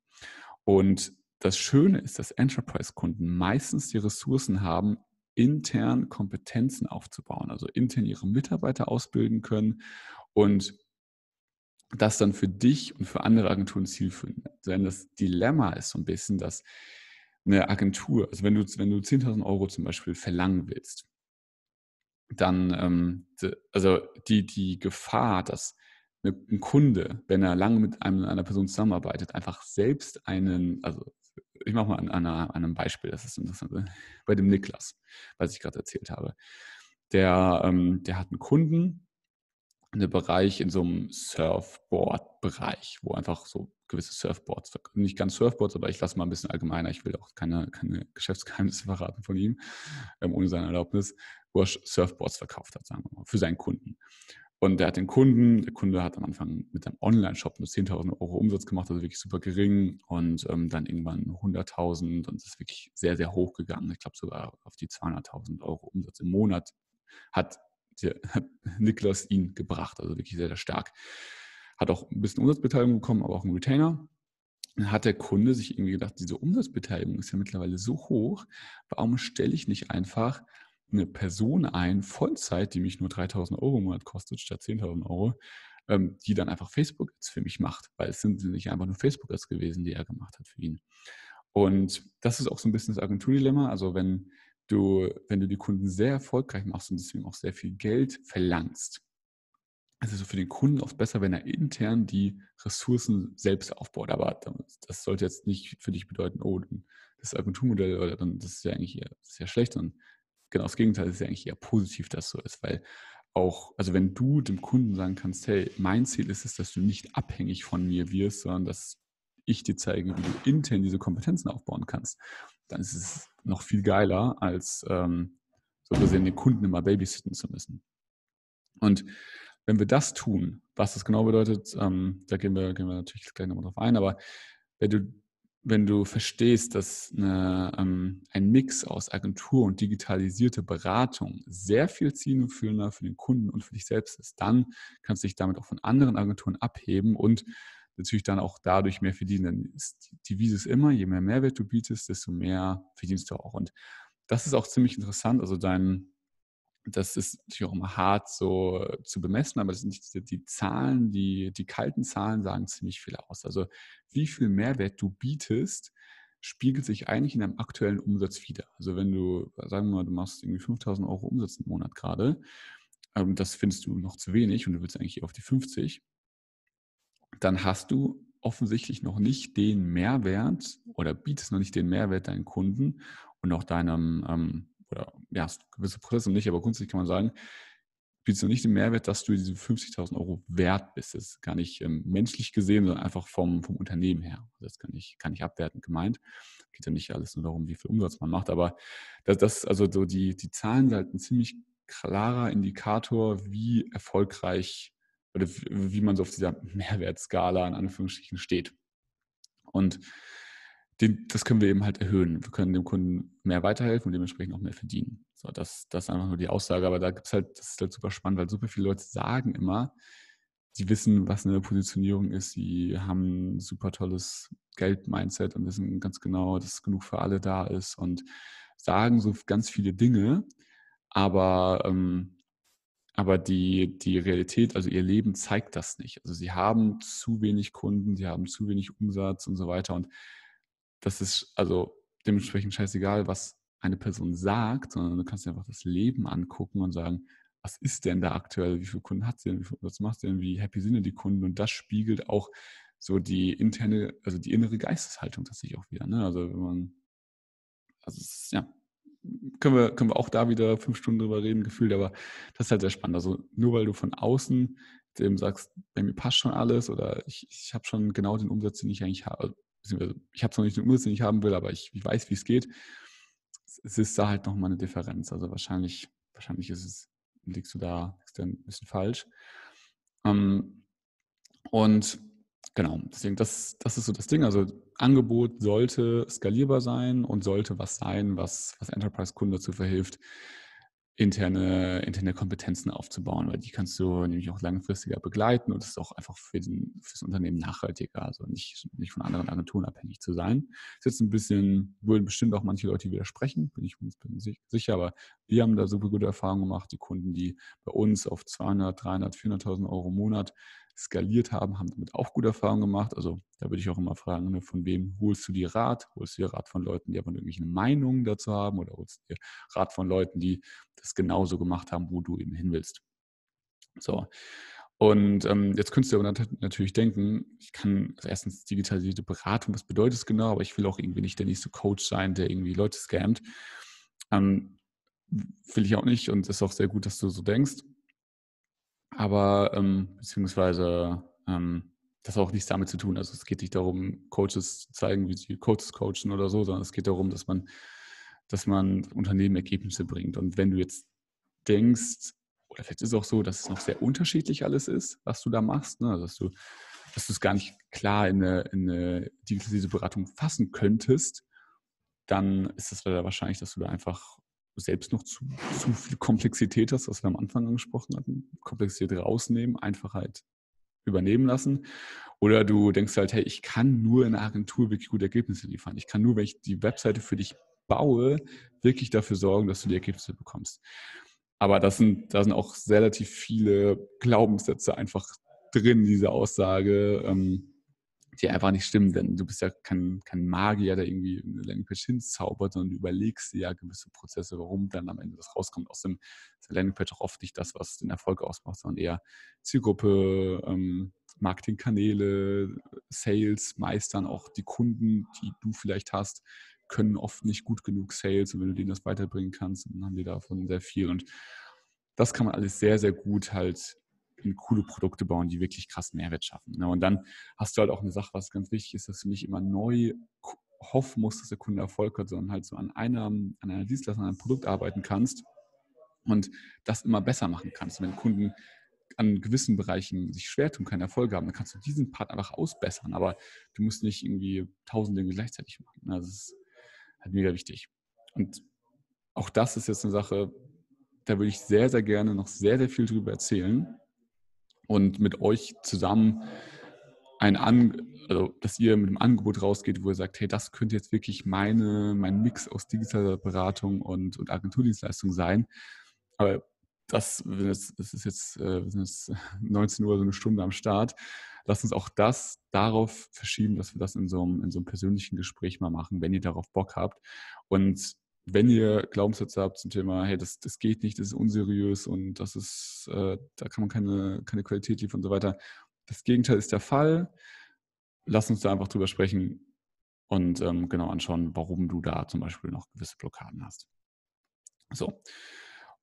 Und das Schöne ist, dass Enterprise-Kunden meistens die Ressourcen haben, intern Kompetenzen aufzubauen, also intern ihre Mitarbeiter ausbilden können und das dann für dich und für andere Agenturen zielführend. Denn das Dilemma ist so ein bisschen, dass eine Agentur, also wenn du, wenn du 10.000 Euro zum Beispiel verlangen willst, dann, ähm, also die, die Gefahr, dass ein Kunde, wenn er lange mit einem, einer Person zusammenarbeitet, einfach selbst einen, also ich mache mal an, an, einem Beispiel, das ist interessant, bei dem Niklas, was ich gerade erzählt habe. Der, ähm, der hat einen Kunden, einen Bereich in so einem Surfboard-Bereich, wo einfach so gewisse Surfboards, nicht ganz Surfboards, aber ich lasse mal ein bisschen allgemeiner, ich will auch keine, keine Geschäftsgeheimnisse verraten von ihm, ähm, ohne seine Erlaubnis, wo er Surfboards verkauft hat, sagen wir mal, für seinen Kunden. Und der hat den Kunden, der Kunde hat am Anfang mit einem Online-Shop nur 10.000 Euro Umsatz gemacht, also wirklich super gering und ähm, dann irgendwann 100.000 und es ist wirklich sehr, sehr hoch gegangen. Ich glaube sogar auf die 200.000 Euro Umsatz im Monat hat hat Niklas ihn gebracht, also wirklich sehr, sehr stark. Hat auch ein bisschen Umsatzbeteiligung bekommen, aber auch einen Retainer. Dann hat der Kunde sich irgendwie gedacht, diese Umsatzbeteiligung ist ja mittlerweile so hoch, warum stelle ich nicht einfach eine Person ein, Vollzeit, die mich nur 3000 Euro im Monat kostet, statt 10.000 Euro, ähm, die dann einfach Facebook-Ads für mich macht, weil es sind nicht einfach nur Facebook-Ads gewesen, die er gemacht hat für ihn. Und das ist auch so ein bisschen das Agenturdilemma. Also wenn du, wenn du die Kunden sehr erfolgreich machst und deswegen auch sehr viel Geld verlangst, es ist für den Kunden oft besser, wenn er intern die Ressourcen selbst aufbaut. Aber das sollte jetzt nicht für dich bedeuten, oh, das Agenturmodell oder dann das ist ja eigentlich eher sehr schlecht. Und genau das Gegenteil ist ja eigentlich eher positiv, dass so ist, weil auch, also wenn du dem Kunden sagen kannst, hey, mein Ziel ist es, dass du nicht abhängig von mir wirst, sondern dass ich dir zeige, wie du intern diese Kompetenzen aufbauen kannst, dann ist es noch viel geiler, als ähm, so gesehen den Kunden immer babysitten zu müssen. Und wenn wir das tun, was das genau bedeutet, ähm, da gehen wir, gehen wir natürlich gleich nochmal drauf ein, aber wenn du, wenn du verstehst, dass eine, ähm, ein Mix aus Agentur und digitalisierte Beratung sehr viel zielführender für den Kunden und für dich selbst ist, dann kannst du dich damit auch von anderen Agenturen abheben und natürlich dann auch dadurch mehr verdienen. Denn die Devise ist immer, je mehr Mehrwert du bietest, desto mehr verdienst du auch. Und das ist auch ziemlich interessant. Also dein, das ist natürlich auch immer hart so zu bemessen, aber das sind die, die Zahlen, die, die kalten Zahlen sagen ziemlich viel aus. Also wie viel Mehrwert du bietest, spiegelt sich eigentlich in deinem aktuellen Umsatz wieder. Also wenn du, sagen wir mal, du machst irgendwie 5000 Euro Umsatz im Monat gerade, ähm, das findest du noch zu wenig und du willst eigentlich auf die 50, dann hast du offensichtlich noch nicht den Mehrwert oder bietest noch nicht den Mehrwert deinen Kunden und auch deinem, ähm, oder ja, gewisse Prozesse nicht, aber grundsätzlich kann man sagen, bietest noch nicht den Mehrwert, dass du diese 50.000 Euro wert bist. Das ist gar nicht ähm, menschlich gesehen, sondern einfach vom, vom Unternehmen her. Das kann ich, kann ich abwertend gemeint. Geht ja nicht alles nur darum, wie viel Umsatz man macht, aber das, das also so die, die Zahlen sind halt ein ziemlich klarer Indikator, wie erfolgreich oder wie man so auf dieser Mehrwertskala in Anführungsstrichen steht. Und den, das können wir eben halt erhöhen. Wir können dem Kunden mehr weiterhelfen und dementsprechend auch mehr verdienen. So, das, das ist einfach nur die Aussage. Aber da gibt es halt, das ist halt super spannend, weil super viele Leute sagen immer, sie wissen, was eine Positionierung ist, sie haben ein super tolles Geld-Mindset und wissen ganz genau, dass genug für alle da ist und sagen so ganz viele Dinge, aber, ähm, aber die, die Realität, also ihr Leben zeigt das nicht. Also sie haben zu wenig Kunden, sie haben zu wenig Umsatz und so weiter. Und das ist also dementsprechend scheißegal, was eine Person sagt, sondern du kannst dir einfach das Leben angucken und sagen, was ist denn da aktuell, wie viele Kunden hat sie denn, was macht sie denn, wie happy sind denn die Kunden und das spiegelt auch so die interne, also die innere Geisteshaltung tatsächlich auch wieder. Ne? Also wenn man, also es ja, können wir, können wir auch da wieder fünf Stunden drüber reden, gefühlt, aber das ist halt sehr spannend. Also nur weil du von außen dem sagst, bei mir passt schon alles oder ich, ich habe schon genau den Umsatz, den ich eigentlich habe, ich habe zwar nicht den Umsatz, den ich haben will, aber ich, ich weiß, wie es geht. Es ist da halt nochmal eine Differenz. Also wahrscheinlich, wahrscheinlich ist es, liegst du da, liegst du ein bisschen falsch. Ähm, und genau, deswegen, das, das ist so das Ding. Also Angebot sollte skalierbar sein und sollte was sein, was, was Enterprise-Kunden dazu verhilft, interne, interne Kompetenzen aufzubauen, weil die kannst du nämlich auch langfristiger begleiten und es ist auch einfach für, den, für das Unternehmen nachhaltiger, also nicht, nicht von anderen Agenturen abhängig zu sein. Das ist jetzt ein bisschen, würden bestimmt auch manche Leute widersprechen, bin ich mir sicher, aber wir haben da super gute Erfahrungen gemacht. Die Kunden, die bei uns auf 200, 300, 400.000 Euro im Monat skaliert haben, haben damit auch gute Erfahrungen gemacht. Also da würde ich auch immer fragen, ne, von wem holst du dir Rat? Holst du dir Rat von Leuten, die aber irgendwelche Meinungen dazu haben oder holst du dir Rat von Leuten, die das genauso gemacht haben, wo du eben hin willst? So. Und ähm, jetzt könntest du aber natürlich denken, ich kann also erstens digitalisierte Beratung, was bedeutet es genau, aber ich will auch irgendwie nicht der nächste Coach sein, der irgendwie Leute scammt. Ähm, will ich auch nicht und es ist auch sehr gut, dass du so denkst aber ähm, beziehungsweise ähm, das hat auch nichts damit zu tun. Also es geht nicht darum, Coaches zu zeigen, wie sie Coaches coachen oder so, sondern es geht darum, dass man, dass man Unternehmen Ergebnisse bringt. Und wenn du jetzt denkst, oder vielleicht ist es auch so, dass es noch sehr unterschiedlich alles ist, was du da machst, ne? Also dass du dass du es gar nicht klar in eine, in eine digitalisierte Beratung fassen könntest, dann ist es wahrscheinlich, dass du da einfach selbst noch zu, zu viel Komplexität hast, was wir am Anfang angesprochen hatten. Komplexität rausnehmen, Einfachheit übernehmen lassen. Oder du denkst halt, hey, ich kann nur in einer Agentur wirklich gute Ergebnisse liefern. Ich kann nur, wenn ich die Webseite für dich baue, wirklich dafür sorgen, dass du die Ergebnisse bekommst. Aber das sind, da sind auch relativ viele Glaubenssätze einfach drin, diese Aussage. Ähm, die einfach nicht stimmen, denn du bist ja kein, kein Magier, der irgendwie eine Landingpage hinzaubert, sondern du überlegst dir ja gewisse Prozesse, warum dann am Ende das rauskommt. Außerdem ist der Landingpage auch oft nicht das, was den Erfolg ausmacht, sondern eher Zielgruppe, ähm, Marketingkanäle, Sales, meistern auch die Kunden, die du vielleicht hast, können oft nicht gut genug Sales und wenn du denen das weiterbringen kannst, dann haben die davon sehr viel und das kann man alles sehr, sehr gut halt coole Produkte bauen, die wirklich krassen Mehrwert schaffen. Ne? Und dann hast du halt auch eine Sache, was ganz wichtig ist, dass du nicht immer neu hoffen musst, dass der Kunde Erfolg hat, sondern halt so an einer, an einer Dienstleistung, an einem Produkt arbeiten kannst und das immer besser machen kannst. wenn Kunden an gewissen Bereichen sich schwer tun, keinen Erfolg haben, dann kannst du diesen Part einfach ausbessern, aber du musst nicht irgendwie tausend Dinge gleichzeitig machen. Ne? Das ist halt mega wichtig. Und auch das ist jetzt eine Sache, da würde ich sehr, sehr gerne noch sehr, sehr viel drüber erzählen und mit euch zusammen ein An also dass ihr mit einem Angebot rausgeht, wo ihr sagt, hey, das könnte jetzt wirklich meine, mein Mix aus digitaler Beratung und, und Agenturdienstleistung sein. Aber das, das ist jetzt, äh, jetzt 19 Uhr, so eine Stunde am Start. Lasst uns auch das darauf verschieben, dass wir das in so einem, in so einem persönlichen Gespräch mal machen, wenn ihr darauf Bock habt. Und wenn ihr Glaubenssätze habt zum Thema, hey, das, das geht nicht, das ist unseriös und das ist, äh, da kann man keine, keine Qualität liefern und so weiter. Das Gegenteil ist der Fall. Lass uns da einfach drüber sprechen und ähm, genau anschauen, warum du da zum Beispiel noch gewisse Blockaden hast. So.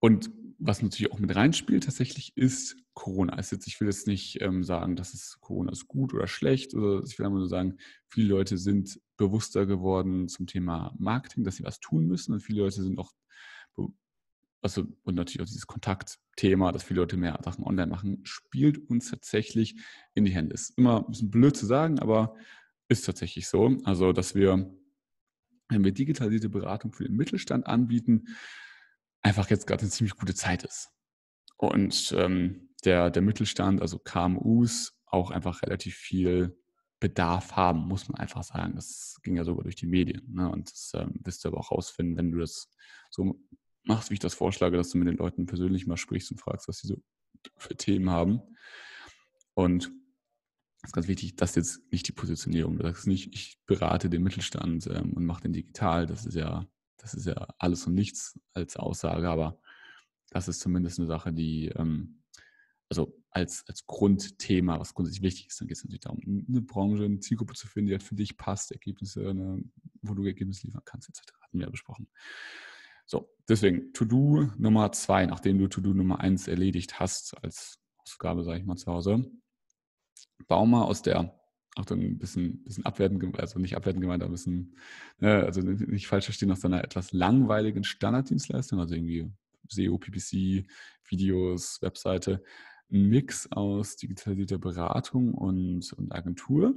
Und was natürlich auch mit reinspielt tatsächlich ist Corona. Also jetzt, ich will jetzt nicht ähm, sagen, dass es Corona ist gut oder schlecht. Oder ich will einfach nur sagen, viele Leute sind bewusster geworden zum Thema Marketing, dass sie was tun müssen. Und viele Leute sind auch, also und natürlich auch dieses Kontaktthema, dass viele Leute mehr Sachen online machen, spielt uns tatsächlich in die Hände. Ist immer ein bisschen blöd zu sagen, aber ist tatsächlich so. Also, dass wir, wenn wir digitalisierte Beratung für den Mittelstand anbieten, einfach jetzt gerade eine ziemlich gute Zeit ist. Und ähm, der, der Mittelstand, also KMUs, auch einfach relativ viel Bedarf haben, muss man einfach sagen. Das ging ja sogar durch die Medien. Ne? Und das ähm, wirst du aber auch rausfinden, wenn du das so machst, wie ich das vorschlage, dass du mit den Leuten persönlich mal sprichst und fragst, was sie so für Themen haben. Und das ist ganz wichtig, das ist jetzt nicht die Positionierung. Das ist nicht, ich berate den Mittelstand ähm, und mache den digital. Das ist ja das ist ja alles und nichts als Aussage, aber das ist zumindest eine Sache, die, ähm, also als, als Grundthema, was grundsätzlich wichtig ist, dann geht es natürlich darum, eine Branche, eine Zielgruppe zu finden, die halt für dich passt, Ergebnisse, eine, wo du Ergebnisse liefern kannst, etc. Hatten wir ja besprochen. So, deswegen To-Do Nummer zwei, nachdem du To-Do Nummer eins erledigt hast, als Aufgabe, sage ich mal, zu Hause, bau mal aus der auch dann ein bisschen, bisschen abwertend, also nicht abwertend gemeint, aber ein bisschen, ne, also nicht falsch verstehen, nach seiner etwas langweiligen Standarddienstleistung, also irgendwie SEO, PPC, Videos, Webseite, ein Mix aus digitalisierter Beratung und, und Agentur.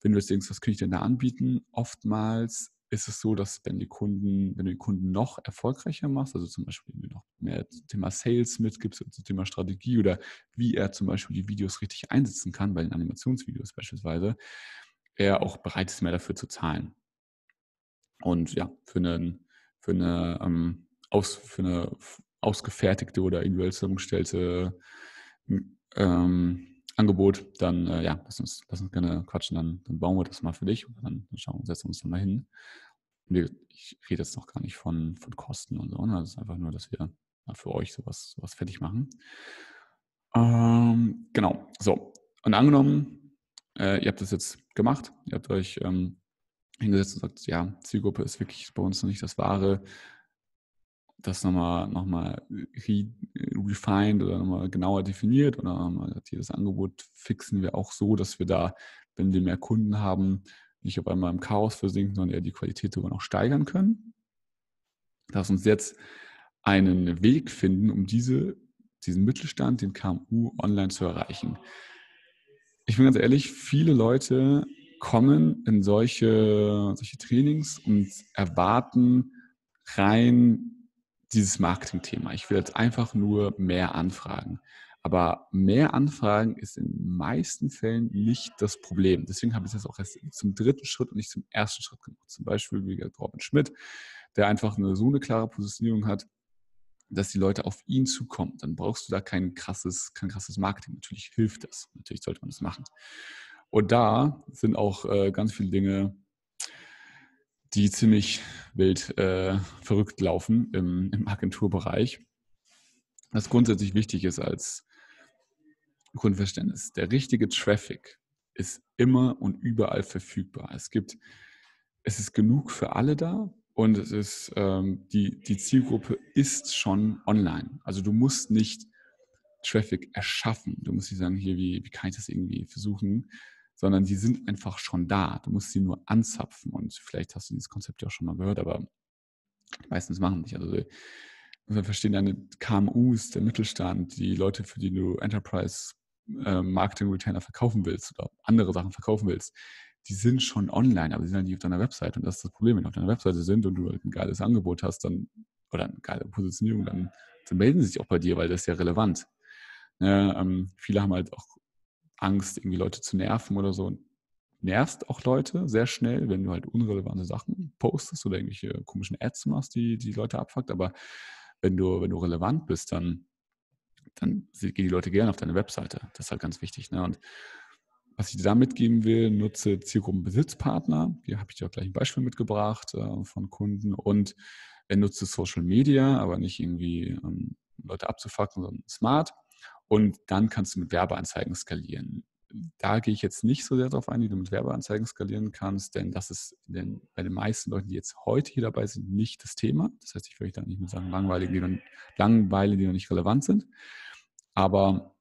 Wenn du jetzt denkst, was könnte ich denn da anbieten? Oftmals ist es so, dass wenn die Kunden, wenn du die Kunden noch erfolgreicher machst, also zum Beispiel noch mehr zum Thema Sales mitgibst, zum Thema Strategie oder wie er zum Beispiel die Videos richtig einsetzen kann, bei den Animationsvideos beispielsweise, er auch bereit ist, mehr dafür zu zahlen. Und ja, für, einen, für, eine, ähm, aus, für eine ausgefertigte oder individuell zusammengestellte ähm, Angebot, dann äh, ja, lass uns, lass uns gerne quatschen, dann, dann bauen wir das mal für dich und dann, dann schauen, setzen wir uns dann mal hin. ich rede jetzt noch gar nicht von, von Kosten und so, ne? das ist einfach nur, dass wir für euch sowas, sowas fertig machen. Ähm, genau, so. Und angenommen, äh, ihr habt das jetzt gemacht, ihr habt euch ähm, hingesetzt und sagt, ja, Zielgruppe ist wirklich bei uns noch nicht das Wahre das nochmal noch mal refined oder nochmal genauer definiert oder nochmal das Angebot fixen wir auch so, dass wir da, wenn wir mehr Kunden haben, nicht auf einmal im Chaos versinken, sondern eher die Qualität sogar noch steigern können. Lass uns jetzt einen Weg finden, um diese, diesen Mittelstand, den KMU, online zu erreichen. Ich bin ganz ehrlich, viele Leute kommen in solche, solche Trainings und erwarten rein dieses Marketing-Thema. Ich will jetzt einfach nur mehr Anfragen. Aber mehr Anfragen ist in meisten Fällen nicht das Problem. Deswegen habe ich das auch erst zum dritten Schritt und nicht zum ersten Schritt gemacht. Zum Beispiel wie Robin Schmidt, der einfach eine, so eine klare Positionierung hat, dass die Leute auf ihn zukommen. Dann brauchst du da kein krasses, kein krasses Marketing. Natürlich hilft das. Natürlich sollte man das machen. Und da sind auch äh, ganz viele Dinge die ziemlich wild äh, verrückt laufen im, im Agenturbereich. Was grundsätzlich wichtig ist als Grundverständnis. Der richtige Traffic ist immer und überall verfügbar. Es gibt, es ist genug für alle da und es ist, ähm, die, die Zielgruppe ist schon online. Also du musst nicht Traffic erschaffen. Du musst nicht sagen, hier, wie, wie kann ich das irgendwie versuchen, sondern die sind einfach schon da. Du musst sie nur anzapfen und vielleicht hast du dieses Konzept ja auch schon mal gehört, aber meistens machen nicht. Also wir verstehen deine KMUs, der Mittelstand, die Leute, für die du Enterprise äh, Marketing Retainer verkaufen willst oder andere Sachen verkaufen willst, die sind schon online, aber sie sind halt nicht auf deiner Website. Und das ist das Problem, wenn die auf deiner Webseite sind und du halt ein geiles Angebot hast, dann oder eine geile Positionierung, dann, dann melden sie sich auch bei dir, weil das ist ja relevant. Ja, ähm, viele haben halt auch Angst, irgendwie Leute zu nerven oder so. nervst auch Leute sehr schnell, wenn du halt unrelevante Sachen postest oder irgendwelche komischen Ads machst, die die Leute abfuckt. Aber wenn du, wenn du relevant bist, dann, dann gehen die Leute gerne auf deine Webseite. Das ist halt ganz wichtig. Ne? Und was ich dir da mitgeben will, nutze Zielgruppenbesitzpartner. Hier habe ich dir auch gleich ein Beispiel mitgebracht äh, von Kunden. Und er nutze Social Media, aber nicht irgendwie ähm, Leute abzufacken, sondern smart. Und dann kannst du mit Werbeanzeigen skalieren. da gehe ich jetzt nicht so sehr darauf ein, wie du mit Werbeanzeigen skalieren kannst, denn das ist den, bei den meisten Leuten, die jetzt heute hier dabei sind, nicht das Thema. Das heißt, ich würde da nicht mit sagen, langweilige, die noch, Langweile, die noch nicht relevant sind. Aber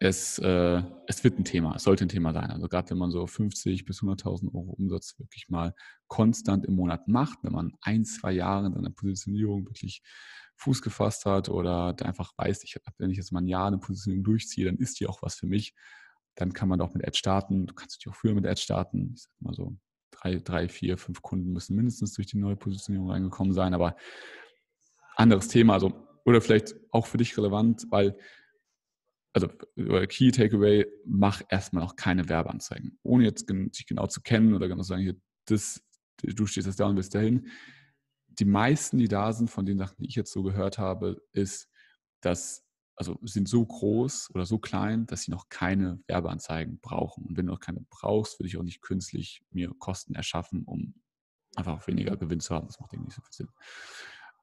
es, äh, es wird ein Thema, es sollte ein Thema sein. Also gerade wenn man so 50 bis 100.000 Euro Umsatz wirklich mal konstant im Monat macht, wenn man ein, zwei Jahre in seiner Positionierung wirklich Fuß gefasst hat oder einfach weiß, ich, wenn ich jetzt mal ein Jahr eine Positionierung durchziehe, dann ist die auch was für mich. Dann kann man auch mit Ad starten. Du kannst natürlich auch früher mit Ad starten. Ich sag mal so, drei, drei, vier, fünf Kunden müssen mindestens durch die neue Positionierung reingekommen sein. Aber anderes Thema. Also, oder vielleicht auch für dich relevant, weil also Key Takeaway, mach erstmal auch keine Werbeanzeigen. Ohne jetzt dich genau zu kennen oder genau zu sagen, hier, das, du stehst jetzt da und willst dahin die meisten, die da sind, von den Sachen, die ich jetzt so gehört habe, ist, dass, also sind so groß oder so klein, dass sie noch keine Werbeanzeigen brauchen. Und wenn du noch keine brauchst, würde ich auch nicht künstlich mir Kosten erschaffen, um einfach weniger Gewinn zu haben. Das macht irgendwie nicht so viel Sinn.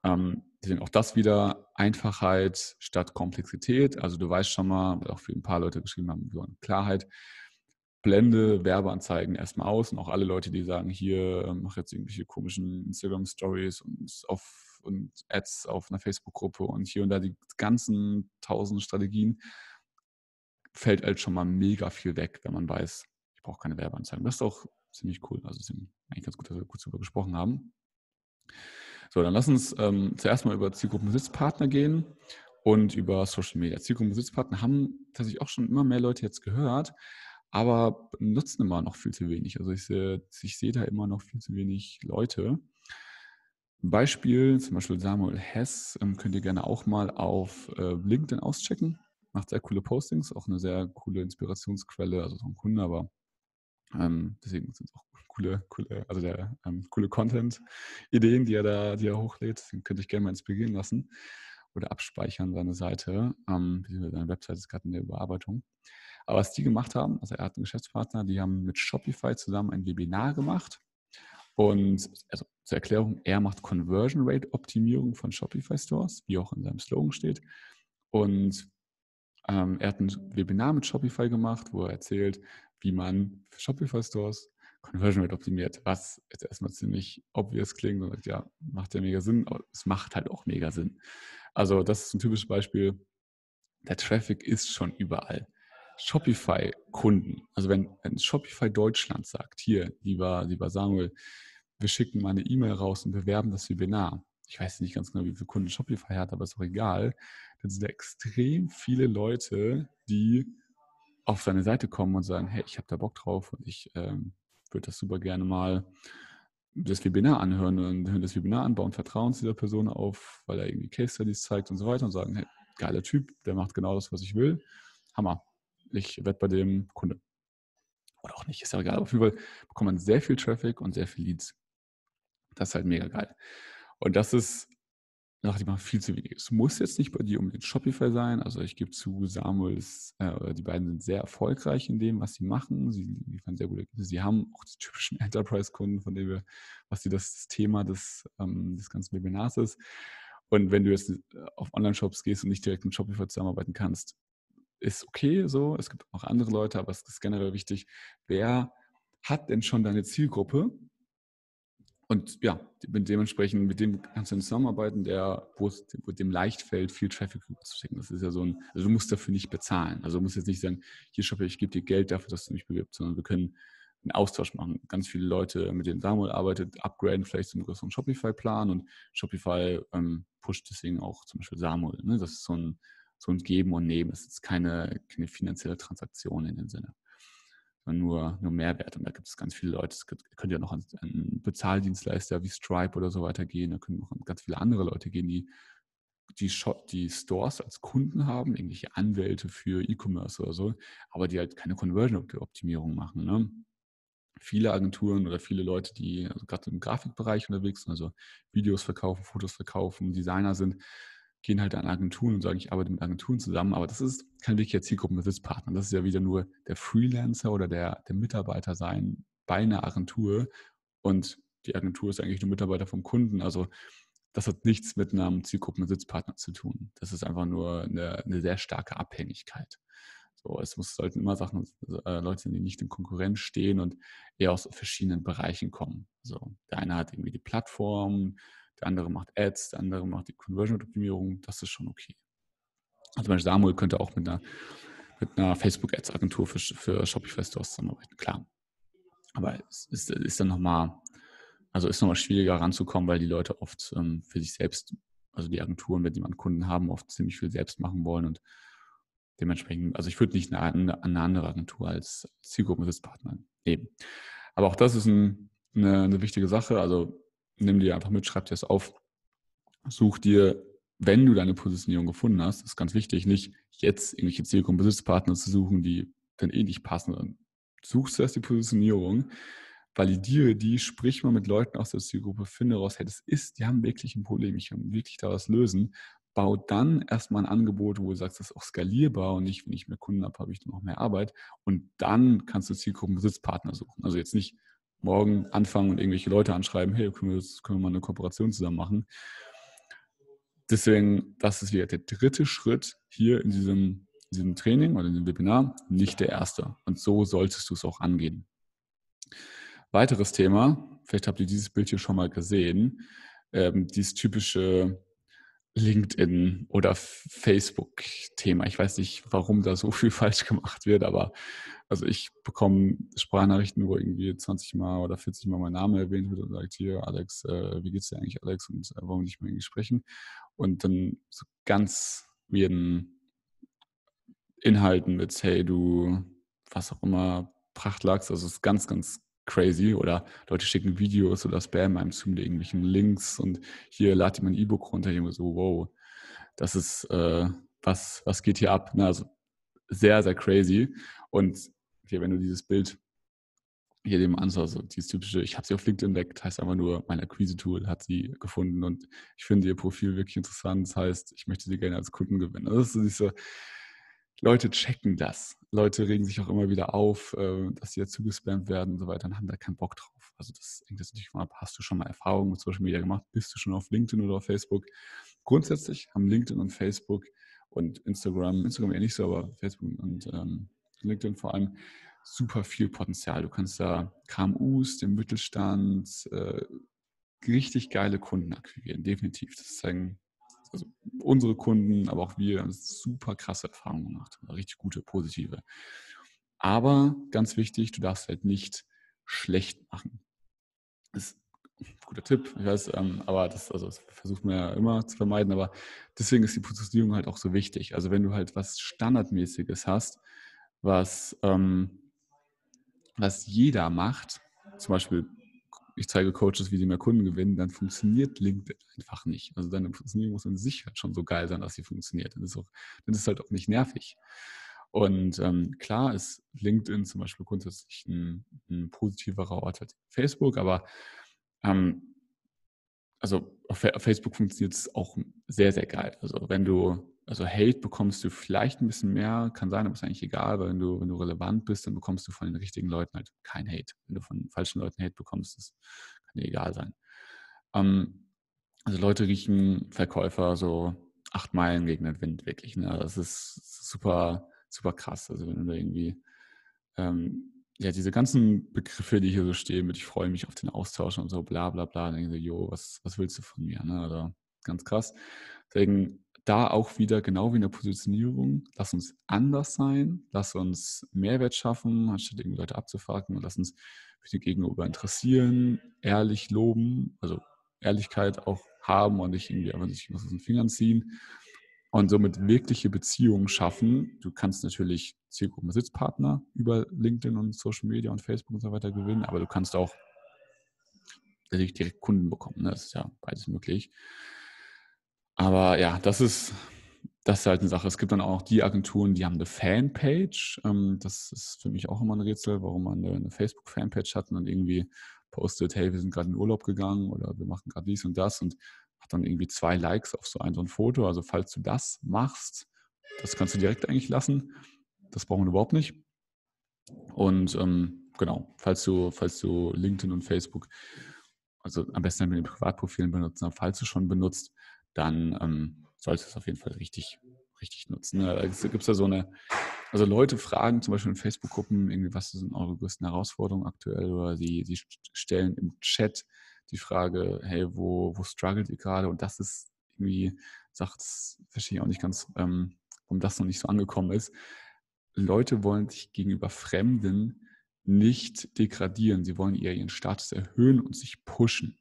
Ähm, deswegen auch das wieder Einfachheit statt Komplexität. Also du weißt schon mal, auch für ein paar Leute geschrieben haben, wir wollen Klarheit blende Werbeanzeigen erstmal aus und auch alle Leute, die sagen, hier ähm, mach jetzt irgendwelche komischen Instagram Stories und und Ads auf einer Facebook-Gruppe und hier und da die ganzen tausend Strategien, fällt halt schon mal mega viel weg, wenn man weiß, ich brauche keine Werbeanzeigen. Das ist auch ziemlich cool. Also eigentlich ganz gut, dass wir kurz darüber gesprochen haben. So, dann lass uns ähm, zuerst mal über Zielgruppenbesitzpartner gehen und über Social Media. Zielgruppenbesitzpartner haben tatsächlich auch schon immer mehr Leute jetzt gehört, aber nutzen immer noch viel zu wenig. Also ich sehe, ich sehe da immer noch viel zu wenig Leute. Beispiel, zum Beispiel Samuel Hess, ähm, könnt ihr gerne auch mal auf äh, LinkedIn auschecken. Macht sehr coole Postings, auch eine sehr coole Inspirationsquelle, also so ein Kunde, aber ähm, deswegen sind es auch coole, coole, also der ähm, coole Content-Ideen, die er da, die er hochlädt. Den könnte ich gerne mal inspirieren lassen oder abspeichern, seine Seite. Ähm, seine Website ist gerade in der Überarbeitung. Aber was die gemacht haben, also er hat einen Geschäftspartner, die haben mit Shopify zusammen ein Webinar gemacht. Und also zur Erklärung, er macht Conversion Rate Optimierung von Shopify Stores, wie auch in seinem Slogan steht. Und ähm, er hat ein Webinar mit Shopify gemacht, wo er erzählt, wie man für Shopify Stores Conversion Rate optimiert, was jetzt erstmal ziemlich obvious klingt und sagt, ja, macht ja mega Sinn, aber es macht halt auch mega Sinn. Also das ist ein typisches Beispiel. Der Traffic ist schon überall. Shopify-Kunden, also wenn, wenn Shopify Deutschland sagt, hier, lieber, lieber Samuel, wir schicken mal eine E-Mail raus und bewerben das Webinar. Ich weiß nicht ganz genau, wie viele Kunden Shopify hat, aber ist auch egal. Dann sind da extrem viele Leute, die auf seine Seite kommen und sagen, hey, ich habe da Bock drauf und ich ähm, würde das super gerne mal das Webinar anhören und hören das Webinar an, bauen Vertrauen zu dieser Person auf, weil er irgendwie Case Studies zeigt und so weiter und sagen, hey, geiler Typ, der macht genau das, was ich will. Hammer ich werde bei dem Kunde. Oder auch nicht, ist ja egal. Auf jeden Fall bekommt man sehr viel Traffic und sehr viel Leads. Das ist halt mega geil. Und das ist, dachte ich mal, viel zu wenig. Es muss jetzt nicht bei dir unbedingt Shopify sein. Also ich gebe zu, Samuel äh, die beiden sind sehr erfolgreich in dem, was sie machen. Sie liefern sehr gute. Sie haben auch die typischen Enterprise-Kunden, von denen wir, was die das Thema des, ähm, des ganzen Webinars ist. Und wenn du jetzt äh, auf Online-Shops gehst und nicht direkt mit Shopify zusammenarbeiten kannst, ist okay so. Es gibt auch andere Leute, aber es ist generell wichtig, wer hat denn schon deine Zielgruppe? Und ja, dementsprechend mit dem kannst du zusammenarbeiten, der, wo es wo dem leicht fällt, viel Traffic rüberzuschicken. Das ist ja so ein, also du musst dafür nicht bezahlen. Also du musst jetzt nicht sagen, hier Shopify, ich gebe dir Geld dafür, dass du mich bewirbst, sondern wir können einen Austausch machen. Ganz viele Leute, mit denen Samuel arbeitet, upgraden vielleicht zum größeren Shopify-Plan und Shopify ähm, pusht deswegen auch zum Beispiel Samuel. Ne? Das ist so ein, so ein Geben und Nehmen. Es ist keine, keine finanzielle Transaktion in dem Sinne, sondern nur, nur Mehrwert. Und da gibt es ganz viele Leute. Es könnte ja noch an einen Bezahldienstleister wie Stripe oder so weitergehen. Da können noch ganz viele andere Leute gehen, die die, Shop, die Stores als Kunden haben, irgendwelche Anwälte für E-Commerce oder so, aber die halt keine Conversion-Optimierung machen. Ne? Viele Agenturen oder viele Leute, die also gerade im Grafikbereich unterwegs sind, also Videos verkaufen, Fotos verkaufen, Designer sind, gehen halt an Agenturen und sagen, ich arbeite mit Agenturen zusammen, aber das ist kein wirklicher Zielgruppenbesitzpartner. Das ist ja wieder nur der Freelancer oder der, der Mitarbeiter sein bei einer Agentur und die Agentur ist eigentlich nur Mitarbeiter vom Kunden. Also das hat nichts mit einem Zielgruppenbesitzpartner zu tun. Das ist einfach nur eine, eine sehr starke Abhängigkeit. So, es muss, sollten immer Sachen, äh, Leute sein, die nicht in Konkurrenz stehen und eher aus verschiedenen Bereichen kommen. So, der eine hat irgendwie die Plattform, der andere macht Ads, der andere macht die Conversion-Optimierung, das ist schon okay. Also Beispiel Samuel könnte auch mit einer, mit einer Facebook-Ads-Agentur für, für Shopify-Stores zusammenarbeiten, klar. Aber es ist, ist dann nochmal, also ist nochmal schwieriger ranzukommen, weil die Leute oft ähm, für sich selbst, also die Agenturen, wenn die mal Kunden haben, oft ziemlich viel selbst machen wollen und dementsprechend, also ich würde nicht eine, eine andere Agentur als Zielgruppensitzpartner nehmen. Aber auch das ist ein, eine, eine wichtige Sache. Also nimm dir einfach mit, schreib dir das auf. Such dir, wenn du deine Positionierung gefunden hast, ist ganz wichtig, nicht jetzt irgendwelche Zielgruppenbesitzpartner zu suchen, die dann eh nicht passen. Suchst du erst die Positionierung, validiere die, sprich mal mit Leuten aus der Zielgruppe, finde raus, hey, das ist, die haben wirklich ein Problem, ich kann wirklich da was lösen bau dann erstmal ein Angebot, wo du sagst, das ist auch skalierbar und nicht, wenn ich mehr Kunden habe, habe ich dann noch mehr Arbeit. Und dann kannst du Zielgruppenbesitzpartner suchen. Also jetzt nicht morgen anfangen und irgendwelche Leute anschreiben, hey, können wir, können wir mal eine Kooperation zusammen machen. Deswegen, das ist wieder der dritte Schritt hier in diesem, in diesem Training oder in dem Webinar, nicht der erste. Und so solltest du es auch angehen. Weiteres Thema, vielleicht habt ihr dieses Bild hier schon mal gesehen, ähm, dieses typische LinkedIn oder Facebook-Thema. Ich weiß nicht, warum da so viel falsch gemacht wird, aber also ich bekomme Sprachnachrichten, wo irgendwie 20 Mal oder 40 Mal mein Name erwähnt wird und sagt, hier, Alex, äh, wie geht's dir eigentlich, Alex? Und äh, warum nicht mehr irgendwie sprechen? Und dann so ganz weirden Inhalten mit, hey, du, was auch immer, Prachtlachs, also es ist ganz, ganz crazy oder Leute schicken Videos oder Spam einem zu irgendwelchen Links und hier lad dir mein E-Book runter, ich so, wow, das ist, äh, was, was geht hier ab? Ne? Also sehr, sehr crazy. Und hier, wenn du dieses Bild hier dem anschaust, also dieses typische, ich habe sie auf LinkedIn entdeckt, heißt einfach nur, mein Akquise-Tool hat sie gefunden und ich finde ihr Profil wirklich interessant. Das heißt, ich möchte sie gerne als Kunden gewinnen. Also das ist diese, Leute checken das. Leute regen sich auch immer wieder auf, äh, dass sie ja zugespammt werden und so weiter und haben da keinen Bock drauf. Also das hängt jetzt natürlich von ab, hast du schon mal Erfahrungen mit Social Media gemacht? Bist du schon auf LinkedIn oder auf Facebook? Grundsätzlich haben LinkedIn und Facebook und Instagram, Instagram eher nicht so, aber Facebook und ähm, LinkedIn vor allem super viel Potenzial. Du kannst da KMUs, den Mittelstand, äh, richtig geile Kunden akquirieren, definitiv. Das zeigen also unsere Kunden, aber auch wir haben super krasse Erfahrungen gemacht, richtig gute, positive. Aber ganz wichtig, du darfst halt nicht schlecht machen. Das ist ein guter Tipp, ich weiß, ähm, aber das, also das versucht man ja immer zu vermeiden, aber deswegen ist die Positionierung halt auch so wichtig. Also wenn du halt was Standardmäßiges hast, was, ähm, was jeder macht, zum Beispiel ich zeige Coaches, wie sie mehr Kunden gewinnen, dann funktioniert LinkedIn einfach nicht. Also deine Positionierung muss in sich halt schon so geil sein, dass sie funktioniert. Dann ist, auch, dann ist es halt auch nicht nervig. Und ähm, klar ist LinkedIn zum Beispiel grundsätzlich ein, ein positiverer Ort als Facebook, aber ähm, also auf Facebook funktioniert es auch sehr, sehr geil. Also wenn du, also Hate bekommst du vielleicht ein bisschen mehr, kann sein, aber ist eigentlich egal, weil wenn du, wenn du relevant bist, dann bekommst du von den richtigen Leuten halt kein Hate. Wenn du von falschen Leuten Hate bekommst, das kann dir egal sein. Ähm, also Leute riechen Verkäufer so acht Meilen gegen den Wind, wirklich. Ne? Das ist super, super krass. Also wenn du da irgendwie ähm, ja, diese ganzen Begriffe, die hier so stehen, mit ich freue mich auf den Austausch und so, bla bla bla, dann denke ich so, jo, was, was willst du von mir? Ne? Also ganz krass. Deswegen da auch wieder, genau wie in der Positionierung, lass uns anders sein, lass uns Mehrwert schaffen, anstatt irgendwie Leute abzufragen und lass uns für die Gegenüber interessieren, ehrlich loben, also Ehrlichkeit auch haben und nicht irgendwie einfach sich aus den Fingern ziehen und somit wirkliche Beziehungen schaffen. Du kannst natürlich Zielgruppen-Sitzpartner über LinkedIn und Social Media und Facebook und so weiter gewinnen, aber du kannst auch direkt Kunden bekommen. Ne? Das ist ja beides möglich. Aber ja, das ist, das ist halt eine Sache. Es gibt dann auch die Agenturen, die haben eine Fanpage. Ähm, das ist für mich auch immer ein Rätsel, warum man eine Facebook-Fanpage hat und dann irgendwie postet, hey, wir sind gerade in Urlaub gegangen oder wir machen gerade dies und das und hat dann irgendwie zwei Likes auf so ein, so ein Foto. Also falls du das machst, das kannst du direkt eigentlich lassen. Das brauchen wir überhaupt nicht. Und ähm, genau, falls du, falls du LinkedIn und Facebook, also am besten mit den Privatprofilen benutzen, falls du schon benutzt, dann ähm, solltest du es auf jeden Fall richtig, richtig nutzen. Da gibt es ja so eine, also Leute fragen zum Beispiel in Facebook-Gruppen irgendwie, was sind eure größten Herausforderungen aktuell oder sie, sie stellen im Chat die Frage, hey, wo, wo struggelt ihr gerade? Und das ist irgendwie, sagt, verstehe ich auch nicht ganz, ähm, warum das noch nicht so angekommen ist. Leute wollen sich gegenüber Fremden nicht degradieren. Sie wollen eher ihren Status erhöhen und sich pushen.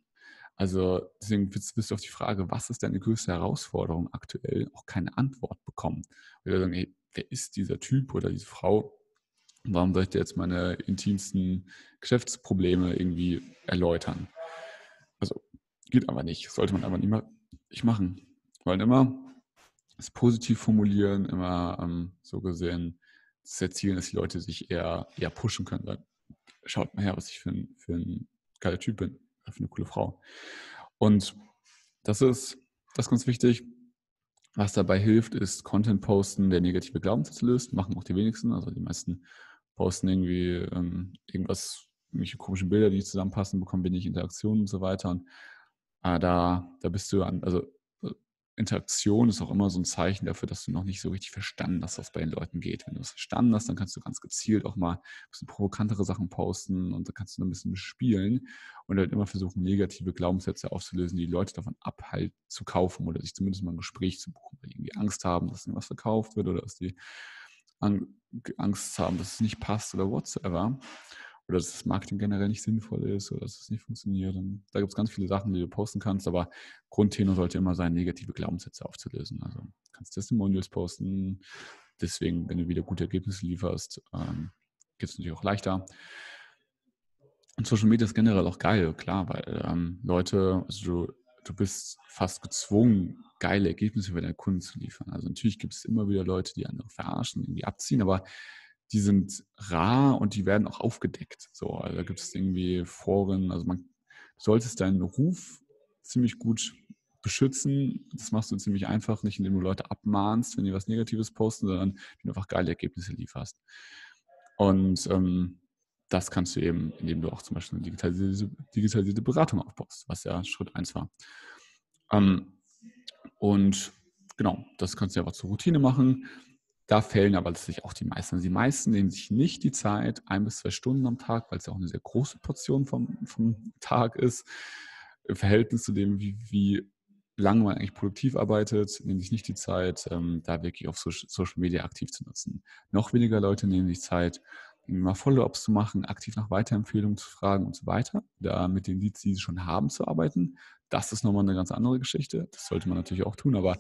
Also deswegen bist, du auf die Frage, was ist deine größte Herausforderung aktuell, auch keine Antwort bekommen. Oder sagen, hey, wer ist dieser Typ oder diese Frau? Warum soll ich dir jetzt meine intimsten Geschäftsprobleme irgendwie erläutern? Also geht aber nicht. Sollte man aber nicht, mal, nicht machen. Weil immer es positiv formulieren, immer ähm, so gesehen das erzielen, dass die Leute sich eher, eher pushen können. Dann schaut mal her, was ich für ein, für ein geiler Typ bin, für eine coole Frau. Und das ist, das ist ganz wichtig. Was dabei hilft, ist Content posten, der negative Glaubenssätze löst. Machen auch die wenigsten. Also die meisten posten irgendwie ähm, irgendwas, irgendwelche komischen Bilder, die nicht zusammenpassen, bekommen wenig Interaktionen und so weiter. Und äh, da, da bist du an, also Interaktion ist auch immer so ein Zeichen dafür, dass du noch nicht so richtig verstanden hast, was bei den Leuten geht. Wenn du es verstanden hast, dann kannst du ganz gezielt auch mal ein bisschen provokantere Sachen posten und dann kannst du ein bisschen spielen und halt immer versuchen, negative Glaubenssätze aufzulösen, die, Leute davon abhalten, zu kaufen oder sich zumindest mal ein Gespräch zu buchen, weil die irgendwie Angst haben, dass ihnen was verkauft wird oder dass die Angst haben, dass es nicht passt oder whatsoever oder dass das Marketing generell nicht sinnvoll ist oder dass es nicht funktioniert. Und da gibt es ganz viele Sachen, die du posten kannst, aber Grundtenor sollte immer sein, negative Glaubenssätze aufzulösen. Also kannst Testimonials posten, deswegen, wenn du wieder gute Ergebnisse lieferst, ähm, geht es natürlich auch leichter. Und Social Media ist generell auch geil, klar, weil ähm, Leute, also du, du bist fast gezwungen, geile Ergebnisse für deine Kunden zu liefern. Also natürlich gibt es immer wieder Leute, die andere verarschen, irgendwie abziehen, aber die sind rar und die werden auch aufgedeckt. So, also da gibt es irgendwie Foren, also man du solltest deinen Ruf ziemlich gut beschützen. Das machst du ziemlich einfach, nicht indem du Leute abmahnst, wenn die was Negatives posten, sondern indem du einfach geile Ergebnisse lieferst. Und ähm, das kannst du eben, indem du auch zum Beispiel eine digitalisierte, digitalisierte Beratung aufbaust, was ja Schritt 1 war. Ähm, und genau, das kannst du ja auch zur Routine machen. Da fällen aber letztlich auch die meisten. Also die meisten nehmen sich nicht die Zeit, ein bis zwei Stunden am Tag, weil es ja auch eine sehr große Portion vom, vom Tag ist, im Verhältnis zu dem, wie, wie lange man eigentlich produktiv arbeitet, nehmen sich nicht die Zeit, ähm, da wirklich auf Social Media aktiv zu nutzen. Noch weniger Leute nehmen sich Zeit, mal Follow-ups zu machen, aktiv nach Weiterempfehlungen zu fragen und so weiter, da mit den Leads, die sie schon haben, zu arbeiten. Das ist nochmal eine ganz andere Geschichte. Das sollte man natürlich auch tun, aber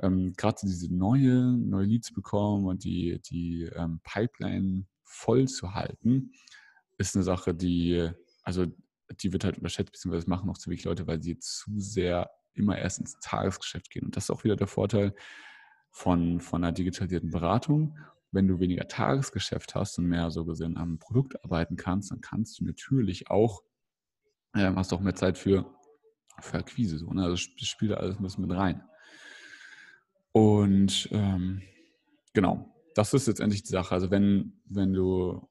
ähm, gerade diese neue, neue Leads bekommen und die, die ähm, Pipeline voll zu halten, ist eine Sache, die, also die wird halt unterschätzt, beziehungsweise machen auch zu wenig Leute, weil sie zu sehr immer erst ins Tagesgeschäft gehen. Und das ist auch wieder der Vorteil von, von einer digitalisierten Beratung. Wenn du weniger Tagesgeschäft hast und mehr so gesehen am Produkt arbeiten kannst, dann kannst du natürlich auch, äh, hast auch mehr Zeit für, für Akquise. So, ne? Also spielt da alles ein bisschen mit rein. Und ähm, genau, das ist letztendlich die Sache. Also wenn, wenn du,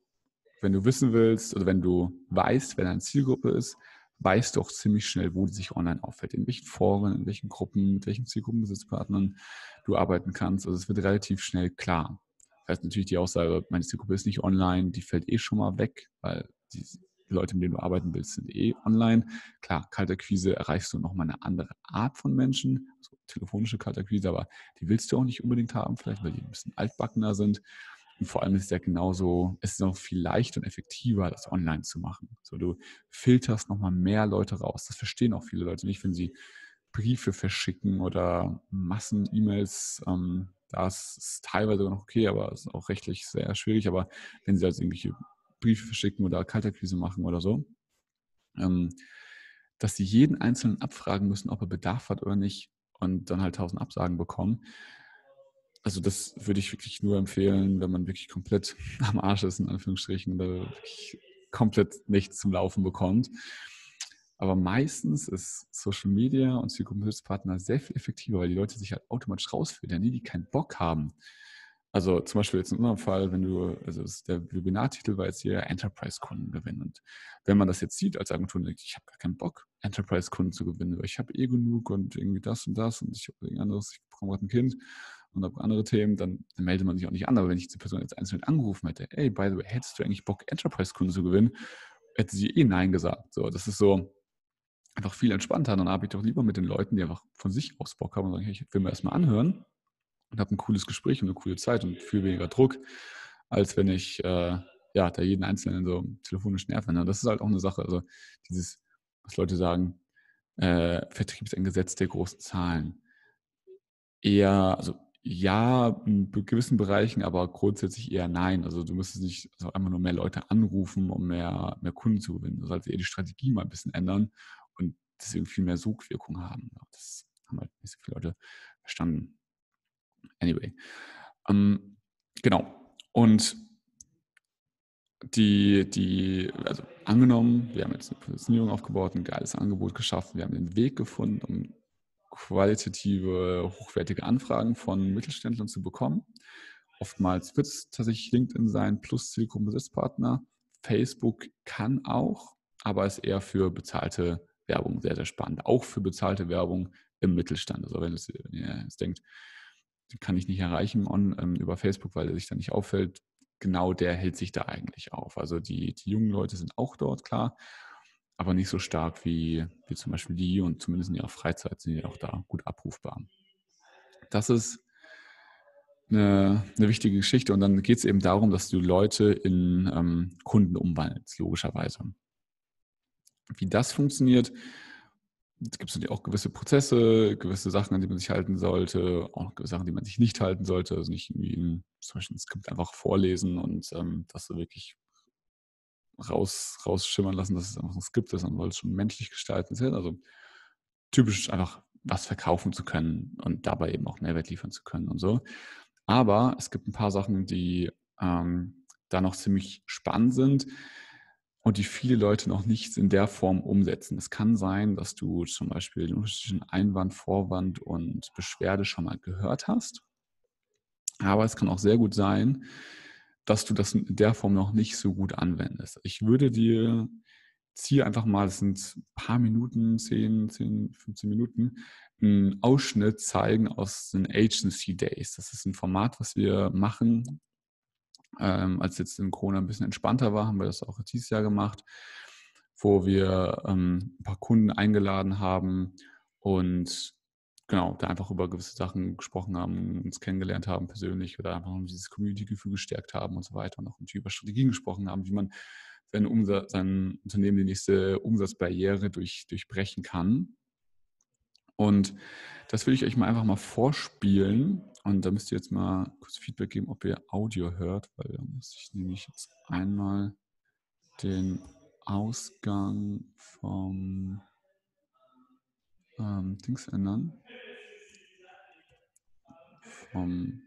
wenn du wissen willst oder wenn du weißt, wer deine Zielgruppe ist, weißt du auch ziemlich schnell, wo die sich online auffällt, in welchen Foren, in welchen Gruppen, mit welchen Zielgruppenbesitzpartnern du arbeiten kannst. Also es wird relativ schnell klar. Das heißt natürlich die Aussage, meine Zielgruppe ist nicht online, die fällt eh schon mal weg, weil die Leute, mit denen du arbeiten willst, sind eh online. Klar, Kaltakquise erreichst du nochmal eine andere Art von Menschen, also telefonische Kaltakquise, aber die willst du auch nicht unbedingt haben, vielleicht weil die ein bisschen altbackener sind. Und vor allem ist es ja genauso, es ist noch viel leichter und effektiver, das online zu machen. So, du filterst nochmal mehr Leute raus. Das verstehen auch viele Leute nicht, wenn sie Briefe verschicken oder Massen-E-Mails. Ähm, das ist teilweise noch okay, aber es ist auch rechtlich sehr schwierig. Aber wenn sie also irgendwelche Briefe verschicken oder Kaltakquise machen oder so, ähm, dass sie jeden Einzelnen abfragen müssen, ob er Bedarf hat oder nicht und dann halt tausend Absagen bekommen. Also das würde ich wirklich nur empfehlen, wenn man wirklich komplett am Arsch ist, in Anführungsstrichen, oder wirklich komplett nichts zum Laufen bekommt. Aber meistens ist Social Media und Zielgruppenhilfspartner sehr viel effektiver, weil die Leute sich halt automatisch rausfiltern, die, die keinen Bock haben, also zum Beispiel jetzt in unserem Fall, wenn du, also der Webinartitel war jetzt hier Enterprise-Kunden gewinnen. Und wenn man das jetzt sieht als Agentur denkt, ich habe gar keinen Bock, Enterprise-Kunden zu gewinnen, weil ich habe eh genug und irgendwie das und das und ich habe irgendwas anderes, ich bekomme gerade ein Kind und habe andere Themen, dann, dann, meldet man sich auch nicht an. Aber wenn ich die Person jetzt einzeln angerufen hätte, hey, by the way, hättest du eigentlich Bock, Enterprise-Kunden zu gewinnen, hätte sie eh Nein gesagt. So, das ist so einfach viel entspannter. Dann arbeite ich doch lieber mit den Leuten, die einfach von sich aus Bock haben und sagen, hey, ich will mir erstmal anhören und habe ein cooles Gespräch und eine coole Zeit und viel weniger Druck, als wenn ich äh, ja, da jeden Einzelnen so telefonisch nerven. Das ist halt auch eine Sache. Also dieses, was Leute sagen, äh, Vertrieb ist ein Gesetz der großen Zahlen. Eher, also ja, in gewissen Bereichen, aber grundsätzlich eher nein. Also du müsstest nicht also einfach nur mehr Leute anrufen, um mehr, mehr Kunden zu gewinnen. Du solltest eher die Strategie mal ein bisschen ändern und deswegen viel mehr Sogwirkung haben. Das haben halt nicht so viele Leute verstanden. Anyway. Ähm, genau. Und die, die, also angenommen, wir haben jetzt eine Positionierung aufgebaut, ein geiles Angebot geschaffen, wir haben den Weg gefunden, um qualitative, hochwertige Anfragen von Mittelständlern zu bekommen. Oftmals wird es tatsächlich LinkedIn sein plus Zielgruppenbesitzpartner. Facebook kann auch, aber ist eher für bezahlte Werbung sehr, sehr spannend. Auch für bezahlte Werbung im Mittelstand. Also wenn ihr jetzt denkt, den kann ich nicht erreichen on, ähm, über Facebook, weil er sich da nicht auffällt, genau der hält sich da eigentlich auf. Also die, die jungen Leute sind auch dort, klar, aber nicht so stark wie, wie zum Beispiel die und zumindest in ihrer Freizeit sind die auch da gut abrufbar. Das ist eine, eine wichtige Geschichte und dann geht es eben darum, dass du Leute in ähm, Kunden umwandelst, logischerweise. Wie das funktioniert, es gibt natürlich auch gewisse Prozesse, gewisse Sachen, an die man sich halten sollte, auch gewisse Sachen, die man sich nicht halten sollte. Also nicht irgendwie ein, zum Beispiel ein Skript einfach vorlesen und ähm, das so wirklich raus, rausschimmern lassen, dass es einfach ein Skript ist, sondern soll es schon menschlich gestalten. Also typisch einfach was verkaufen zu können und dabei eben auch Mehrwert liefern zu können und so. Aber es gibt ein paar Sachen, die ähm, da noch ziemlich spannend sind und die viele Leute noch nicht in der Form umsetzen. Es kann sein, dass du zum Beispiel den unterschiedlichen Einwand, Vorwand und Beschwerde schon mal gehört hast. Aber es kann auch sehr gut sein, dass du das in der Form noch nicht so gut anwendest. Ich würde dir ziehe einfach mal, es sind ein paar Minuten, 10, 10, 15 Minuten, einen Ausschnitt zeigen aus den Agency Days. Das ist ein Format, was wir machen ähm, als jetzt in Corona ein bisschen entspannter war, haben wir das auch dieses Jahr gemacht, wo wir ähm, ein paar Kunden eingeladen haben und genau, da einfach über gewisse Sachen gesprochen haben, uns kennengelernt haben persönlich oder einfach dieses Community-Gefühl gestärkt haben und so weiter und auch über Strategien gesprochen haben, wie man sein, Umsatz, sein Unternehmen die nächste Umsatzbarriere durch, durchbrechen kann. Und das will ich euch mal einfach mal vorspielen. Und da müsst ihr jetzt mal kurz Feedback geben, ob ihr Audio hört, weil da muss ich nämlich jetzt einmal den Ausgang vom ähm, Dings ändern. Vom,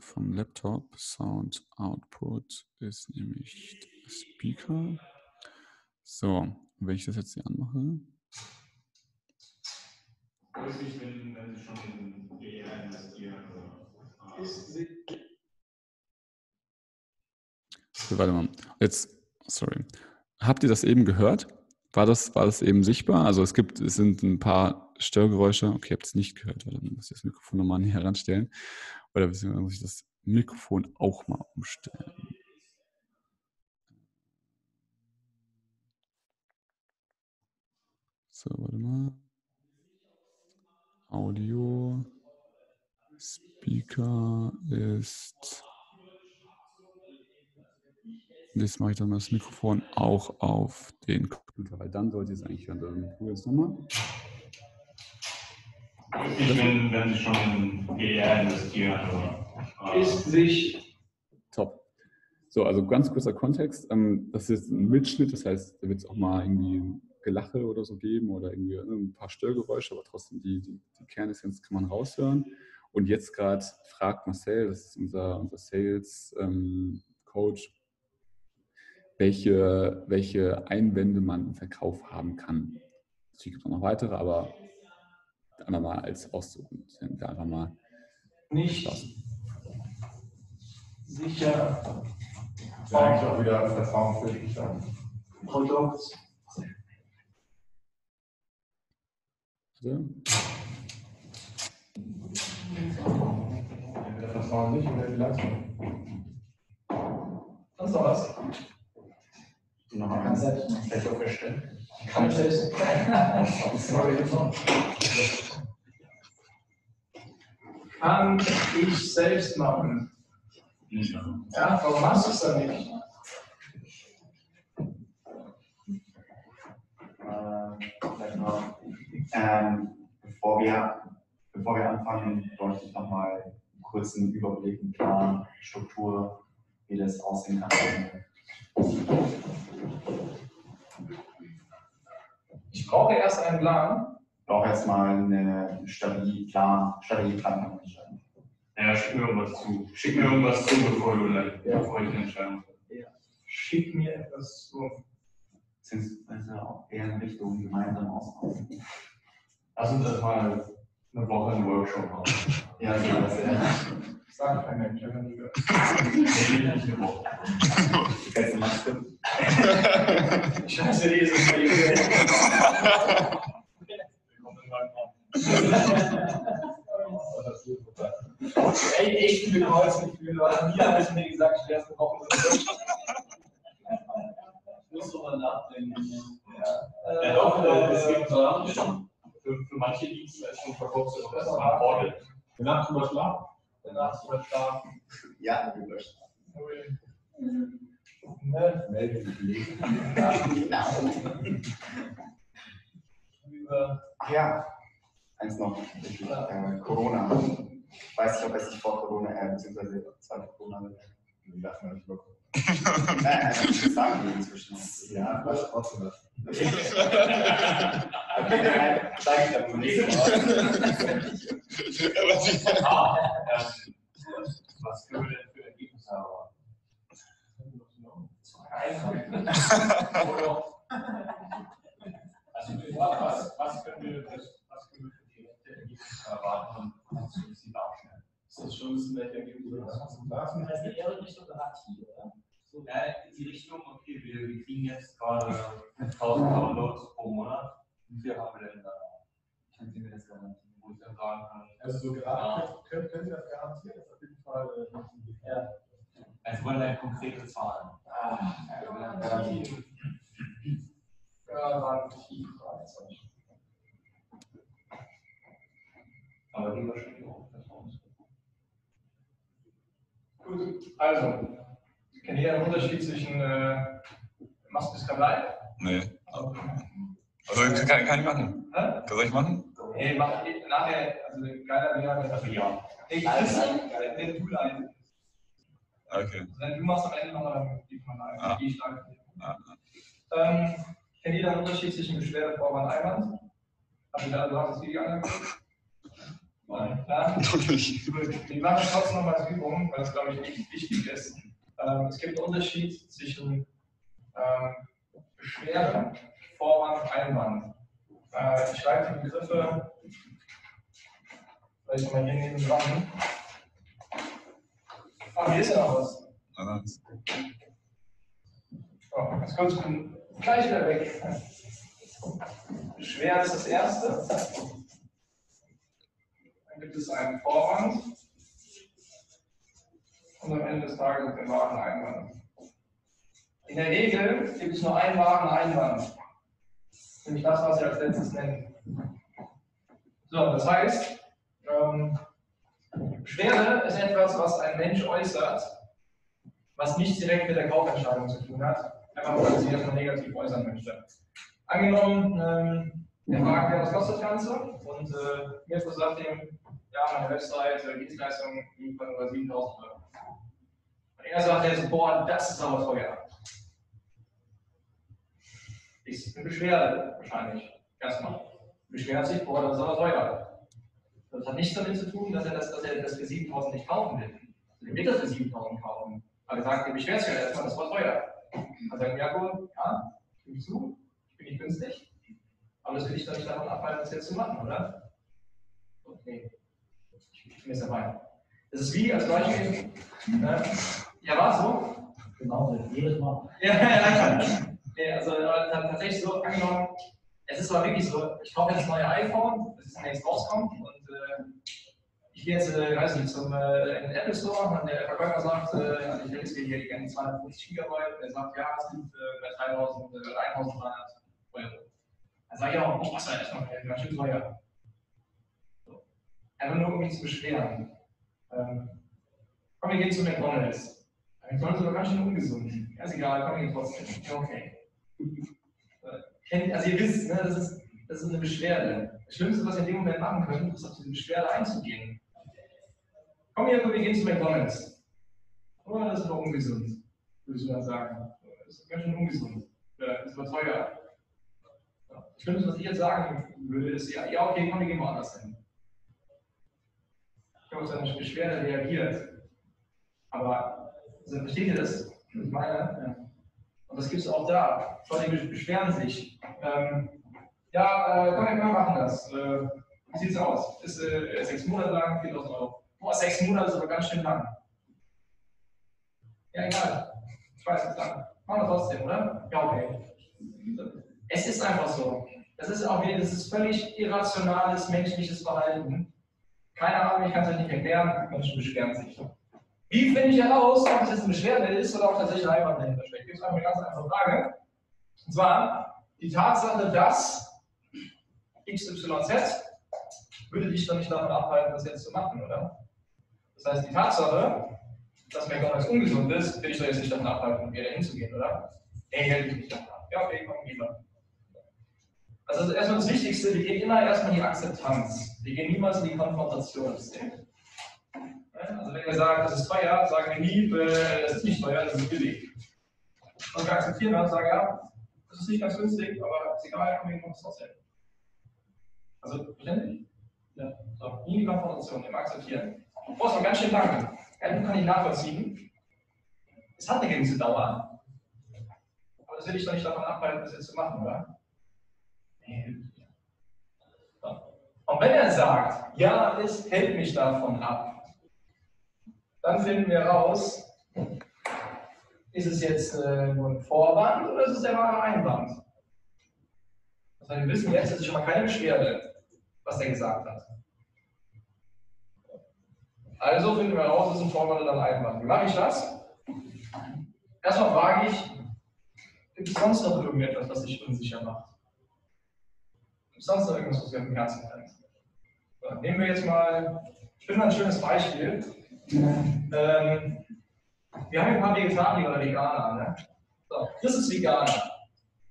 vom Laptop. Sound Output ist nämlich Speaker. So, wenn ich das jetzt hier anmache. Wichtig, wenn, wenn Sie schon in PR investieren. So, warte mal. Jetzt, sorry. Habt ihr das eben gehört? War das, war das eben sichtbar? Also es gibt, es sind ein paar Störgeräusche. Okay, ihr habt es nicht gehört, weil dann muss ich das Mikrofon nochmal näher ranstellen. Oder beziehungsweise muss ich das Mikrofon auch mal umstellen. So, warte mal. Audio. Speaker ist. Jetzt mache ich dann das Mikrofon auch auf den Computer, weil dann sollte es eigentlich hören. Dann probieren wir es nochmal. Ich bin, wenn Sie schon in PR investieren. Also, ist sich. Top. So, also ganz kurzer Kontext. Ähm, das ist ein Mitschnitt, das heißt, da wird es auch mal irgendwie Gelache oder so geben oder irgendwie ne, ein paar Störgeräusche, aber trotzdem die, die, die Kernessenz kann man raushören. Und jetzt gerade fragt Marcel, das ist unser, unser Sales ähm, Coach, welche, welche Einwände man im Verkauf haben kann. Natürlich gibt es noch weitere, aber einfach mal als Auszug. Einfach mal nicht sicher. Das ist eigentlich auch wieder Vertrauen für dich. Produkt So. Der Vertrauen nicht oder die Leistung. Kannst du was? Nein. Kannst du vielleicht Ich? Kann ich nicht. Kann ich selbst machen? Ja, warum machst du es dann nicht? Äh, vielleicht noch. Ähm, bevor, wir, bevor wir anfangen, bräuchte ich nochmal einen kurzen Überblick, einen Plan, Struktur, wie das aussehen kann. Ich brauche erst einen Plan. Ich brauche erstmal eine stabile Plan, stabile Plan. Ja, schick mir irgendwas zu. Schick mir irgendwas zu, bevor du dann, ja. bevor ich eine Entscheidung ja. Schick mir etwas zu. Beziehungsweise auch eher in Richtung gemeinsam austauschen. Lass uns erstmal eine Woche einen Workshop machen. Ja, ja, das ja. Sag kein Mensch, ich habe nie gehört. Nee, nicht eine Woche. Kennst du mal stimmen? Scheiße, die ist es bei Ey, echt viele Kreuzgefühle. Mir hat es mir gesagt, ich wäre es eine Woche. Ich muss drüber nachdenken. Ja, ja doch, äh, es gibt so für, für manche Dienstleistungen verkaufst du das mal Audit. Danach drüber schlafen. Danach drüber schlafen. Ja, drüber schlafen. Ne? Melde dich Über. Ja, eins noch. Äh, Corona. Ich weiß nicht, ob es sich vor Corona, äh, beziehungsweise zweite Corona wird. Die darf man nicht über. Nein, das sagen wir inzwischen. Ja, was trotzdem was. Sag ich dann nicht. Was können wir denn für Ergebnisse haben? Also, was, was können wir, was für direkte Ergebnisse erwarten und was Sie darstellen? Ist das schon ein bisschen welche Ergebnisse? Das heißt, eher Richtung Garantie, oder? So, ja, in die Richtung, okay, wir, wir kriegen jetzt gerade 1000 Downloads pro Monat. Wie viel haben wir denn da? Können Sie mir das garantieren, wo ich dann sagen kann? Also, so gerade ja. können, können Sie das garantieren? Das ist auf jeden Fall äh, ja. Also, wollen wir konkrete Zahlen? Ah, ja, Garantie. Garantie, Fragezeichen. Aber die wahrscheinlich auch Gut, also, Kennt ihr einen Unterschied zwischen äh, machst du Skanal? Nee. Also kann, kann ich machen. Hä? Soll ich machen? Nee, mach nachher, also geiler wäre, wenn das ja. Nee, alles wenn du leitest. Okay. Also, wenn du machst am Ende nochmal, man ein. Ah. Ich schlage ah. ähm, Kennt ihr einen Unterschied zwischen Beschwerde, Vorwand, Einwand? Habt ihr da, du hast das Video angeguckt? Nein. Ja? Wir machen trotzdem nochmal als Übung, weil das glaube ich echt wichtig ist. Ähm, es gibt einen Unterschied zwischen ähm, Beschwerde, Vorwand, Einwand. Äh, ich schreibe die Begriffe vielleicht mal hier neben dran. Ah, hier ist ja noch was. Oh, ich bin gleich wieder weg. Beschwerde ist das erste. Gibt es einen Vorwand und am Ende des Tages den wahren Einwand. In der Regel gibt es nur einen wahren Einwand, nämlich das, was wir als letztes nennen. So, das heißt, ähm, Beschwerde ist etwas, was ein Mensch äußert, was nicht direkt mit der Kaufentscheidung zu tun hat, einfach weil er sich erstmal negativ äußern möchte. Angenommen, ähm, der fragt, ja, was kostet das Ganze? Und äh, mir sagt ihm, ja, meine Website, Dienstleistung liegt bei über 7000 Euro. Er sagt jetzt, boah, das ist aber teuer. Ist eine Beschwerde wahrscheinlich. Erstmal. Beschwert sich, boah, das ist aber teuer. Das hat nichts damit zu tun, dass er das, dass er das für 7000 nicht kaufen will. Also er will das für 7000 kaufen. Aber er sagt, er beschwert sich erstmal, das war teuer. Dann sagt Jakob, ja, stimme zu, ich bin nicht günstig. Aber das will ich doch nicht davon abhalten, das jetzt zu machen, oder? Okay. Bin jetzt dabei. Das ist wie als Beispiel, ne? Ja, war so? Genau, jedes Mal. ja, ja, ja. also tatsächlich so angenommen, es ist aber wirklich so, ich kaufe jetzt das neue iPhone, das ist jetzt rauskommt und äh, ich gehe jetzt, äh, weiß nicht, zum äh, in den Apple Store und der Verkäufer sagt, äh, ja, ich will jetzt hier gerne 250 Gigabyte und er sagt, ja, es sind äh, bei 3000 oder 1300 Euro. Dann sage ich auch, oh, was ist das ganz schön teuer. Einfach nur, um mich zu beschweren. Ähm, komm, wir gehen zu McDonalds. McDonalds ist aber ganz schön ungesund. Ja, ist egal, komm, wir gehen trotzdem. Ja, okay. Äh, also ihr wisst, ne, das, ist, das ist eine Beschwerde. Das Schlimmste, was ihr in dem Moment machen könnt, ist auf diese Beschwerde einzugehen. Komm hier, wir gehen zu McDonalds. Oh, das ist doch ungesund, würde ich mal sagen. Das ist ganz schön ungesund. Das ist aber teuer. Das Schlimmste, was ich jetzt sagen würde, ist, ja, ja okay, komm, wir gehen woanders hin. Auf seine Beschwerde reagiert. Aber also, versteht ihr das? Ich meine, ja. und das gibt es auch da. Leute beschweren sich. Ähm, ja, äh, komm, wir machen das. Äh, wie sieht es aus? Ist äh, sechs Monate lang, 4000 Euro. Boah, sechs Monate ist aber ganz schön lang. Ja, egal. Ich weiß, ist lang. Machen wir trotzdem, oder? Ja, okay. Es ist einfach so. Das ist auch wieder, das ist völlig irrationales menschliches Verhalten. Keine Ahnung, ich kann es euch nicht erklären. Menschen beschweren sich. Wie finde ich heraus, ob es jetzt eine Beschwerde ist oder auch tatsächlich ein Einwand dahinter steckt? Gibt es eine ganz einfache Frage. Und zwar die Tatsache, dass XYZ würde dich doch nicht davon abhalten, das jetzt zu machen, oder? Das heißt, die Tatsache, dass McDonalds ungesund ist, will ich doch jetzt nicht davon abhalten, wieder hinzugehen, oder? Nee, hält mich nicht davon ab. Ja, okay, komm, lieber. Also das ist erstmal das Wichtigste, wir gehen immer erstmal in die Akzeptanz. Wir gehen niemals in die Konfrontation. Also wenn wir sagen, das ist teuer, sagen wir nie, das ist nicht teuer, das ist billig. Und wir akzeptieren das, sagen, ja, das ist nicht ganz günstig, aber ist egal, wir kommen es trotzdem. Also, verständlich? Ja. So, nie die Konfrontation, immer akzeptieren. Oh, ist ganz schön lang. Nun kann ich nachvollziehen. Es hat eine gewisse Dauer. Aber das will ich doch nicht davon abhalten, das jetzt zu machen, oder? Und wenn er sagt, ja, es hält mich davon ab, dann finden wir raus, ist es jetzt äh, nur ein Vorwand oder ist es der wahre Einwand? Heißt, wir wissen jetzt, es ist schon mal keine Beschwerde, was er gesagt hat. Also finden wir heraus, es ist ein Vorwand oder ein Einwand. Wie mache ich das? Erstmal frage ich, gibt es sonst noch irgendetwas, was dich unsicher macht? Sonst noch irgendwas, was dir am Herzen brennt? So, nehmen wir jetzt mal, ich finde mal ein schönes Beispiel. Ähm, wir haben ein paar Vegetarier oder Veganer. Ne? So, Chris ist Veganer.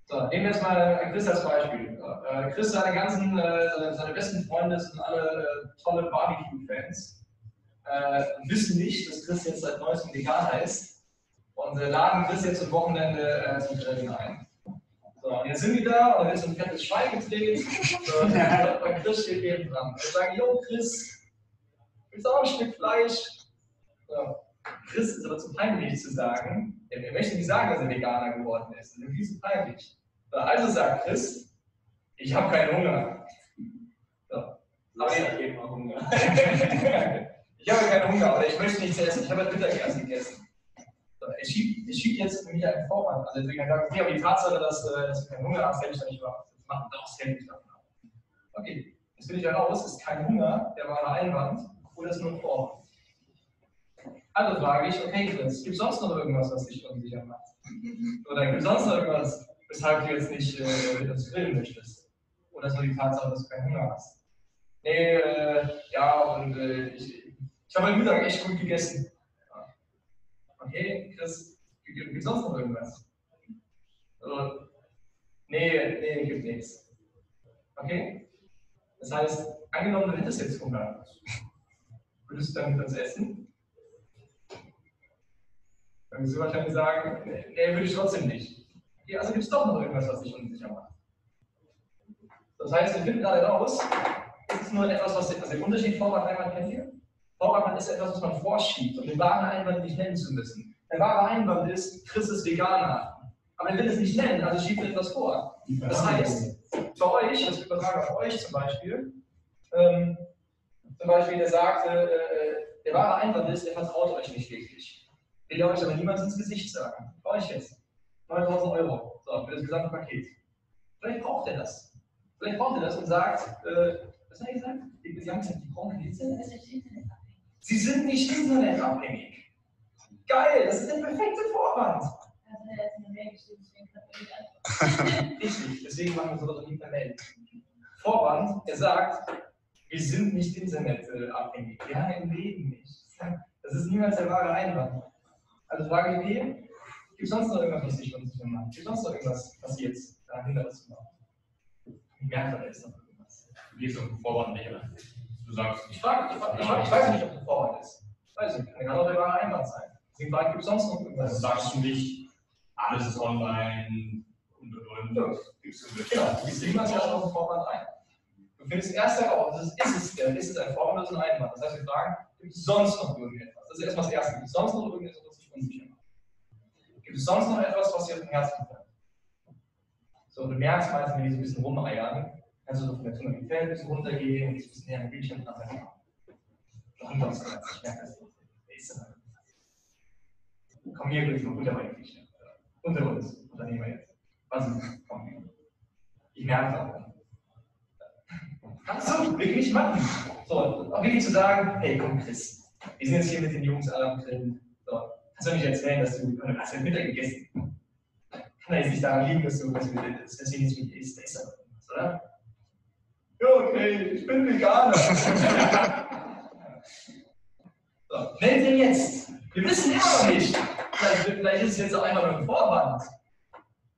So, nehmen wir jetzt mal Chris als Beispiel. Äh, Chris, seine ganzen, äh, seine besten Freunde sind alle äh, tolle Barbecue-Fans äh, wissen nicht, dass Chris jetzt seit neuestem vegan ist und äh, laden Chris jetzt am Wochenende äh, zum Grillen ein. So, und jetzt sind die da und ist ein fettes Schwein gedreht so, und bei Chris steht neben dran. Wir sagen, jo Chris, willst du auch ein Stück Fleisch? So. Chris ist aber zu peinlich zu sagen, er möchte nicht sagen, dass er Veganer geworden ist. Das ist viel zu peinlich. So, also sagt Chris, ich habe keinen Hunger. So. Aber ich habe eben Hunger. Ich habe keinen Hunger oder ich möchte nichts essen, ich habe halt Mittagessen gegessen. Ich schiebe schieb jetzt für mich einen Vorwand. Also deswegen sage ich, okay, aber die Tatsache, dass, äh, dass du keinen Hunger hast, hätte ich da nicht wahr. Das macht doch das Handy davon ab. Okay, jetzt finde ich heraus, ist kein Hunger, der war ein Einwand, oder ist nur ein Vorwand. Also frage ich, okay, Chris, gibt es sonst noch irgendwas, was dich unsicher macht? Oder gibt es sonst noch irgendwas, weshalb du jetzt nicht äh, uns grillen möchtest? Oder nur die Tatsache, dass du keinen Hunger hast? Nee, äh, ja, und äh, ich, ich habe heute Mittag echt gut gegessen. Okay, Chris, gibt es sonst noch irgendwas? Also, nee, nee, gibt nichts. Okay? Das heißt, angenommen, du hättest jetzt Hunger. Würdest du dann mit uns essen? Dann würdest du wahrscheinlich sagen, nee, würde ich trotzdem nicht. Okay, also gibt es doch noch irgendwas, was dich unsicher macht. Das heißt, wir finden gerade raus, ist es nur etwas, was also den Unterschied Vorwand einmal kennt ihr? Vorwand ist etwas, was man vorschiebt, um den wahren Einwand nicht nennen zu müssen. Der wahre Einwand ist, Chris ist Veganer. Aber er will es nicht nennen, also schiebt er etwas vor. Das heißt, für euch, das übertrage auf euch zum Beispiel, ähm, zum Beispiel, der sagte, äh, der wahre Einwand ist, er vertraut euch nicht wirklich. Will er euch aber niemals ins Gesicht sagen. Für euch jetzt. 9000 Euro. So, für das gesamte Paket. Vielleicht braucht er das. Vielleicht braucht er das und sagt, äh, Was hat er gesagt? Sie haben gesagt, die brauchen Internet. Sie sind nicht internetabhängig. Geil, das ist der perfekte Vorwand. Richtig, deswegen machen wir sowas nie per Mail. Vorwand, er sagt, wir sind nicht internetabhängig. Wir haben ein Leben nicht. Das ist niemals der wahre Einwand. Also Frage B, gibt es sonst noch irgendwas, was ich unsicher macht? Gibt es sonst noch irgendwas, was jetzt zu machen? Ich merke, da ist noch irgendwas. Du gehst auf den Vorwand nicht, oder? Du sagst, Ich frage, ich, frage, ich, frage, ich weiß nicht, ob das Vorwand ist. Weiß ich, kann auch der wahre Einwand sein. Frage ich, gibt es sonst noch also sagst du nicht, alles ist online und und Ja. und. Gibst du das? Genau, die sehen wir ja auf den Vorwand ein. Du findest erst heraus, ist, ist, es, der- ist es ein Vorwand oder ist es ein Einwand? Das heißt, wir fragen, gibt es sonst noch irgendetwas? Das ist erstmal das Erste. Gibt es sonst noch irgendetwas, was dich unsicher macht? Gibt es sonst noch etwas, was dir auf dem Herzen brennt? So, du merkst meistens, wenn die so ein bisschen rumeiern, kannst du so von der Tonalität ein bisschen runtergehen, ein bisschen näher am Bildschirm uns dran. Ich merke das. Wer ist denn da? Komm hier, bitte, unter bei Bildschirm. Unter uns, Unternehmer jetzt. Was ist das? Komm. Ich merke es auch. Kannst du wirklich machen. So, auch wirklich zu sagen, hey, komm, Chris, wir sind jetzt hier mit den Jungs alle am Grillen. So, kannst du nicht erzählen, dass du, du hast ja Mittag gegessen. Kann ja jetzt nicht daran liegen, dass du, dass du dass deswegen nicht mit isst, da ist aber irgendwas, oder? Ja, okay, ich bin Veganer. so, meld den jetzt. Wir wissen immer noch nicht. Vielleicht, vielleicht ist es jetzt auch einfach nur ein Vorwand.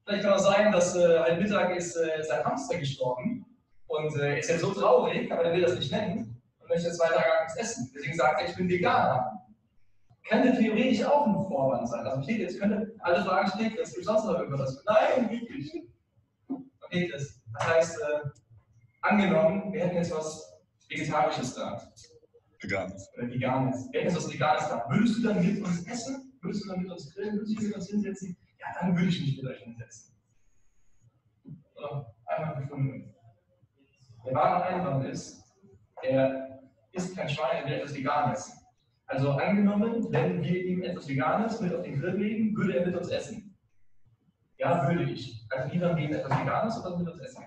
Vielleicht kann auch sein, dass äh, ein Mittag ist äh, sein Hamster gestorben und äh, er ist jetzt so traurig, aber er will das nicht nennen und möchte zwei Tage lang nichts essen. Deswegen sagt er, ich bin Veganer. Könnte theoretisch auch ein Vorwand sein. Also steht jetzt könnte alle Fragen steht, es gibt sonst noch irgendwas. Nein, wirklich. Okay, das, das heißt, äh, angenommen, wir hätten jetzt was Vegetarisches da Vegan. oder Veganes. Wir hätten jetzt was Veganes da. Würdest du dann mit uns essen? Würdest du dann mit uns grillen? Würdest du mit uns hinsetzen? Ja, dann würde ich mich mit euch hinsetzen. So, einmal gefunden. Der wahre Einwand ist, er isst kein Schwein, er will etwas Veganes. Also angenommen, wenn wir ihm etwas Veganes mit auf den Grill legen, würde er mit uns essen. Ja, würde ich. Also wir ihm etwas Veganes oder mit uns essen?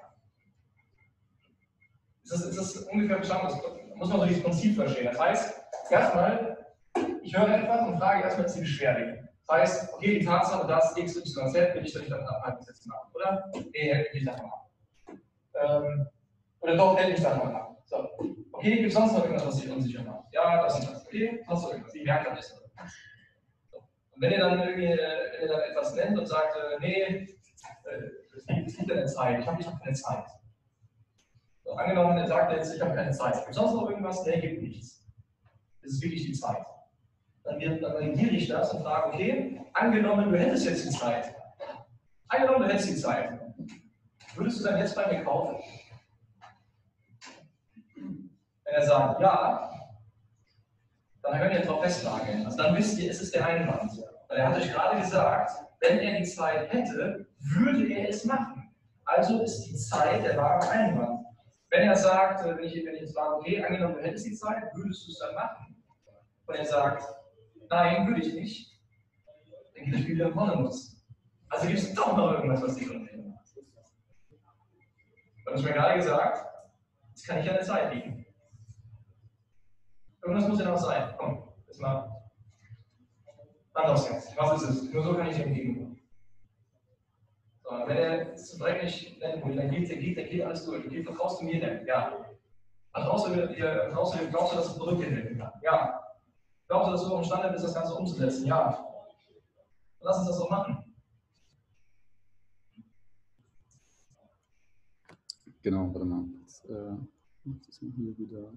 Ist das, ist das ungefähr verstanden? Das muss man so dieses Prinzip verstehen. Das heißt, erstmal, ich höre etwas und frage erstmal, ist die Beschwerde. Das heißt, okay, die Tatsache, dass X, Y, Z, will ich doch nicht davon abhalten, machen, oder? Nee, hält mich davon ab. Ähm, oder doch, hält mich davon ab. So. Okay, gibt es sonst noch irgendwas, was dich unsicher macht? Ja, das und das. Okay, sonst noch irgendwas. Ich merke das nicht. So. Und wenn ihr dann irgendwie, äh, wenn ihr dann etwas nennt und sagt, äh, nee, äh, es gibt- es gibt ja eine Zeit, ich habe ich hab keine Zeit. So, angenommen, er sagt jetzt, ich habe keine Zeit. Gibt es sonst noch irgendwas? Nee, gibt nichts. Es ist wirklich die Zeit. Dann, wird, ich das und frage, okay, angenommen, du hättest jetzt die Zeit. Angenommen, du hättest die Zeit. Würdest du dann jetzt bei mir kaufen? Wenn er sagt, ja, dann könnt ihr darauf festnageln. Also dann wisst ihr, es ist der Einwand. Weil er hat euch gerade gesagt, wenn er die Zeit hätte, würde er es machen. Also ist die Zeit der wahre Einwand. Wenn er sagt, äh, wenn ich, wenn ich jetzt sage, okay, angenommen, du hättest die Zeit, würdest du es dann machen? Und er sagt, nein, würde ich nicht, dann geht das Spiel wieder im Pornomus. Also gibt es doch noch irgendwas, was dich unsicher macht. Du hast mir gerade gesagt, es kann nicht an der Zeit liegen. Irgendwas muss ja noch sein. Komm, jetzt mal. Aufs Herz. Was ist es? Nur so kann ich dir entgegenkommen. So, wenn er es direkt nicht nennen dann geht, dann geht, dann geht alles durch. Okay, vertraust du mir denn? Ja. Vertraust du, dir, vertraust du, glaubst du, dass das Produkt hinwenden kann? Ja. Glaubst du, dass du imstande bist, das Ganze umzusetzen? Ja. Lass uns das doch machen. Genau, warte mal. Jetzt, äh, mach das mal hier wieder.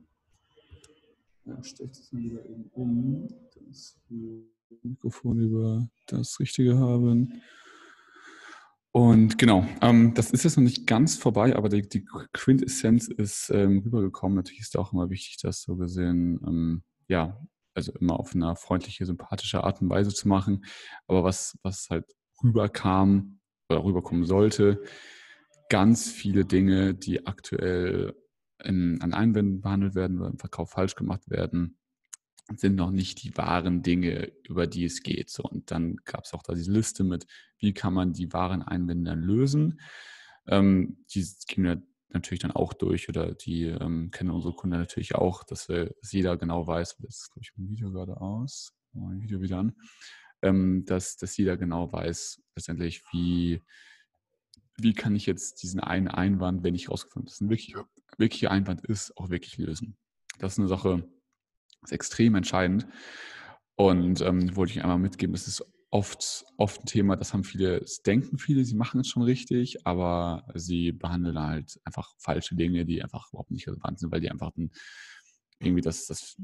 Ja, stelle ich das mal wieder eben um, dass wir das Mikrofon über das Richtige haben. Und genau, ähm, das ist jetzt noch nicht ganz vorbei, aber die, die Quintessenz ist ähm, rübergekommen. Natürlich ist da auch immer wichtig, das so gesehen, ähm, ja, also immer auf eine freundliche, sympathische Art und Weise zu machen. Aber was, was halt rüberkam oder rüberkommen sollte, ganz viele Dinge, die aktuell in, an Einwänden behandelt werden oder im Verkauf falsch gemacht werden, sind noch nicht die wahren Dinge, über die es geht. So, und dann gab es auch da diese Liste mit, wie kann man die wahren Einwände dann lösen. Ähm, die ging natürlich dann auch durch oder die ähm, kennen unsere Kunden natürlich auch, dass, wir, dass jeder genau weiß, jetzt glaube ich mein Video gerade aus, mein Video wieder an, ähm, dass, dass jeder genau weiß letztendlich, wie, wie kann ich jetzt diesen einen Einwand, wenn ich rausgefunden habe, dass ein wirklicher, wirklicher Einwand ist, auch wirklich lösen. Das ist eine Sache, ist extrem entscheidend. Und ähm, wollte ich einmal mitgeben, das ist oft, oft ein Thema, das haben viele, das denken viele, sie machen es schon richtig, aber sie behandeln halt einfach falsche Dinge, die einfach überhaupt nicht relevant sind, weil die einfach ein, irgendwie das, das,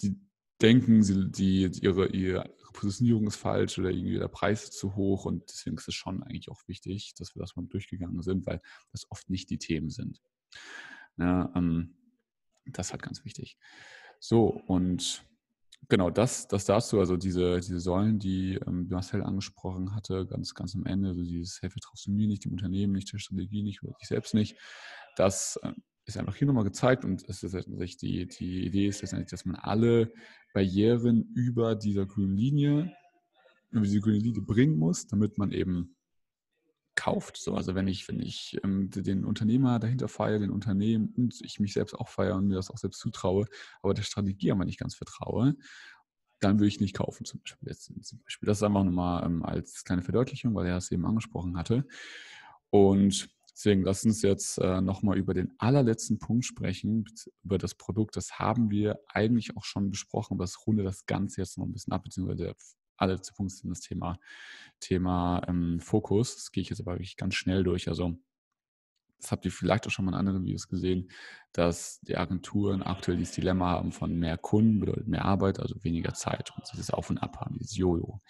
die denken, sie, die, ihre, ihre Positionierung ist falsch oder irgendwie der Preis ist zu hoch und deswegen ist es schon eigentlich auch wichtig, dass wir das mal durchgegangen sind, weil das oft nicht die Themen sind. Ja, ähm, das ist halt ganz wichtig. So, und genau das, das dazu, also diese, diese Säulen, die ähm, Marcel angesprochen hatte, ganz, ganz am Ende, also dieses Hey, vertraust du mir nicht, dem Unternehmen nicht, der Strategie nicht oder dich selbst nicht, das äh, ist einfach hier nochmal gezeigt und es ist letztendlich die, die Idee ist letztendlich, dass man alle Barrieren über dieser grünen Linie, über diese grüne Linie bringen muss, damit man eben kauft. So, also wenn ich, wenn ich ähm, den Unternehmer dahinter feiere, den Unternehmen und ich mich selbst auch feiere und mir das auch selbst zutraue, aber der Strategie aber nicht ganz vertraue, dann würde ich nicht kaufen, zum Beispiel. Jetzt, zum Beispiel. Das ist einfach nochmal ähm, als kleine Verdeutlichung, weil er es eben angesprochen hatte. Und deswegen lass uns jetzt äh, nochmal über den allerletzten Punkt sprechen, über das Produkt. Das haben wir eigentlich auch schon besprochen, aber das runde das Ganze jetzt noch ein bisschen ab, beziehungsweise der alle Punkte sind das Thema, Thema ähm, Fokus. Das gehe ich jetzt aber wirklich ganz schnell durch. Also das habt ihr vielleicht auch schon mal in anderen Videos gesehen, dass die Agenturen aktuell dieses Dilemma haben von mehr Kunden bedeutet mehr Arbeit, also weniger Zeit und dieses Auf und Ab haben, dieses Jojo.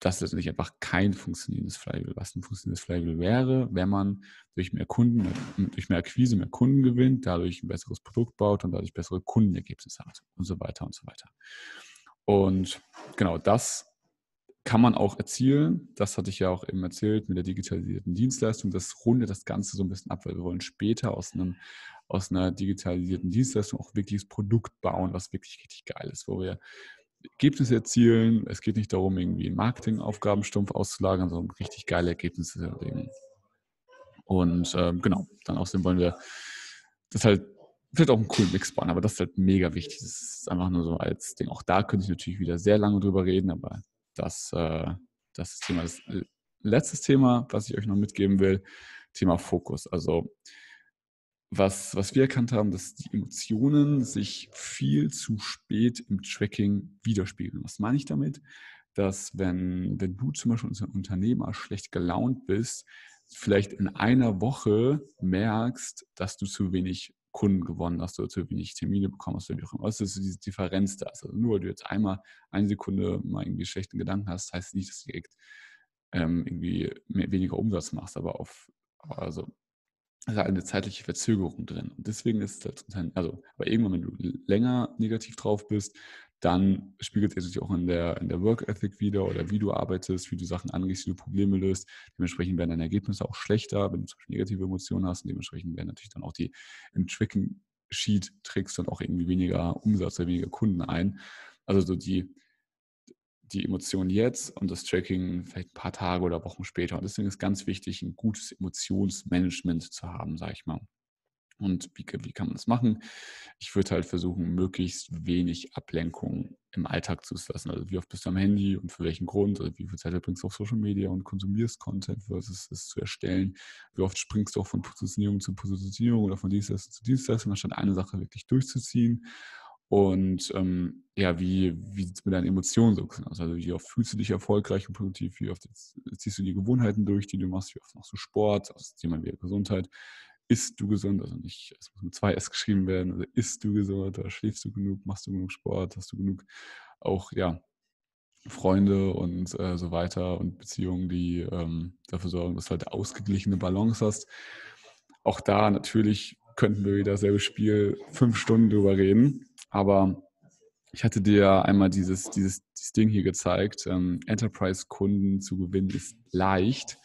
Das ist natürlich einfach kein funktionierendes Flywheel. Was ein funktionierendes Flywheel wäre, wenn man durch mehr Kunden, durch mehr Akquise mehr Kunden gewinnt, dadurch ein besseres Produkt baut und dadurch bessere Kundenergebnisse hat und so weiter und so weiter. Und genau das kann man auch erzielen. Das hatte ich ja auch eben erzählt mit der digitalisierten Dienstleistung. Das rundet das Ganze so ein bisschen ab, weil wir wollen später aus, einem, aus einer digitalisierten Dienstleistung auch wirklich das Produkt bauen, was wirklich richtig geil ist, wo wir Ergebnisse erzielen. Es geht nicht darum, irgendwie einen Marketingaufgabenstumpf auszulagern, sondern richtig geile Ergebnisse zu erleben. Und ähm, genau, dann außerdem wollen wir das halt vielleicht auch einen coolen Mix bauen, aber das ist halt mega wichtig. Das ist einfach nur so als Ding. Auch da könnte ich natürlich wieder sehr lange drüber reden, aber das, äh, das ist Thema. Das letzte Thema, was ich euch noch mitgeben will, Thema Fokus. Also was, was wir erkannt haben, dass die Emotionen sich viel zu spät im Tracking widerspiegeln. Was meine ich damit? Dass wenn, wenn du zum Beispiel als Unternehmer schlecht gelaunt bist, vielleicht in einer Woche merkst, dass du zu wenig Kunden gewonnen hast oder zu wenig Termine bekommen hast oder wie auch immer. Was ist diese Differenz da? Also nur weil du jetzt einmal eine Sekunde mal irgendwie schlechten Gedanken hast, heißt nicht, dass du direkt ähm, irgendwie mehr, weniger Umsatz machst, aber auf, also ist halt eine zeitliche Verzögerung drin. Und deswegen ist das, also, aber irgendwann, wenn du länger negativ drauf bist, dann spiegelt es sich auch in der, in der Work Ethic wieder oder wie du arbeitest, wie du Sachen angehst, wie du Probleme löst. Dementsprechend werden deine Ergebnisse auch schlechter, wenn du zum Beispiel negative Emotionen hast. Und dementsprechend werden natürlich dann auch die im Tracking Sheet trägst und auch irgendwie weniger Umsatz oder weniger Kunden ein. Also so die, die Emotionen jetzt und das Tracking vielleicht ein paar Tage oder Wochen später. Und deswegen ist ganz wichtig, ein gutes Emotionsmanagement zu haben, sage ich mal. Und wie, wie kann man das machen? Ich würde halt versuchen, möglichst wenig Ablenkung im Alltag zu lassen. Also wie oft bist du am Handy und für welchen Grund? Also wie viel Zeit verbringst du auf Social Media und konsumierst Content versus es zu erstellen? Wie oft springst du auch von Positionierung zu Positionierung oder von Dienstleistung zu Dienstleistung, anstatt eine Sache wirklich durchzuziehen? Und ähm, ja, wie, wie sieht es mit deinen Emotionen so aus? Also wie oft fühlst du dich erfolgreich und produktiv? Wie oft ziehst du die Gewohnheiten durch, die du machst? Wie oft machst du Sport? Das Thema wie Gesundheit isst du gesund, also nicht, es muss mit zwei S geschrieben werden, also isst du gesund oder schläfst du genug, machst du genug Sport, hast du genug auch, ja, Freunde und äh, so weiter und Beziehungen, die ähm, dafür sorgen, dass du halt ausgeglichene Balance hast. Auch da natürlich könnten wir wieder selbe Spiel fünf Stunden drüber reden, aber ich hatte dir einmal dieses, dieses, dieses Ding hier gezeigt, ähm, Enterprise-Kunden zu gewinnen ist leicht.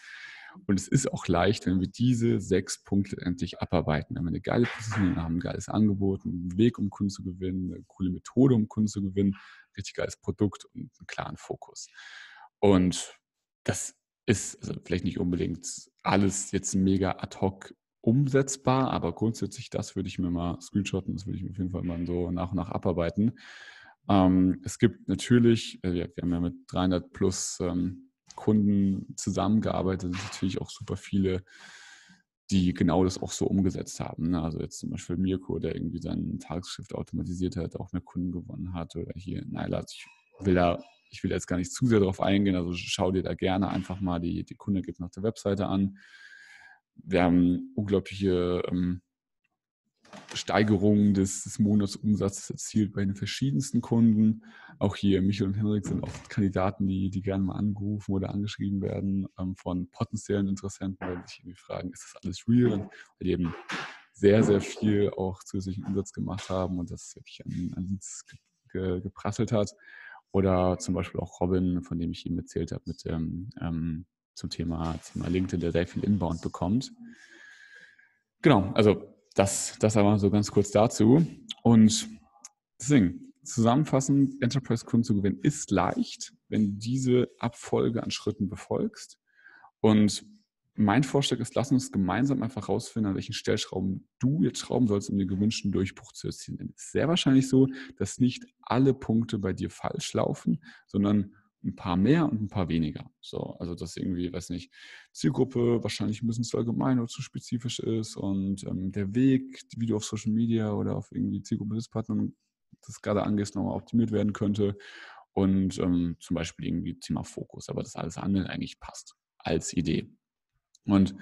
Und es ist auch leicht, wenn wir diese sechs Punkte endlich abarbeiten. Wenn wir eine geile Position haben, ein geiles Angebot, einen Weg, um Kunden zu gewinnen, eine coole Methode, um Kunden zu gewinnen, richtig geiles Produkt und einen klaren Fokus. Und das ist also vielleicht nicht unbedingt alles jetzt mega ad hoc umsetzbar, aber grundsätzlich das würde ich mir mal screenshotten, das würde ich mir auf jeden Fall mal so nach und nach abarbeiten. Ähm, es gibt natürlich, äh, wir, wir, haben ja mit 300 plus ähm, Kunden zusammengearbeitet, natürlich auch super viele, die genau das auch so umgesetzt haben. Ne? Also jetzt zum Beispiel Mirko, der irgendwie sein Tagesschrift automatisiert hat, auch mehr Kunden gewonnen hat oder hier Naila. Also ich will da, ich will jetzt gar nicht zu sehr darauf eingehen, also schau dir da gerne einfach mal die, die Kundenergebnisse auf der Webseite an. Wir haben unglaubliche ähm, Steigerungen des, des Monatsumsatzes erzielt bei den verschiedensten Kunden. Auch hier Michael und Henrik sind oft Kandidaten, die, die gerne mal angerufen oder angeschrieben werden ähm, von potenziellen Interessenten, weil sich irgendwie fragen, ist das alles real? Und weil die eben sehr, sehr viel auch zusätzlichen Umsatz gemacht haben und das wirklich an, an Leads ge, ge, geprasselt hat. Oder zum Beispiel auch Robin, von dem ich ihm erzählt habe, mit dem, ähm, zum Thema, Thema LinkedIn, der sehr viel Inbound bekommt. Genau, also das, das aber so ganz kurz dazu. Und deswegen, zusammenfassend, Enterprise-Kunden zu gewinnen ist leicht, wenn du diese Abfolge an Schritten befolgst. Und mein Vorschlag ist, lass uns gemeinsam einfach rausfinden, an welchen Stellschrauben du jetzt schrauben sollst, um den gewünschten Durchbruch zu erzielen. es ist sehr wahrscheinlich so, dass nicht alle Punkte bei dir falsch laufen, sondern ein paar mehr und ein paar weniger. So, also dass irgendwie, weiß nicht, Zielgruppe wahrscheinlich ein bisschen zu allgemein oder zu spezifisch ist und ähm, der Weg, wie du auf Social Media oder auf irgendwie Zielgruppe-Partnern das gerade angehst, nochmal optimiert werden könnte und ähm, zum Beispiel irgendwie Thema Fokus, aber das alles andere eigentlich passt als Idee. Und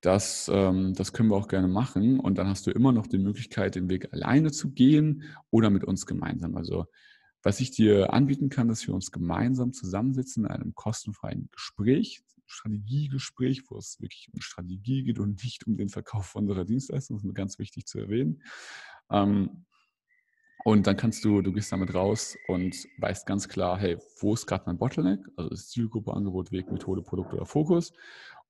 das, ähm, das können wir auch gerne machen und dann hast du immer noch die Möglichkeit, den Weg alleine zu gehen oder mit uns gemeinsam. Also was ich dir anbieten kann, dass wir uns gemeinsam zusammensitzen in einem kostenfreien Gespräch, Strategiegespräch, wo es wirklich um Strategie geht und nicht um den Verkauf unserer Dienstleistung. Das ist mir ganz wichtig zu erwähnen. Ähm, und dann kannst du, du gehst damit raus und weißt ganz klar, hey, wo ist gerade mein Bottleneck? Also ist Zielgruppe, Angebot, Weg, Methode, Produkt oder Fokus.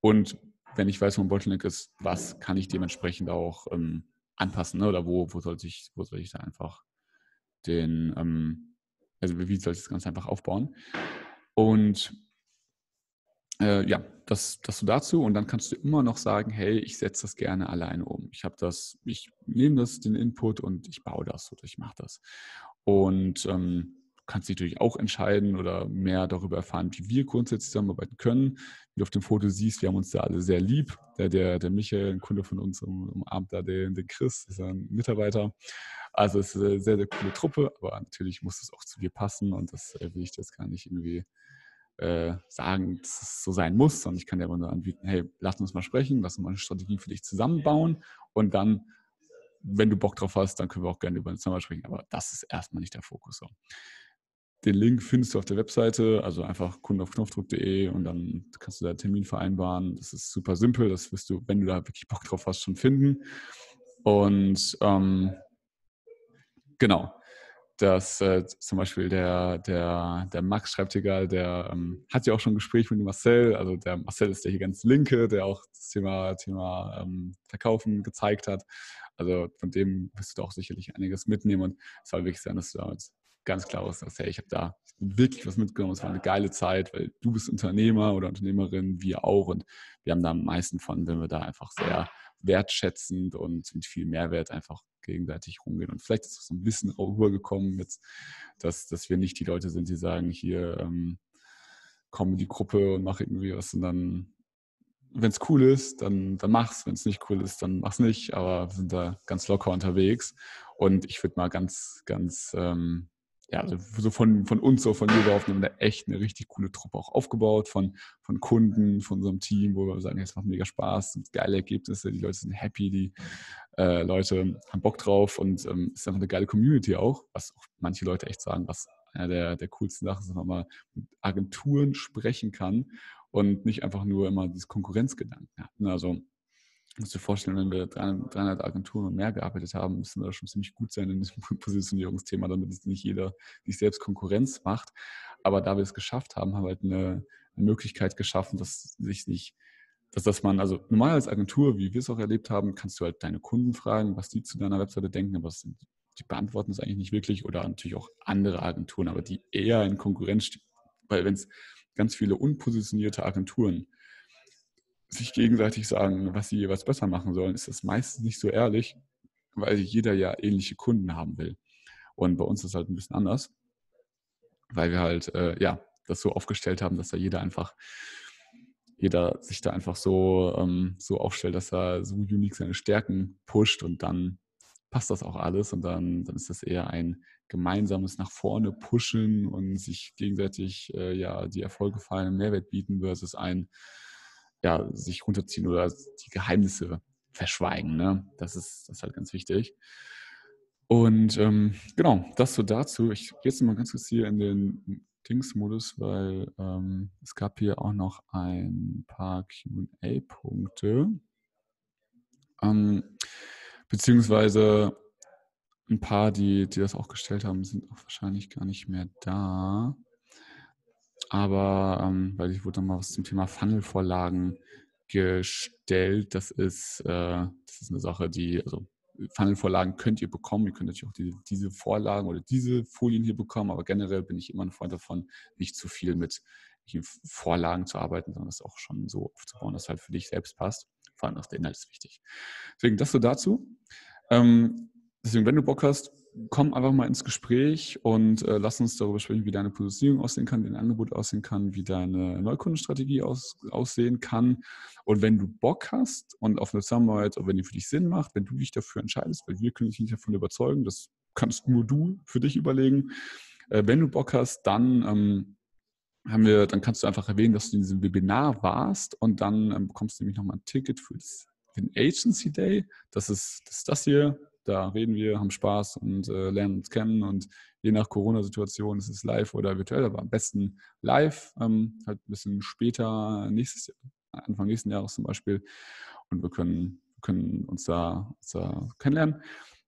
Und wenn ich weiß, wo ein Bottleneck ist, was kann ich dementsprechend auch ähm, anpassen? Ne? Oder wo, wo, sollte ich, wo soll ich da einfach den, ähm, also wie soll ich das ganz einfach aufbauen? Und äh, ja, das, das so dazu. Und dann kannst du immer noch sagen, hey, ich setze das gerne alleine um. Ich habe das, ich nehme das, den Input und ich baue das oder ich mache das. Und ähm, kannst dich natürlich auch entscheiden oder mehr darüber erfahren, wie wir grundsätzlich zusammenarbeiten können. Wie du auf dem Foto siehst, wir haben uns da alle sehr lieb. Der, der, der Michael, ein Kunde von uns, umarmt da den, den Chris, ist ein Mitarbeiter. Also es ist eine sehr, sehr coole Truppe, aber natürlich muss es auch zu dir passen und das äh, will ich jetzt gar nicht irgendwie äh, sagen, dass es so sein muss, sondern ich kann dir aber nur anbieten, hey, lass uns mal sprechen, lass uns mal eine Strategie für dich zusammenbauen und dann, wenn du Bock drauf hast, dann können wir auch gerne über eine Zusammenarbeit sprechen, aber das ist erstmal nicht der Fokus. So. Den Link findest du auf der Webseite, also einfach kundenaufknopfdruck.de und dann kannst du da einen Termin vereinbaren. Das ist super simpel, das wirst du, wenn du da wirklich Bock drauf hast, schon finden. Und ähm, Genau. dass äh, zum Beispiel der, der, der Max schreibt hier gerade, der ähm, hat ja auch schon ein Gespräch mit dem Marcel. Also der Marcel ist der hier ganz linke, der auch das Thema, Thema ähm, Verkaufen gezeigt hat. Also von dem wirst du auch sicherlich einiges mitnehmen. Und es soll wirklich sein, dass du da jetzt ganz klar sagst, hey, ich habe da wirklich was mitgenommen. Es war eine geile Zeit, weil du bist Unternehmer oder Unternehmerin, wir auch. Und wir haben da am meisten von, wenn wir da einfach sehr wertschätzend und mit viel Mehrwert einfach gegenseitig rumgehen. Und vielleicht ist es so ein bisschen rübergekommen, jetzt, dass, dass wir nicht die Leute sind, die sagen, hier ähm, komm in die Gruppe und mach irgendwie was und dann, wenn es cool ist, dann, dann mach's. Wenn es nicht cool ist, dann mach's nicht. Aber wir sind da ganz locker unterwegs. Und ich würde mal ganz, ganz ähm, ja, also so von, von uns, so von mir behaupten, haben da echt eine richtig coole Truppe auch aufgebaut, von, von Kunden, von unserem Team, wo wir sagen, es macht mega Spaß, sind geile Ergebnisse, die Leute sind happy, die äh, Leute haben Bock drauf und ähm, ist einfach eine geile Community auch, was auch manche Leute echt sagen, was einer der, der coolsten Sachen ist, dass man mal mit Agenturen sprechen kann und nicht einfach nur immer dieses Konkurrenzgedanken hat. Ne? Also musst dir vorstellen, wenn wir 300 Agenturen und mehr gearbeitet haben, müssen wir schon ziemlich gut sein in diesem Positionierungsthema, damit nicht jeder sich selbst Konkurrenz macht. Aber da wir es geschafft haben, haben wir halt eine, eine Möglichkeit geschaffen, dass sich nicht, dass das man, also normal als Agentur, wie wir es auch erlebt haben, kannst du halt deine Kunden fragen, was die zu deiner Webseite denken, aber sind, die beantworten es eigentlich nicht wirklich oder natürlich auch andere Agenturen, aber die eher in Konkurrenz stehen. Weil wenn es ganz viele unpositionierte Agenturen sich gegenseitig sagen, was sie jeweils besser machen sollen, ist das meistens nicht so ehrlich, weil jeder ja ähnliche Kunden haben will. Und bei uns ist es halt ein bisschen anders, weil wir halt, äh, ja, das so aufgestellt haben, dass da jeder einfach, jeder sich da einfach so, ähm, so aufstellt, dass er so unique seine Stärken pusht und dann passt das auch alles und dann, dann ist das eher ein gemeinsames nach vorne pushen und sich gegenseitig äh, ja die Erfolge feiern, Mehrwert bieten versus ein ja, sich runterziehen oder die Geheimnisse verschweigen. Ne? Das, ist, das ist halt ganz wichtig. Und ähm, genau, das so dazu. Ich gehe jetzt mal ganz kurz hier in den Dings-Modus, weil ähm, es gab hier auch noch ein paar QA-Punkte. Ähm, beziehungsweise ein paar, die, die das auch gestellt haben, sind auch wahrscheinlich gar nicht mehr da. Aber ähm, weil ich wurde noch mal was zum Thema Funnel-Vorlagen gestellt. Das ist, äh, das ist eine Sache, die, also Funnel-Vorlagen könnt ihr bekommen. Ihr könnt natürlich auch die, diese Vorlagen oder diese Folien hier bekommen, aber generell bin ich immer ein Freund davon, nicht zu viel mit Vorlagen zu arbeiten, sondern das auch schon so aufzubauen, dass halt für dich selbst passt. Vor allem auch der Inhalt ist wichtig. Deswegen das so dazu. Ähm, deswegen, wenn du Bock hast, komm einfach mal ins Gespräch und äh, lass uns darüber sprechen, wie deine Positionierung aussehen kann, wie dein Angebot aussehen kann, wie deine Neukundenstrategie aus, aussehen kann. Und wenn du Bock hast und auf eine Zusammenarbeit, wenn die für dich Sinn macht, wenn du dich dafür entscheidest, weil wir können dich nicht davon überzeugen, das kannst nur du für dich überlegen. Äh, wenn du Bock hast, dann ähm, haben wir, dann kannst du einfach erwähnen, dass du in diesem Webinar warst und dann ähm, bekommst du nämlich nochmal ein Ticket für den Agency Day. Das ist, das ist das hier, da reden wir, haben Spaß und äh, lernen uns kennen und je nach Corona-Situation ist es live oder virtuell, aber am besten live, ähm, halt ein bisschen später, nächstes, Anfang nächsten Jahres zum Beispiel und wir können, können uns, da, uns da kennenlernen.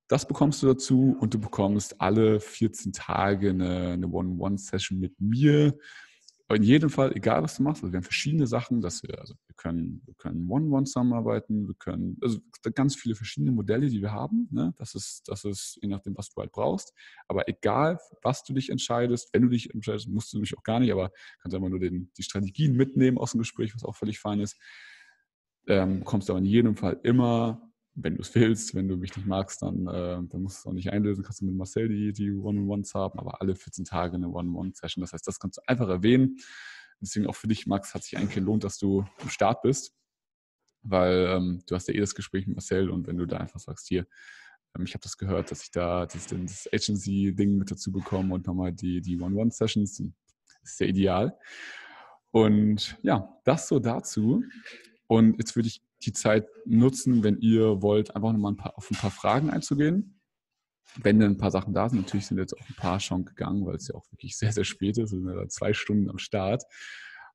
Das bekommst du dazu und du bekommst alle 14 Tage eine, eine One-on-One-Session mit mir aber in jedem Fall, egal was du machst, also wir haben verschiedene Sachen, dass wir, also wir können, wir können One-One zusammenarbeiten, wir können, also ganz viele verschiedene Modelle, die wir haben. Ne? Das ist, das ist je nachdem, was du halt brauchst. Aber egal, was du dich entscheidest, wenn du dich entscheidest, musst du nämlich auch gar nicht, aber kannst einfach nur den, die Strategien mitnehmen aus dem Gespräch, was auch völlig fein ist. Ähm, kommst du aber in jedem Fall immer wenn du es willst, wenn du mich nicht magst, dann, äh, dann musst du es auch nicht einlösen, kannst du mit Marcel die, die One-on-Ones haben, aber alle 14 Tage eine One-on-One-Session. Das heißt, das kannst du einfach erwähnen. Deswegen auch für dich, Max, hat sich eigentlich gelohnt, dass du am Start bist, weil ähm, du hast ja eh das Gespräch mit Marcel und wenn du da einfach sagst, hier, ähm, ich habe das gehört, dass ich da das, das Agency-Ding mit dazu bekomme und nochmal die, die One-on-One-Sessions, ist sehr ideal. Und ja, das so dazu. Und jetzt würde ich die Zeit nutzen, wenn ihr wollt, einfach nochmal ein paar, auf ein paar Fragen einzugehen. Wenn dann ein paar Sachen da sind, natürlich sind jetzt auch ein paar schon gegangen, weil es ja auch wirklich sehr, sehr spät ist. Wir sind ja zwei Stunden am Start.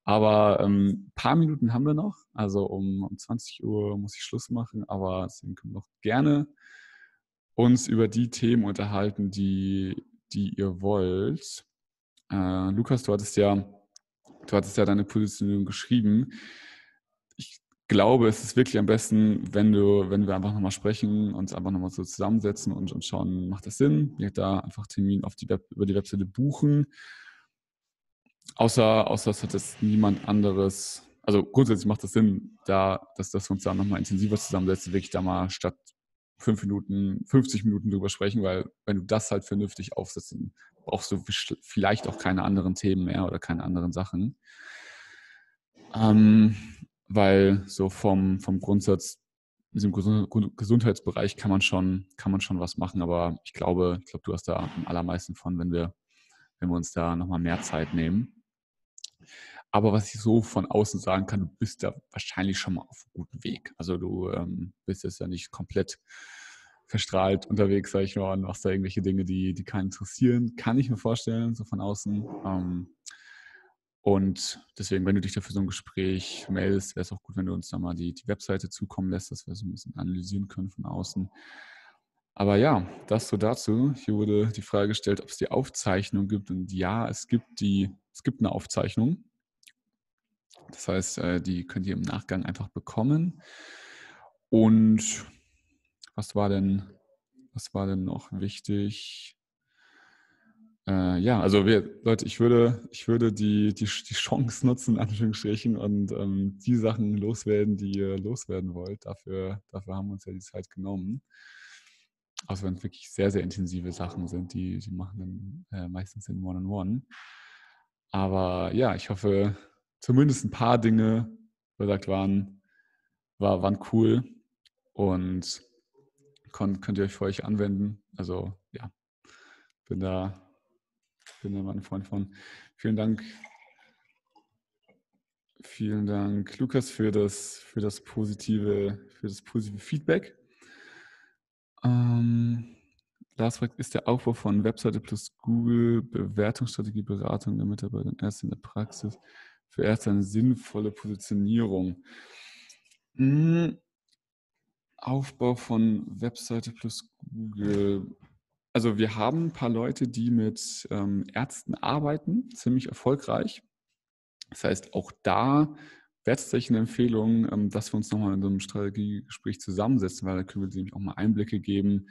Aber ein ähm, paar Minuten haben wir noch. Also um, um 20 Uhr muss ich Schluss machen, aber deswegen können wir noch gerne uns über die Themen unterhalten, die, die ihr wollt. Äh, Lukas, du hattest ja, du hattest ja deine Positionierung geschrieben glaube, es ist wirklich am besten, wenn du, wenn wir einfach nochmal sprechen, uns einfach nochmal so zusammensetzen und, und schauen, macht das Sinn? Wir da einfach Termin auf die Web, über die Webseite buchen. Außer, außer es hat jetzt niemand anderes, also grundsätzlich macht das Sinn, da, dass, dass wir uns da nochmal intensiver zusammensetzen, wirklich da mal statt fünf Minuten, 50 Minuten drüber sprechen, weil wenn du das halt vernünftig aufsetzt, dann brauchst du vielleicht auch keine anderen Themen mehr oder keine anderen Sachen. Ähm, weil so vom, vom Grundsatz, diesem Gesundheitsbereich kann man schon, kann man schon was machen, aber ich glaube, ich glaube, du hast da am allermeisten von, wenn wir, wenn wir uns da nochmal mehr Zeit nehmen. Aber was ich so von außen sagen kann, du bist da wahrscheinlich schon mal auf einem guten Weg. Also du ähm, bist jetzt ja nicht komplett verstrahlt unterwegs, sag ich mal, und machst da irgendwelche Dinge, die, die keinen interessieren. Kann ich mir vorstellen, so von außen. Ähm, und deswegen, wenn du dich dafür so ein Gespräch meldest, wäre es auch gut, wenn du uns da mal die, die Webseite zukommen lässt, dass wir so ein bisschen analysieren können von außen. Aber ja, das so dazu. Hier wurde die Frage gestellt, ob es die Aufzeichnung gibt. Und ja, es gibt die, es gibt eine Aufzeichnung. Das heißt, äh, die könnt ihr im Nachgang einfach bekommen. Und was war denn, was war denn noch wichtig? Äh, ja, also wir, Leute, ich würde, ich würde die, die, die Chance nutzen, in Anführungsstrichen, und ähm, die Sachen loswerden, die ihr loswerden wollt. Dafür, dafür haben wir uns ja die Zeit genommen. Außer wenn es wirklich sehr, sehr intensive Sachen sind, die, die machen dann äh, meistens in One-on-One. Aber ja, ich hoffe, zumindest ein paar Dinge, wie gesagt, waren, war, waren cool und könnt, könnt ihr euch für euch anwenden. Also ja, bin da bin da ein Freund von. Vielen Dank. Vielen Dank, Lukas, für das, für das positive, für das positive Feedback. Ähm, Lars fragt, ist der Aufbau von Webseite plus Google Bewertungsstrategie, Beratung der Mitarbeiter erst in der Praxis für erst eine sinnvolle Positionierung? Hm, Aufbau von Webseite plus Google also wir haben ein paar Leute, die mit ähm, Ärzten arbeiten, ziemlich erfolgreich. Das heißt, auch da wäre es tatsächlich eine Empfehlung, ähm, dass wir uns nochmal in so einem Strategiegespräch zusammensetzen, weil da können wir nämlich auch mal Einblicke geben,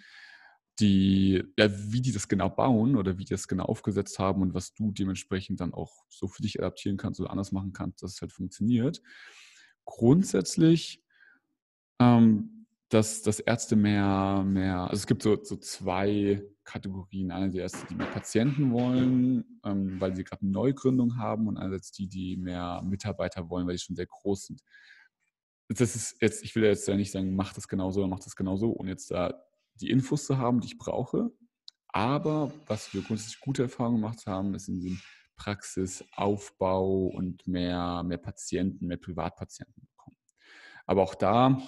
die, ja, wie die das genau bauen oder wie die das genau aufgesetzt haben und was du dementsprechend dann auch so für dich adaptieren kannst oder anders machen kannst, dass es halt funktioniert. Grundsätzlich ähm, dass, dass Ärzte mehr, mehr, also es gibt so, so zwei Kategorien. Einerseits die, die mehr Patienten wollen, ähm, weil sie gerade eine Neugründung haben und einerseits die, die mehr Mitarbeiter wollen, weil die schon sehr groß sind. Das ist jetzt, ich will jetzt ja nicht sagen, mach das genauso oder mach das genauso, ohne jetzt da die Infos zu haben, die ich brauche. Aber was wir grundsätzlich gute Erfahrungen gemacht haben, ist in dem Praxisaufbau und mehr, mehr Patienten, mehr Privatpatienten bekommen. Aber auch da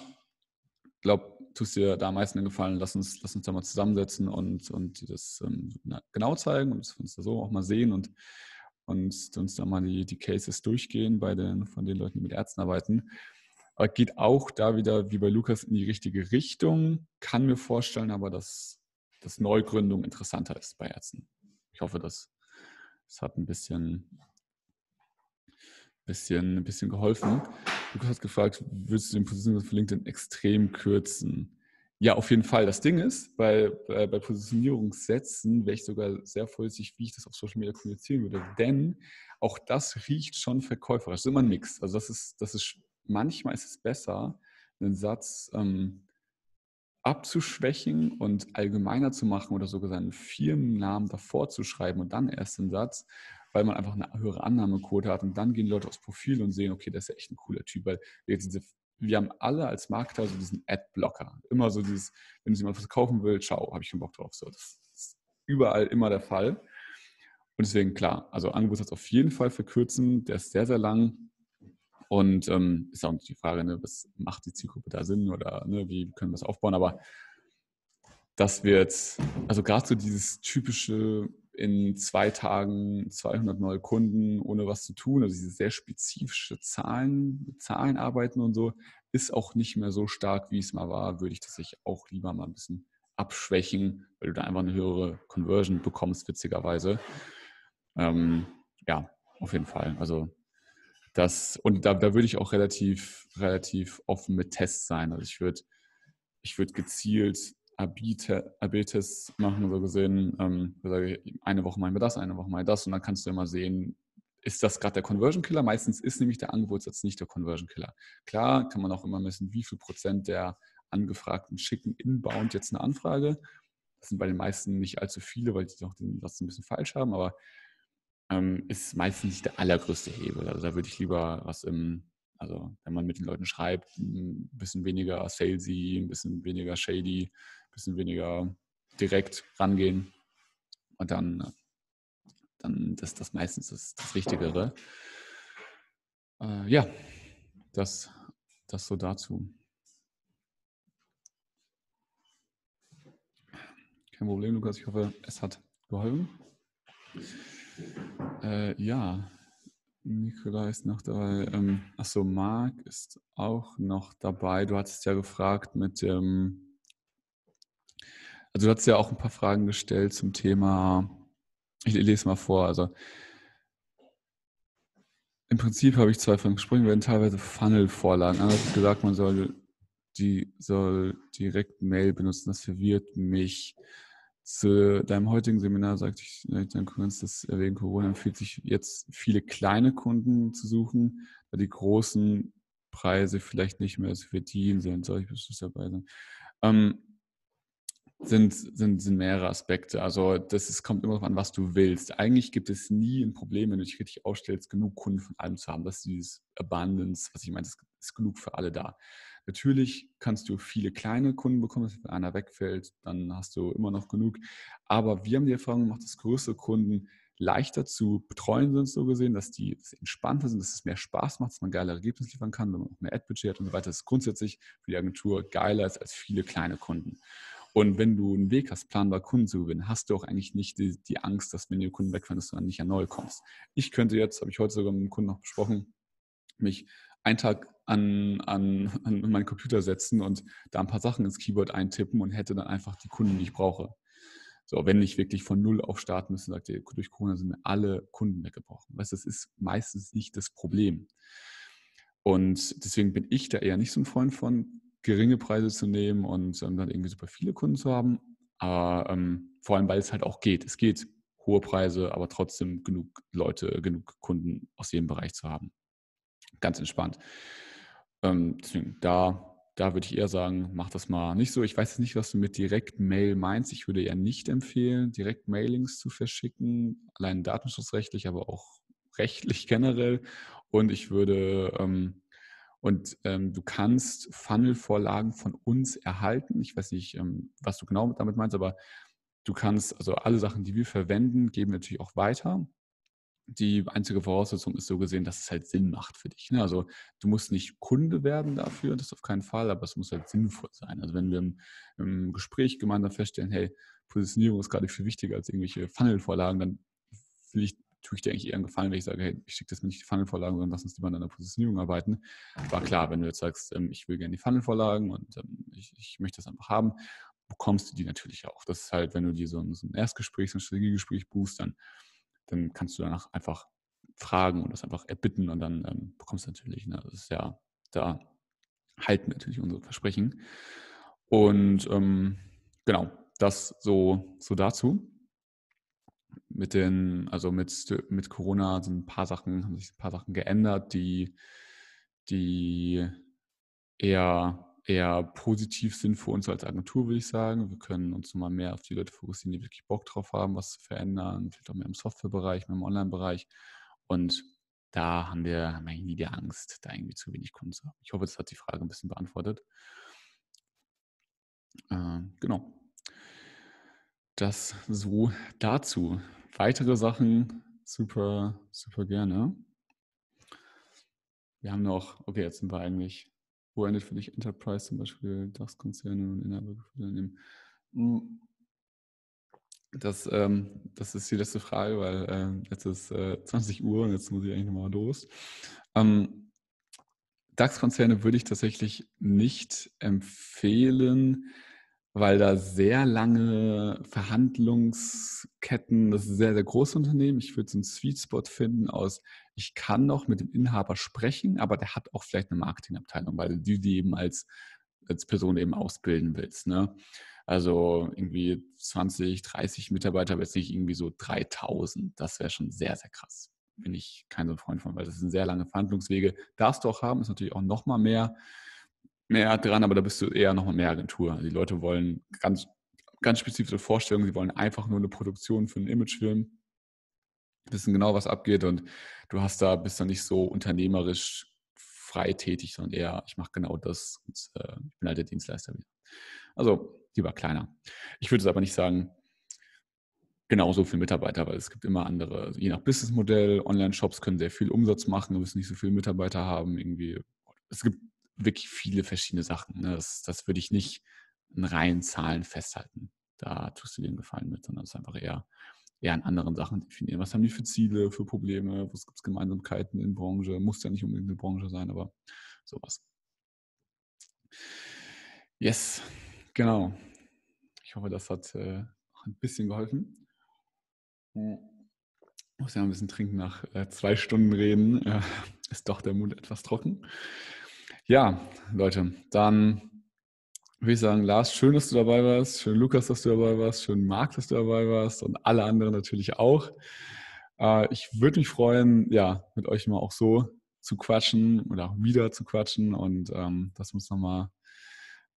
glaube, tust dir da am meisten Gefallen, lass uns, lass uns da mal zusammensetzen und, und das ähm, genau zeigen und uns da so auch mal sehen und, und uns da mal die, die Cases durchgehen bei den, von den Leuten, die mit Ärzten arbeiten. Aber geht auch da wieder, wie bei Lukas, in die richtige Richtung. Kann mir vorstellen, aber dass, dass Neugründung interessanter ist bei Ärzten. Ich hoffe, das, das hat ein bisschen, bisschen, ein bisschen geholfen. Lukas hat gefragt, würdest du den Positionierung für LinkedIn extrem kürzen? Ja, auf jeden Fall. Das Ding ist, bei, bei, bei Positionierungssätzen wäre ich sogar sehr vorsichtig, wie ich das auf Social Media kommunizieren würde. Denn auch das riecht schon verkäuferisch. Das ist immer ein Mix. Also das ist, das ist manchmal ist es besser, einen Satz ähm, abzuschwächen und allgemeiner zu machen oder sogar seinen Firmennamen davor zu schreiben und dann erst den Satz, weil man einfach eine höhere Annahmequote hat. Und dann gehen die Leute aufs Profil und sehen, okay, das ist echt ein cooler Typ, weil wir, diese, wir haben alle als Marketer so diesen Ad-Blocker. Immer so dieses, wenn jemand was kaufen will, ciao, habe ich keinen Bock drauf. So, das ist überall immer der Fall. Und deswegen, klar, also Angebotssatz auf jeden Fall verkürzen, der ist sehr, sehr lang. Und ähm, ist auch nicht die Frage, ne, was macht die Zielgruppe da Sinn oder ne, wie können wir es aufbauen. Aber das wird, also gerade so dieses typische in zwei Tagen 200 neue Kunden ohne was zu tun, also diese sehr spezifische Zahlen, Zahlen arbeiten und so, ist auch nicht mehr so stark, wie es mal war, würde ich das sich auch lieber mal ein bisschen abschwächen, weil du da einfach eine höhere Conversion bekommst, witzigerweise. Ähm, ja, auf jeden Fall. Also das, und da, da würde ich auch relativ, relativ offen mit Tests sein. Also ich würde, ich würde gezielt AB-Tests machen, so gesehen, ähm, eine Woche wir das, eine Woche wir das und dann kannst du immer sehen, ist das gerade der Conversion Killer? Meistens ist nämlich der Angebotssatz nicht der Conversion Killer. Klar kann man auch immer messen, wie viel Prozent der Angefragten schicken inbound jetzt eine Anfrage. Das sind bei den meisten nicht allzu viele, weil die doch den Satz ein bisschen falsch haben, aber ähm, ist meistens nicht der allergrößte Hebel. Also da würde ich lieber was im also wenn man mit den Leuten schreibt, ein bisschen weniger salesy, ein bisschen weniger shady, bisschen weniger direkt rangehen. Und dann, dann ist das meistens das, das Wichtigere. Äh, ja, das, das so dazu. Kein Problem, Lukas. Ich hoffe, es hat geholfen. Äh, ja, Nikola ist noch dabei. Ähm, achso, Marc ist auch noch dabei. Du hattest ja gefragt mit dem, also du hast ja auch ein paar Fragen gestellt zum Thema, ich lese mal vor, also im Prinzip habe ich zwei von gesprochen, werden teilweise Funnel-Vorlagen. Anders also gesagt, man soll die soll direkt Mail benutzen. Das verwirrt mich zu deinem heutigen Seminar sagte ich, dann kannst das wegen Corona empfiehlt sich jetzt viele kleine Kunden zu suchen, weil die großen Preise vielleicht nicht mehr zu verdienen sind. Soll ich bestimmt dabei sein? Ähm, sind, sind, sind mehrere Aspekte. Also das ist, kommt immer darauf an, was du willst. Eigentlich gibt es nie ein Problem, wenn du dich richtig ausstellst, genug Kunden von allem zu haben. Das ist dieses Abundance, was ich meine, das ist genug für alle da. Natürlich kannst du viele kleine Kunden bekommen, wenn einer wegfällt, dann hast du immer noch genug. Aber wir haben die Erfahrung gemacht, dass größere Kunden leichter zu betreuen sind, so gesehen, dass die entspannter sind, dass es mehr Spaß macht, dass man geile Ergebnisse liefern kann, wenn man auch mehr Ad-Budget hat und so weiter. Das ist grundsätzlich für die Agentur geiler als viele kleine Kunden. Und wenn du einen Weg hast, planbar Kunden zu gewinnen, hast du auch eigentlich nicht die, die Angst, dass wenn die Kunden wegfallen, dass du dann nicht an neu kommst. Ich könnte jetzt, habe ich heute sogar mit einem Kunden noch besprochen, mich einen Tag an, an, an meinen Computer setzen und da ein paar Sachen ins Keyboard eintippen und hätte dann einfach die Kunden, die ich brauche. So, wenn ich wirklich von Null auf starten müsste, sagt ihr, durch Corona sind mir alle Kunden weggebrochen. Weißt, das ist meistens nicht das Problem. Und deswegen bin ich da eher nicht so ein Freund von, geringe Preise zu nehmen und ähm, dann irgendwie super viele Kunden zu haben. Aber ähm, vor allem, weil es halt auch geht. Es geht hohe Preise, aber trotzdem genug Leute, genug Kunden aus jedem Bereich zu haben. Ganz entspannt. Ähm, deswegen, da, da würde ich eher sagen, mach das mal nicht so. Ich weiß jetzt nicht, was du mit Direkt-Mail meinst. Ich würde ja nicht empfehlen, Direkt-Mailings zu verschicken, allein datenschutzrechtlich, aber auch rechtlich generell. Und ich würde ähm, und ähm, du kannst Funnel-Vorlagen von uns erhalten. Ich weiß nicht, ähm, was du genau damit meinst, aber du kannst, also alle Sachen, die wir verwenden, geben wir natürlich auch weiter. Die einzige Voraussetzung ist so gesehen, dass es halt Sinn macht für dich. Ne? Also du musst nicht Kunde werden dafür, das auf keinen Fall, aber es muss halt sinnvoll sein. Also wenn wir im, im Gespräch gemeinsam feststellen, hey, Positionierung ist gerade viel wichtiger als irgendwelche Funnel-Vorlagen, dann will ich tue ich dir eigentlich eher einen Gefallen, wenn ich sage, hey, ich schicke das mir nicht die Funnelvorlagen, sondern lass uns lieber an einer Positionierung arbeiten. War klar, wenn du jetzt sagst, ähm, ich will gerne die Funnelvorlagen und ähm, ich, ich möchte das einfach haben, bekommst du die natürlich auch. Das ist halt, wenn du dir so ein, so ein Erstgespräch, so ein Strategiegespräch buchst, dann, dann kannst du danach einfach fragen und das einfach erbitten und dann ähm, bekommst du natürlich. Ne? Das ist ja, da halten wir natürlich unsere Versprechen. Und ähm, genau, das so, so dazu mit den, also mit, mit Corona sind ein paar Sachen, haben sich ein paar Sachen geändert, die, die eher, eher positiv sind für uns als Agentur, würde ich sagen. Wir können uns mal mehr auf die Leute fokussieren, die wirklich Bock drauf haben, was zu verändern, vielleicht auch mehr im Softwarebereich, mehr im Online-Bereich. Und da haben wir, haben wir nie die Angst, da irgendwie zu wenig Kunden zu haben. Ich hoffe, das hat die Frage ein bisschen beantwortet. Äh, genau. Das so dazu. Weitere Sachen super, super gerne. Wir haben noch, okay, jetzt sind wir eigentlich, wo endet für dich Enterprise zum Beispiel, DAX-Konzerne und Inhaber Unternehmen? Hm. Das, ähm, das ist die letzte Frage, weil äh, jetzt ist äh, 20 Uhr und jetzt muss ich eigentlich nochmal los. Ähm, DAX-Konzerne würde ich tatsächlich nicht empfehlen weil da sehr lange Verhandlungsketten, das ist ein sehr, sehr großes Unternehmen. Ich würde so einen Sweet Spot finden aus, ich kann noch mit dem Inhaber sprechen, aber der hat auch vielleicht eine Marketingabteilung, weil du die eben als, als Person eben ausbilden willst. Ne? Also irgendwie 20, 30 Mitarbeiter, aber jetzt nicht irgendwie so 3000. Das wäre schon sehr, sehr krass. Bin ich kein so Freund von, weil das sind sehr lange Verhandlungswege. Darfst du auch haben, ist natürlich auch noch mal mehr mehr dran, aber da bist du eher noch mehr Agentur. Die Leute wollen ganz, ganz spezifische Vorstellungen, sie wollen einfach nur eine Produktion für einen Imagefilm, wissen genau, was abgeht und du hast da, bist da nicht so unternehmerisch frei tätig, sondern eher, ich mache genau das und äh, ich bin halt der Dienstleister wieder. Also lieber kleiner. Ich würde es aber nicht sagen, genauso viele Mitarbeiter, weil es gibt immer andere, also je nach Businessmodell, Online-Shops können sehr viel Umsatz machen, du wirst nicht so viele Mitarbeiter haben, irgendwie. Es gibt wirklich viele verschiedene Sachen. Ne? Das, das würde ich nicht in reinen Zahlen festhalten. Da tust du dir einen Gefallen mit, sondern es ist einfach eher, eher an anderen Sachen definieren. Was haben die für Ziele, für Probleme? Was gibt es Gemeinsamkeiten in Branche? Muss ja nicht unbedingt eine Branche sein, aber sowas. Yes, genau. Ich hoffe, das hat äh, ein bisschen geholfen. Ich muss ja ein bisschen trinken nach äh, zwei Stunden reden. Äh, ist doch der Mund etwas trocken. Ja, Leute, dann würde ich sagen, Lars, schön, dass du dabei warst. Schön, Lukas, dass du dabei warst. Schön, Marc, dass du dabei warst. Und alle anderen natürlich auch. Äh, ich würde mich freuen, ja, mit euch mal auch so zu quatschen oder wieder zu quatschen und ähm, dass wir uns nochmal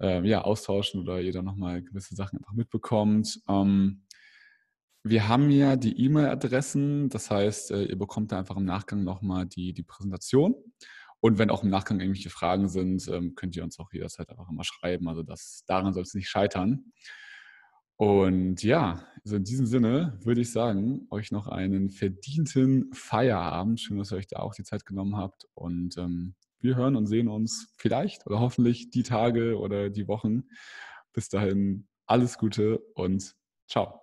äh, ja, austauschen oder jeder nochmal gewisse Sachen einfach mitbekommt. Ähm, wir haben ja die E-Mail-Adressen, das heißt, äh, ihr bekommt da einfach im Nachgang nochmal die, die Präsentation. Und wenn auch im Nachgang irgendwelche Fragen sind, ähm, könnt ihr uns auch jederzeit einfach immer schreiben. Also das, daran soll es nicht scheitern. Und ja, also in diesem Sinne würde ich sagen, euch noch einen verdienten Feierabend. Schön, dass ihr euch da auch die Zeit genommen habt. Und ähm, wir hören und sehen uns vielleicht oder hoffentlich die Tage oder die Wochen. Bis dahin alles Gute und ciao.